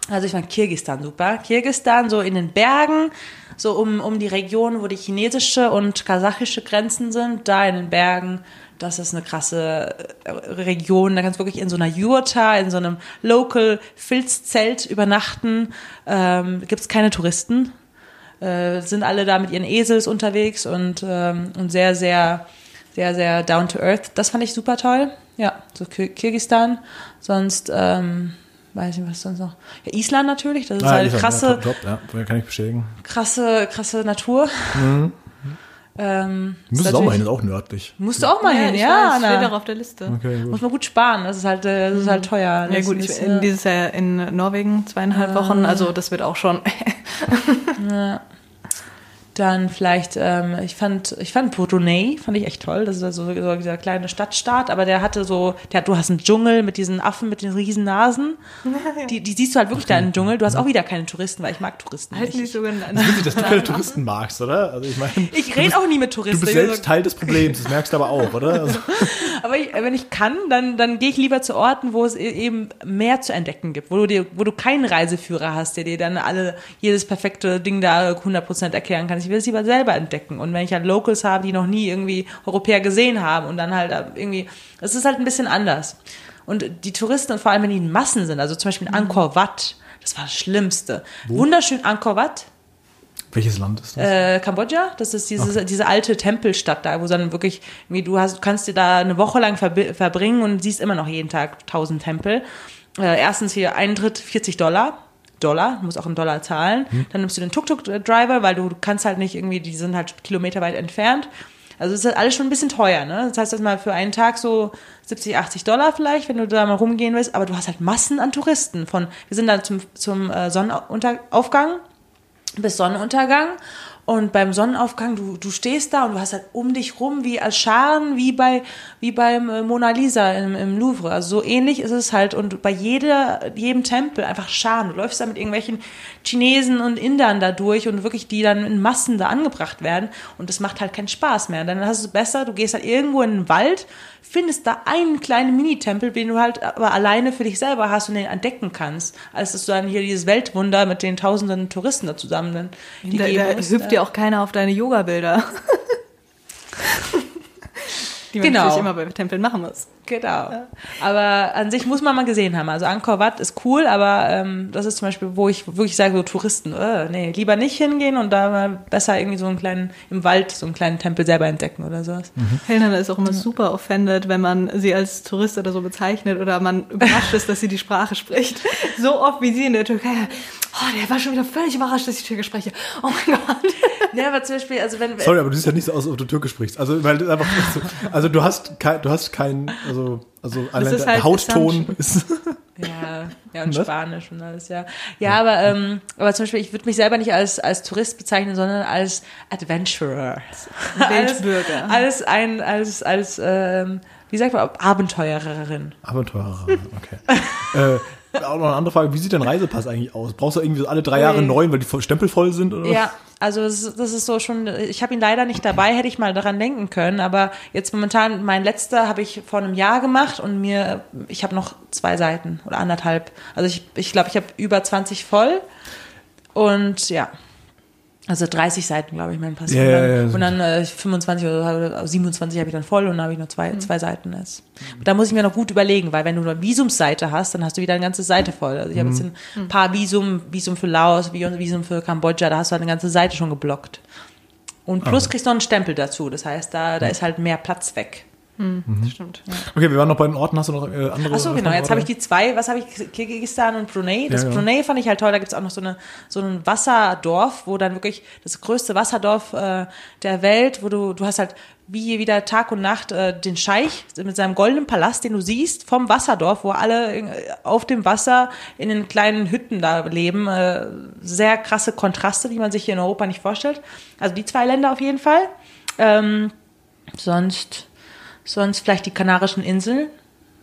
Also ich fand Kirgistan super. Kirgistan so in den Bergen, so um, um die Region, wo die chinesische und kasachische Grenzen sind, da in den Bergen. Das ist eine krasse äh, Region. Da kannst du wirklich in so einer Jurta, in so einem Local Filzzelt übernachten. Ähm, Gibt es keine Touristen. Äh, sind alle da mit ihren Esels unterwegs und, ähm, und sehr, sehr, sehr, sehr down to earth. Das fand ich super toll. Ja, so Kir Kirgistan. Sonst, ähm, weiß nicht, was sonst noch. Ja, Island natürlich, das ist Ah, halt Island, krasse, Ja, top, top, ja, kann ich bestätigen. krasse, krasse Natur. Ähm, musst auch mal hin, ist auch nördlich. Musst du auch mal hin, ich ja, weiß, steht auch auf der Liste. Okay, gut. Muss man gut sparen, das ist halt, äh, das ist halt teuer. Ja Das gut, ist, ich bin äh, dieses Jahr in Norwegen zweieinhalb Wochen, also das wird auch schon. Dann vielleicht, ähm, ich fand, ich fand Brunei, fand ich echt toll. Das ist also so dieser kleine Stadtstaat, aber der hatte so, der, du hast einen Dschungel mit diesen Affen mit den riesen Nasen. Die, die siehst du halt wirklich da im Dschungel. Du hast auch wieder keine Touristen, weil ich mag Touristen Halt nicht. nicht so genannt. Witzig, dass du keine Touristen magst, oder? Also ich meine, Ich rede auch nie mit du Touristen. bist selbst Teil des Problems, das merkst du aber auch, oder? Also, Aber ich, wenn ich kann, dann, dann gehe ich lieber zu Orten, wo es e- eben mehr zu entdecken gibt, wo du dir, wo du keinen Reiseführer hast, der dir dann alle, jedes perfekte Ding da 100% erklären kann. Ich will es lieber selber entdecken. Und wenn ich halt Locals habe, die noch nie irgendwie Europäer gesehen haben und dann halt irgendwie, es ist halt ein bisschen anders. Und die Touristen, und vor allem wenn die in Massen sind, also zum Beispiel in Angkor Wat, das war das Schlimmste. Wunderschön Angkor Wat, welches Land ist das? äh, Kambodscha. Das ist diese, diese alte Tempelstadt da, wo dann wirklich, irgendwie, du hast, kannst dir da eine Woche lang verbringen und siehst immer noch jeden Tag tausend Tempel. Äh, erstens hier Eintritt 40 Dollar. Dollar, du musst auch in Dollar zahlen. Dann nimmst du den Tuk-Tuk-Driver, weil du kannst halt nicht irgendwie, die sind halt kilometerweit entfernt. Also es ist halt alles schon ein bisschen teuer, ne? Das heißt, das mal für einen Tag so 70, 80 Dollar vielleicht, wenn du da mal rumgehen willst, aber du hast halt Massen an Touristen von, wir sind dann zum, zum äh, Sonnenaufgang bis Sonnenuntergang und beim Sonnenaufgang, du, du stehst da und du hast halt um dich rum wie als Scharen, wie bei, wie beim äh, Mona Lisa im, im Louvre. Also so ähnlich ist es halt und bei jeder, jedem Tempel einfach Scharen. Du läufst da mit irgendwelchen Chinesen und Indern da durch und wirklich die dann in Massen da angebracht werden und das macht halt keinen Spaß mehr. Dann hast du es besser, du gehst halt irgendwo in den Wald, findest da einen kleinen Minitempel, den du halt aber alleine für dich selber hast und den entdecken kannst, als dass du dann hier dieses Weltwunder mit den tausenden Touristen da zusammen die da, da hüpft ja auch keiner auf deine Yoga-Bilder. die man genau. natürlich immer bei Tempeln machen muss. Genau. Ja. Aber an sich muss man mal gesehen haben. Also Angkor Wat ist cool, aber ähm, das ist zum Beispiel, wo ich wirklich sage, so Touristen, äh, nee, lieber nicht hingehen und da mal besser irgendwie so einen kleinen, im Wald so einen kleinen Tempel selber entdecken oder sowas. Mhm. Helena ist auch immer ja. super offended, wenn man sie als Tourist oder so bezeichnet oder man überrascht ist, dass sie die Sprache spricht. So oft wie sie in der Türkei. Oh, der war schon wieder völlig überrascht, dass ich Türkisch spreche. Oh mein Gott. Ja, aber zum Beispiel, also wenn. Sorry, aber du siehst ja nicht so aus, als ob du Türkisch sprichst. Also, weil das einfach so, also du hast kein, du hast kein, also, also allein der halt Hautton ist. Ja, ja, und Was? Spanisch und alles, ja. Ja, aber, ähm, aber zum Beispiel, ich würde mich selber nicht als, als Tourist bezeichnen, sondern als Adventurer. Weltbürger. Als, als ein, als, als, ähm, wie sagt man, Abenteurerin. Abenteurerin, okay. äh, auch noch eine andere Frage, wie sieht dein Reisepass eigentlich aus? Brauchst du irgendwie so alle drei Jahre einen neuen, weil die Stempel voll sind? Oder? Ja, also das ist, das ist so schon, ich habe ihn leider nicht dabei, hätte ich mal daran denken können, aber jetzt momentan, mein letzter habe ich vor einem Jahr gemacht und mir, ich habe noch zwei Seiten oder anderthalb. Also ich glaube, ich, glaub, ich habe über 20 voll und ja. Also 30 Seiten, glaube ich, mein Pass. Ja, ja, ja, und dann äh, 25 oder 27 habe ich dann voll und dann habe ich noch zwei, mhm. zwei Seiten. Jetzt. Da muss ich mir noch gut überlegen, weil wenn du eine Visumsseite hast, dann hast du wieder eine ganze Seite voll. Also ich habe jetzt mhm. ein paar Visum, Visum für Laos, Visum für Kambodscha, da hast du halt eine ganze Seite schon geblockt. Und plus okay. kriegst du noch einen Stempel dazu. Das heißt, da, da ist halt mehr Platz weg. Mhm. mhm. Stimmt. Ja. Okay, wir waren noch bei den Orten. Hast du noch äh, andere? Achso, genau. Jetzt habe ich die zwei. Was habe ich? Kirgisistan und Brunei. Das ja, ja. Brunei fand ich halt toll. Da gibt es auch noch so, eine, so ein Wasserdorf, wo dann wirklich das größte Wasserdorf äh, der Welt, wo du, du hast halt wie wieder Tag und Nacht äh, den Scheich mit seinem goldenen Palast, den du siehst vom Wasserdorf, wo alle äh, auf dem Wasser in den kleinen Hütten da leben. Äh, sehr krasse Kontraste, die man sich hier in Europa nicht vorstellt. Also die zwei Länder auf jeden Fall. Ähm, sonst Sonst vielleicht die Kanarischen Inseln,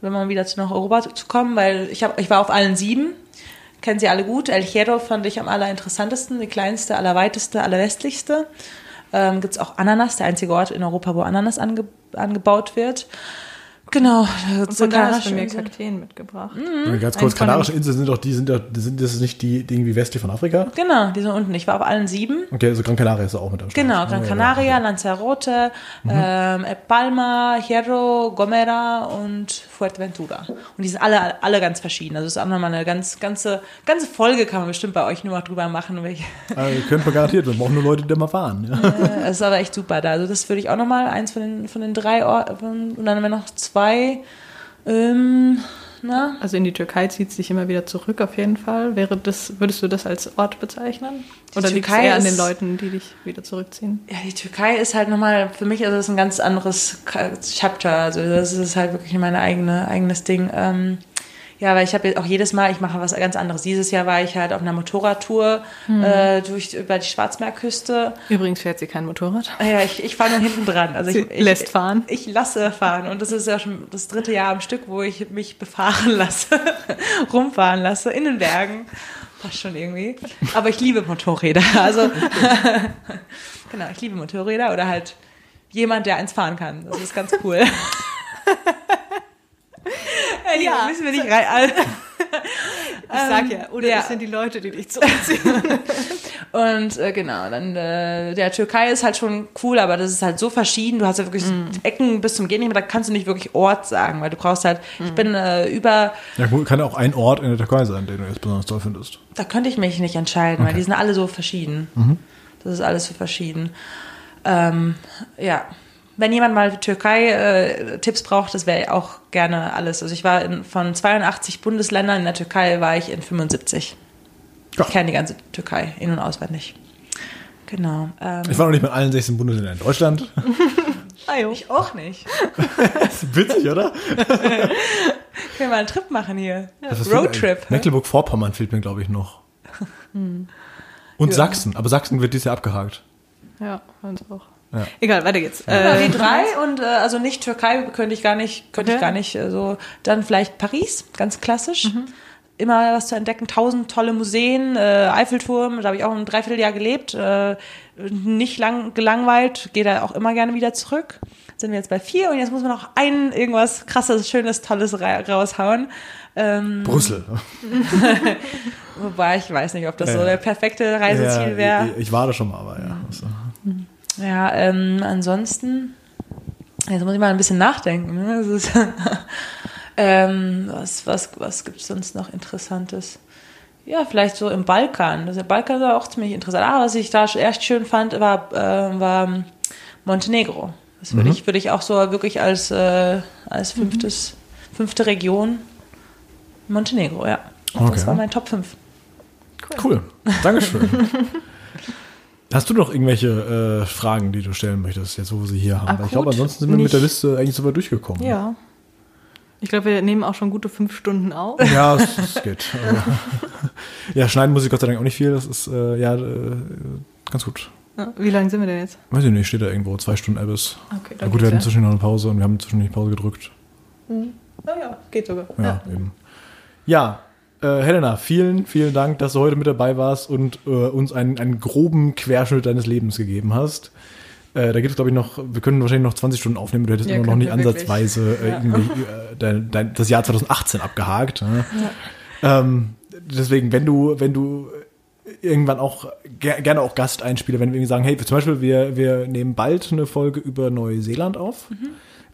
wenn man wieder zu nach Europa zu kommen, weil ich, hab, ich war auf allen sieben. Kennen sie alle gut. El Hierro fand ich am allerinteressantesten, die kleinste, allerweiteste, allerwestlichste. Ähm, Gibt es auch Ananas, der einzige Ort in Europa, wo Ananas ange, angebaut wird. Genau. Und von da hast du mir Kakteen mitgebracht. Mhm. Ganz kurz, Kanarische Inseln sind doch die, sind doch, sind das nicht die, die irgendwie westlich von Afrika? Genau, die sind unten. Ich war auf allen sieben. Okay, also Gran Canaria ist auch mit am Start. Genau, Gran Canaria, Lanzarote, mhm. ähm, Palma, Hierro, Gomera und Fuerteventura. Und die sind alle, alle ganz verschieden. Also es ist auch nochmal eine ganz, ganze, ganze Folge kann man bestimmt bei euch nur mal drüber machen. Welche. Also, können wir garantiert, wir brauchen nur Leute, die da mal fahren. Ja. Äh, das ist aber echt super da. Also das würde ich auch nochmal, eins von den, von den drei Orten, und dann haben wir noch zwei zwei. Ähm, na? Also in die Türkei zieht es sich immer wieder zurück, auf jeden Fall. Wäre das, würdest du das als Ort bezeichnen? Die Oder liegt es eher an den Leuten, die dich wieder zurückziehen? Ja, die Türkei ist halt nochmal, für mich ist es ein ganz anderes Chapter. Also das ist halt wirklich mein eigene, eigenes Ding. Ähm, ja, weil ich habe auch jedes Mal, ich mache was ganz anderes. Dieses Jahr war ich halt auf einer Motorradtour hm. äh, durch über die Schwarzmeerküste. Übrigens fährt sie kein Motorrad. Ja, ich, ich fahre nur hinten dran. Also sie ich, lässt fahren. Ich, ich lasse fahren und das ist ja schon das dritte Jahr am Stück, wo ich mich befahren lasse, rumfahren lasse in den Bergen. Passt schon irgendwie. Aber ich liebe Motorräder. Also genau, ich liebe Motorräder oder halt jemand, der eins fahren kann. Das ist ganz cool. Hey, ja, müssen wir nicht rein. ich sag ja, oder ja. das sind die Leute, die dich zurückziehen. und äh, genau, dann äh, der Türkei ist halt schon cool, aber das ist halt so verschieden. Du hast ja wirklich mm. Ecken bis zum Gehen nicht mehr, da kannst du nicht wirklich Ort sagen, weil du brauchst halt, mm. ich bin äh, über. Ja, gut, kann ja auch ein Ort in der Türkei sein, den du jetzt besonders toll findest. Da könnte ich mich nicht entscheiden, okay. weil die sind alle so verschieden. Mhm. Das ist alles so verschieden. Ähm, ja wenn jemand mal Türkei-Tipps äh, braucht, das wäre auch gerne alles. Also ich war in, von 82 Bundesländern in der Türkei, war ich in 75. Ja. Ich kenne die ganze Türkei in- und auswendig. Genau. Ähm, ich war noch nicht mit allen 16 Bundesländern in Deutschland. Ah, jo. Ich auch nicht. Das ist witzig, oder? Können wir mal einen Trip machen hier. Das ist Roadtrip. Mecklenburg-Vorpommern fehlt mir, glaube ich, noch. Und Sachsen, aber Sachsen wird dieses Jahr abgehakt. Ja, uns auch. Ja. Egal, weiter geht's. Ja, Äh, die drei und äh, also nicht Türkei könnte ich gar nicht, könnte ich Okay. gar nicht äh, so. Dann vielleicht Paris, ganz klassisch. Immer was zu entdecken, tausend tolle Museen, äh, Eiffelturm, da habe ich auch ein Dreivierteljahr gelebt, äh, nicht lang gelangweilt, gehe da auch immer gerne wieder zurück. Sind wir jetzt bei vier und jetzt muss man noch ein irgendwas krasses, schönes, tolles ra raushauen. Ähm, Brüssel. wobei ich weiß nicht, ob das so Ja. der perfekte Reiseziel Ja, wäre. Ich, ich war da schon mal, aber ja. Also, Ja, ähm, ansonsten, jetzt muss ich mal ein bisschen nachdenken. Ne? Ist, ähm, was was, was gibt es sonst noch Interessantes? Ja, vielleicht so im Balkan. Das, der Balkan war auch ziemlich interessant. Ah, was ich da erst schön fand, war, äh, war Montenegro. Das würde ich, würde ich auch so wirklich als, äh, als fünftes, fünfte Region Montenegro, ja. Okay. Das war mein Top 5. cool. Dankeschön. Hast du noch irgendwelche äh, Fragen, die du stellen möchtest, jetzt wo wir sie hier haben? Weil ich glaube, Akut ansonsten sind wir mit der. Liste eigentlich so weit durchgekommen. ja. Ich glaube, wir nehmen auch schon gute fünf Stunden auf. Ja, es, geht. Aber, ja, schneiden muss ich Gott sei Dank auch nicht viel. Das ist äh, ja äh, ganz gut. Ja, Wie lange sind wir denn jetzt? Weiß ich nicht, steht da irgendwo zwei Stunden Abyss. Okay, Na gut, wir hatten zwischendurch noch eine Pause und wir haben zwischendurch Pause gedrückt. Oh ja, geht sogar. Ja, eben. Ja, äh, Helena, vielen, vielen Dank, dass du heute mit dabei warst und äh, uns einen, einen groben Querschnitt deines Lebens gegeben hast. Äh, da gibt es, glaube ich, noch, wir können wahrscheinlich noch 20 Stunden aufnehmen, du hättest Ja, immer noch nicht ansatzweise äh, Ja. äh, dein, dein, das Jahr 2018 abgehakt. Ne? Ähm, deswegen, wenn du, wenn du irgendwann auch ger gerne auch Gasteinspieler, wenn wir sagen, hey, zum Beispiel, wir, wir nehmen bald eine Folge über Neuseeland auf. Mhm.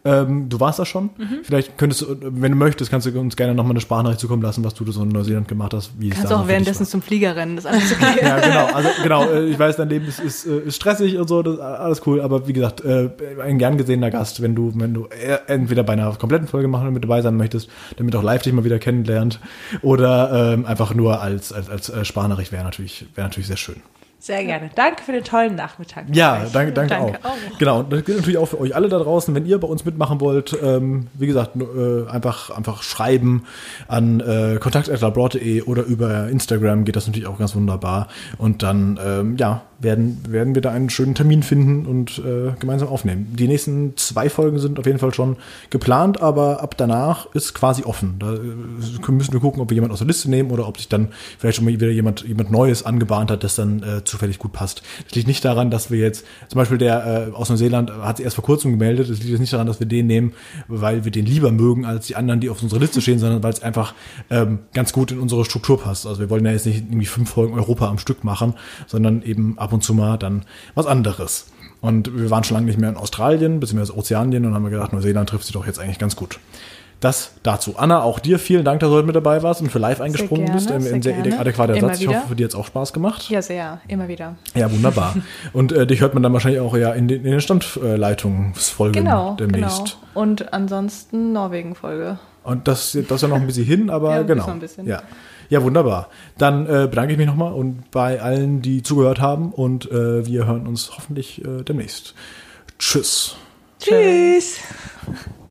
Ähm, du warst da schon. Vielleicht könntest du, wenn du möchtest, kannst du uns gerne nochmal eine Sprachnachricht zukommen lassen, was du so in Neuseeland gemacht hast. Wie es Kannst da auch währenddessen zum Flieger rennen, das ist alles okay. Ja, genau. Also genau, äh, ich weiß, dein Leben ist, ist, äh, ist stressig und so, das ist alles cool, aber wie gesagt, äh, ein gern gesehener Gast, wenn du, wenn du äh, entweder bei einer kompletten Folge machen und mit dabei sein möchtest, damit auch live dich mal wieder kennenlernt, oder ähm, einfach nur als, als, als äh, Sprachnachricht wäre natürlich, wäre natürlich sehr schön. Sehr gerne. Danke für den tollen Nachmittag. mit Ja, danke, danke, Danke auch. auch. Genau, und das gilt natürlich auch für euch alle da draußen, wenn ihr bei uns mitmachen wollt, ähm, wie gesagt, äh, einfach, einfach schreiben an äh, kontakt.labroad.de oder über Instagram geht das natürlich auch ganz wunderbar. Und dann, ähm, ja, werden, werden wir da einen schönen Termin finden und äh, gemeinsam aufnehmen. Die nächsten zwei Folgen sind auf jeden Fall schon geplant, aber ab danach ist quasi offen. Da äh, müssen wir gucken, ob wir jemand aus der Liste nehmen oder ob sich dann vielleicht schon mal wieder jemand, jemand Neues angebahnt hat, das dann äh, zufällig gut passt. Das liegt nicht daran, dass wir jetzt, zum Beispiel der äh, aus Neuseeland hat sich erst vor kurzem gemeldet, es liegt jetzt nicht daran, dass wir den nehmen, weil wir den lieber mögen als die anderen, die auf unserer Liste stehen, sondern weil es einfach ähm, ganz gut in unsere Struktur passt. Also wir wollen ja jetzt nicht irgendwie fünf Folgen Europa am Stück machen, sondern eben ab und zu mal dann was anderes. Und wir waren schon lange nicht mehr in Australien, beziehungsweise Ozeanien und haben wir gedacht, Neuseeland trifft sich doch jetzt eigentlich ganz gut. Das dazu. Anna, auch dir vielen Dank, dass du heute mit dabei warst und für live eingesprungen gerne, bist. Ein, sehr ein sehr gerne. adäquater Satz. Ich wieder. hoffe, dir hat auch Spaß gemacht. Ja, sehr, immer wieder. Ja, wunderbar. Und äh, dich hört man dann wahrscheinlich auch ja in den, in den Standleitungsfolgen Genau, demnächst. genau. Und ansonsten Norwegen-Folge. Und das, das ist ja noch ein bisschen hin, aber Ja, genau. ein bisschen. Ja. Ja, wunderbar. Dann äh, bedanke ich mich nochmal und bei allen, die zugehört haben und äh, wir hören uns hoffentlich äh, demnächst. Tschüss. Tschüss.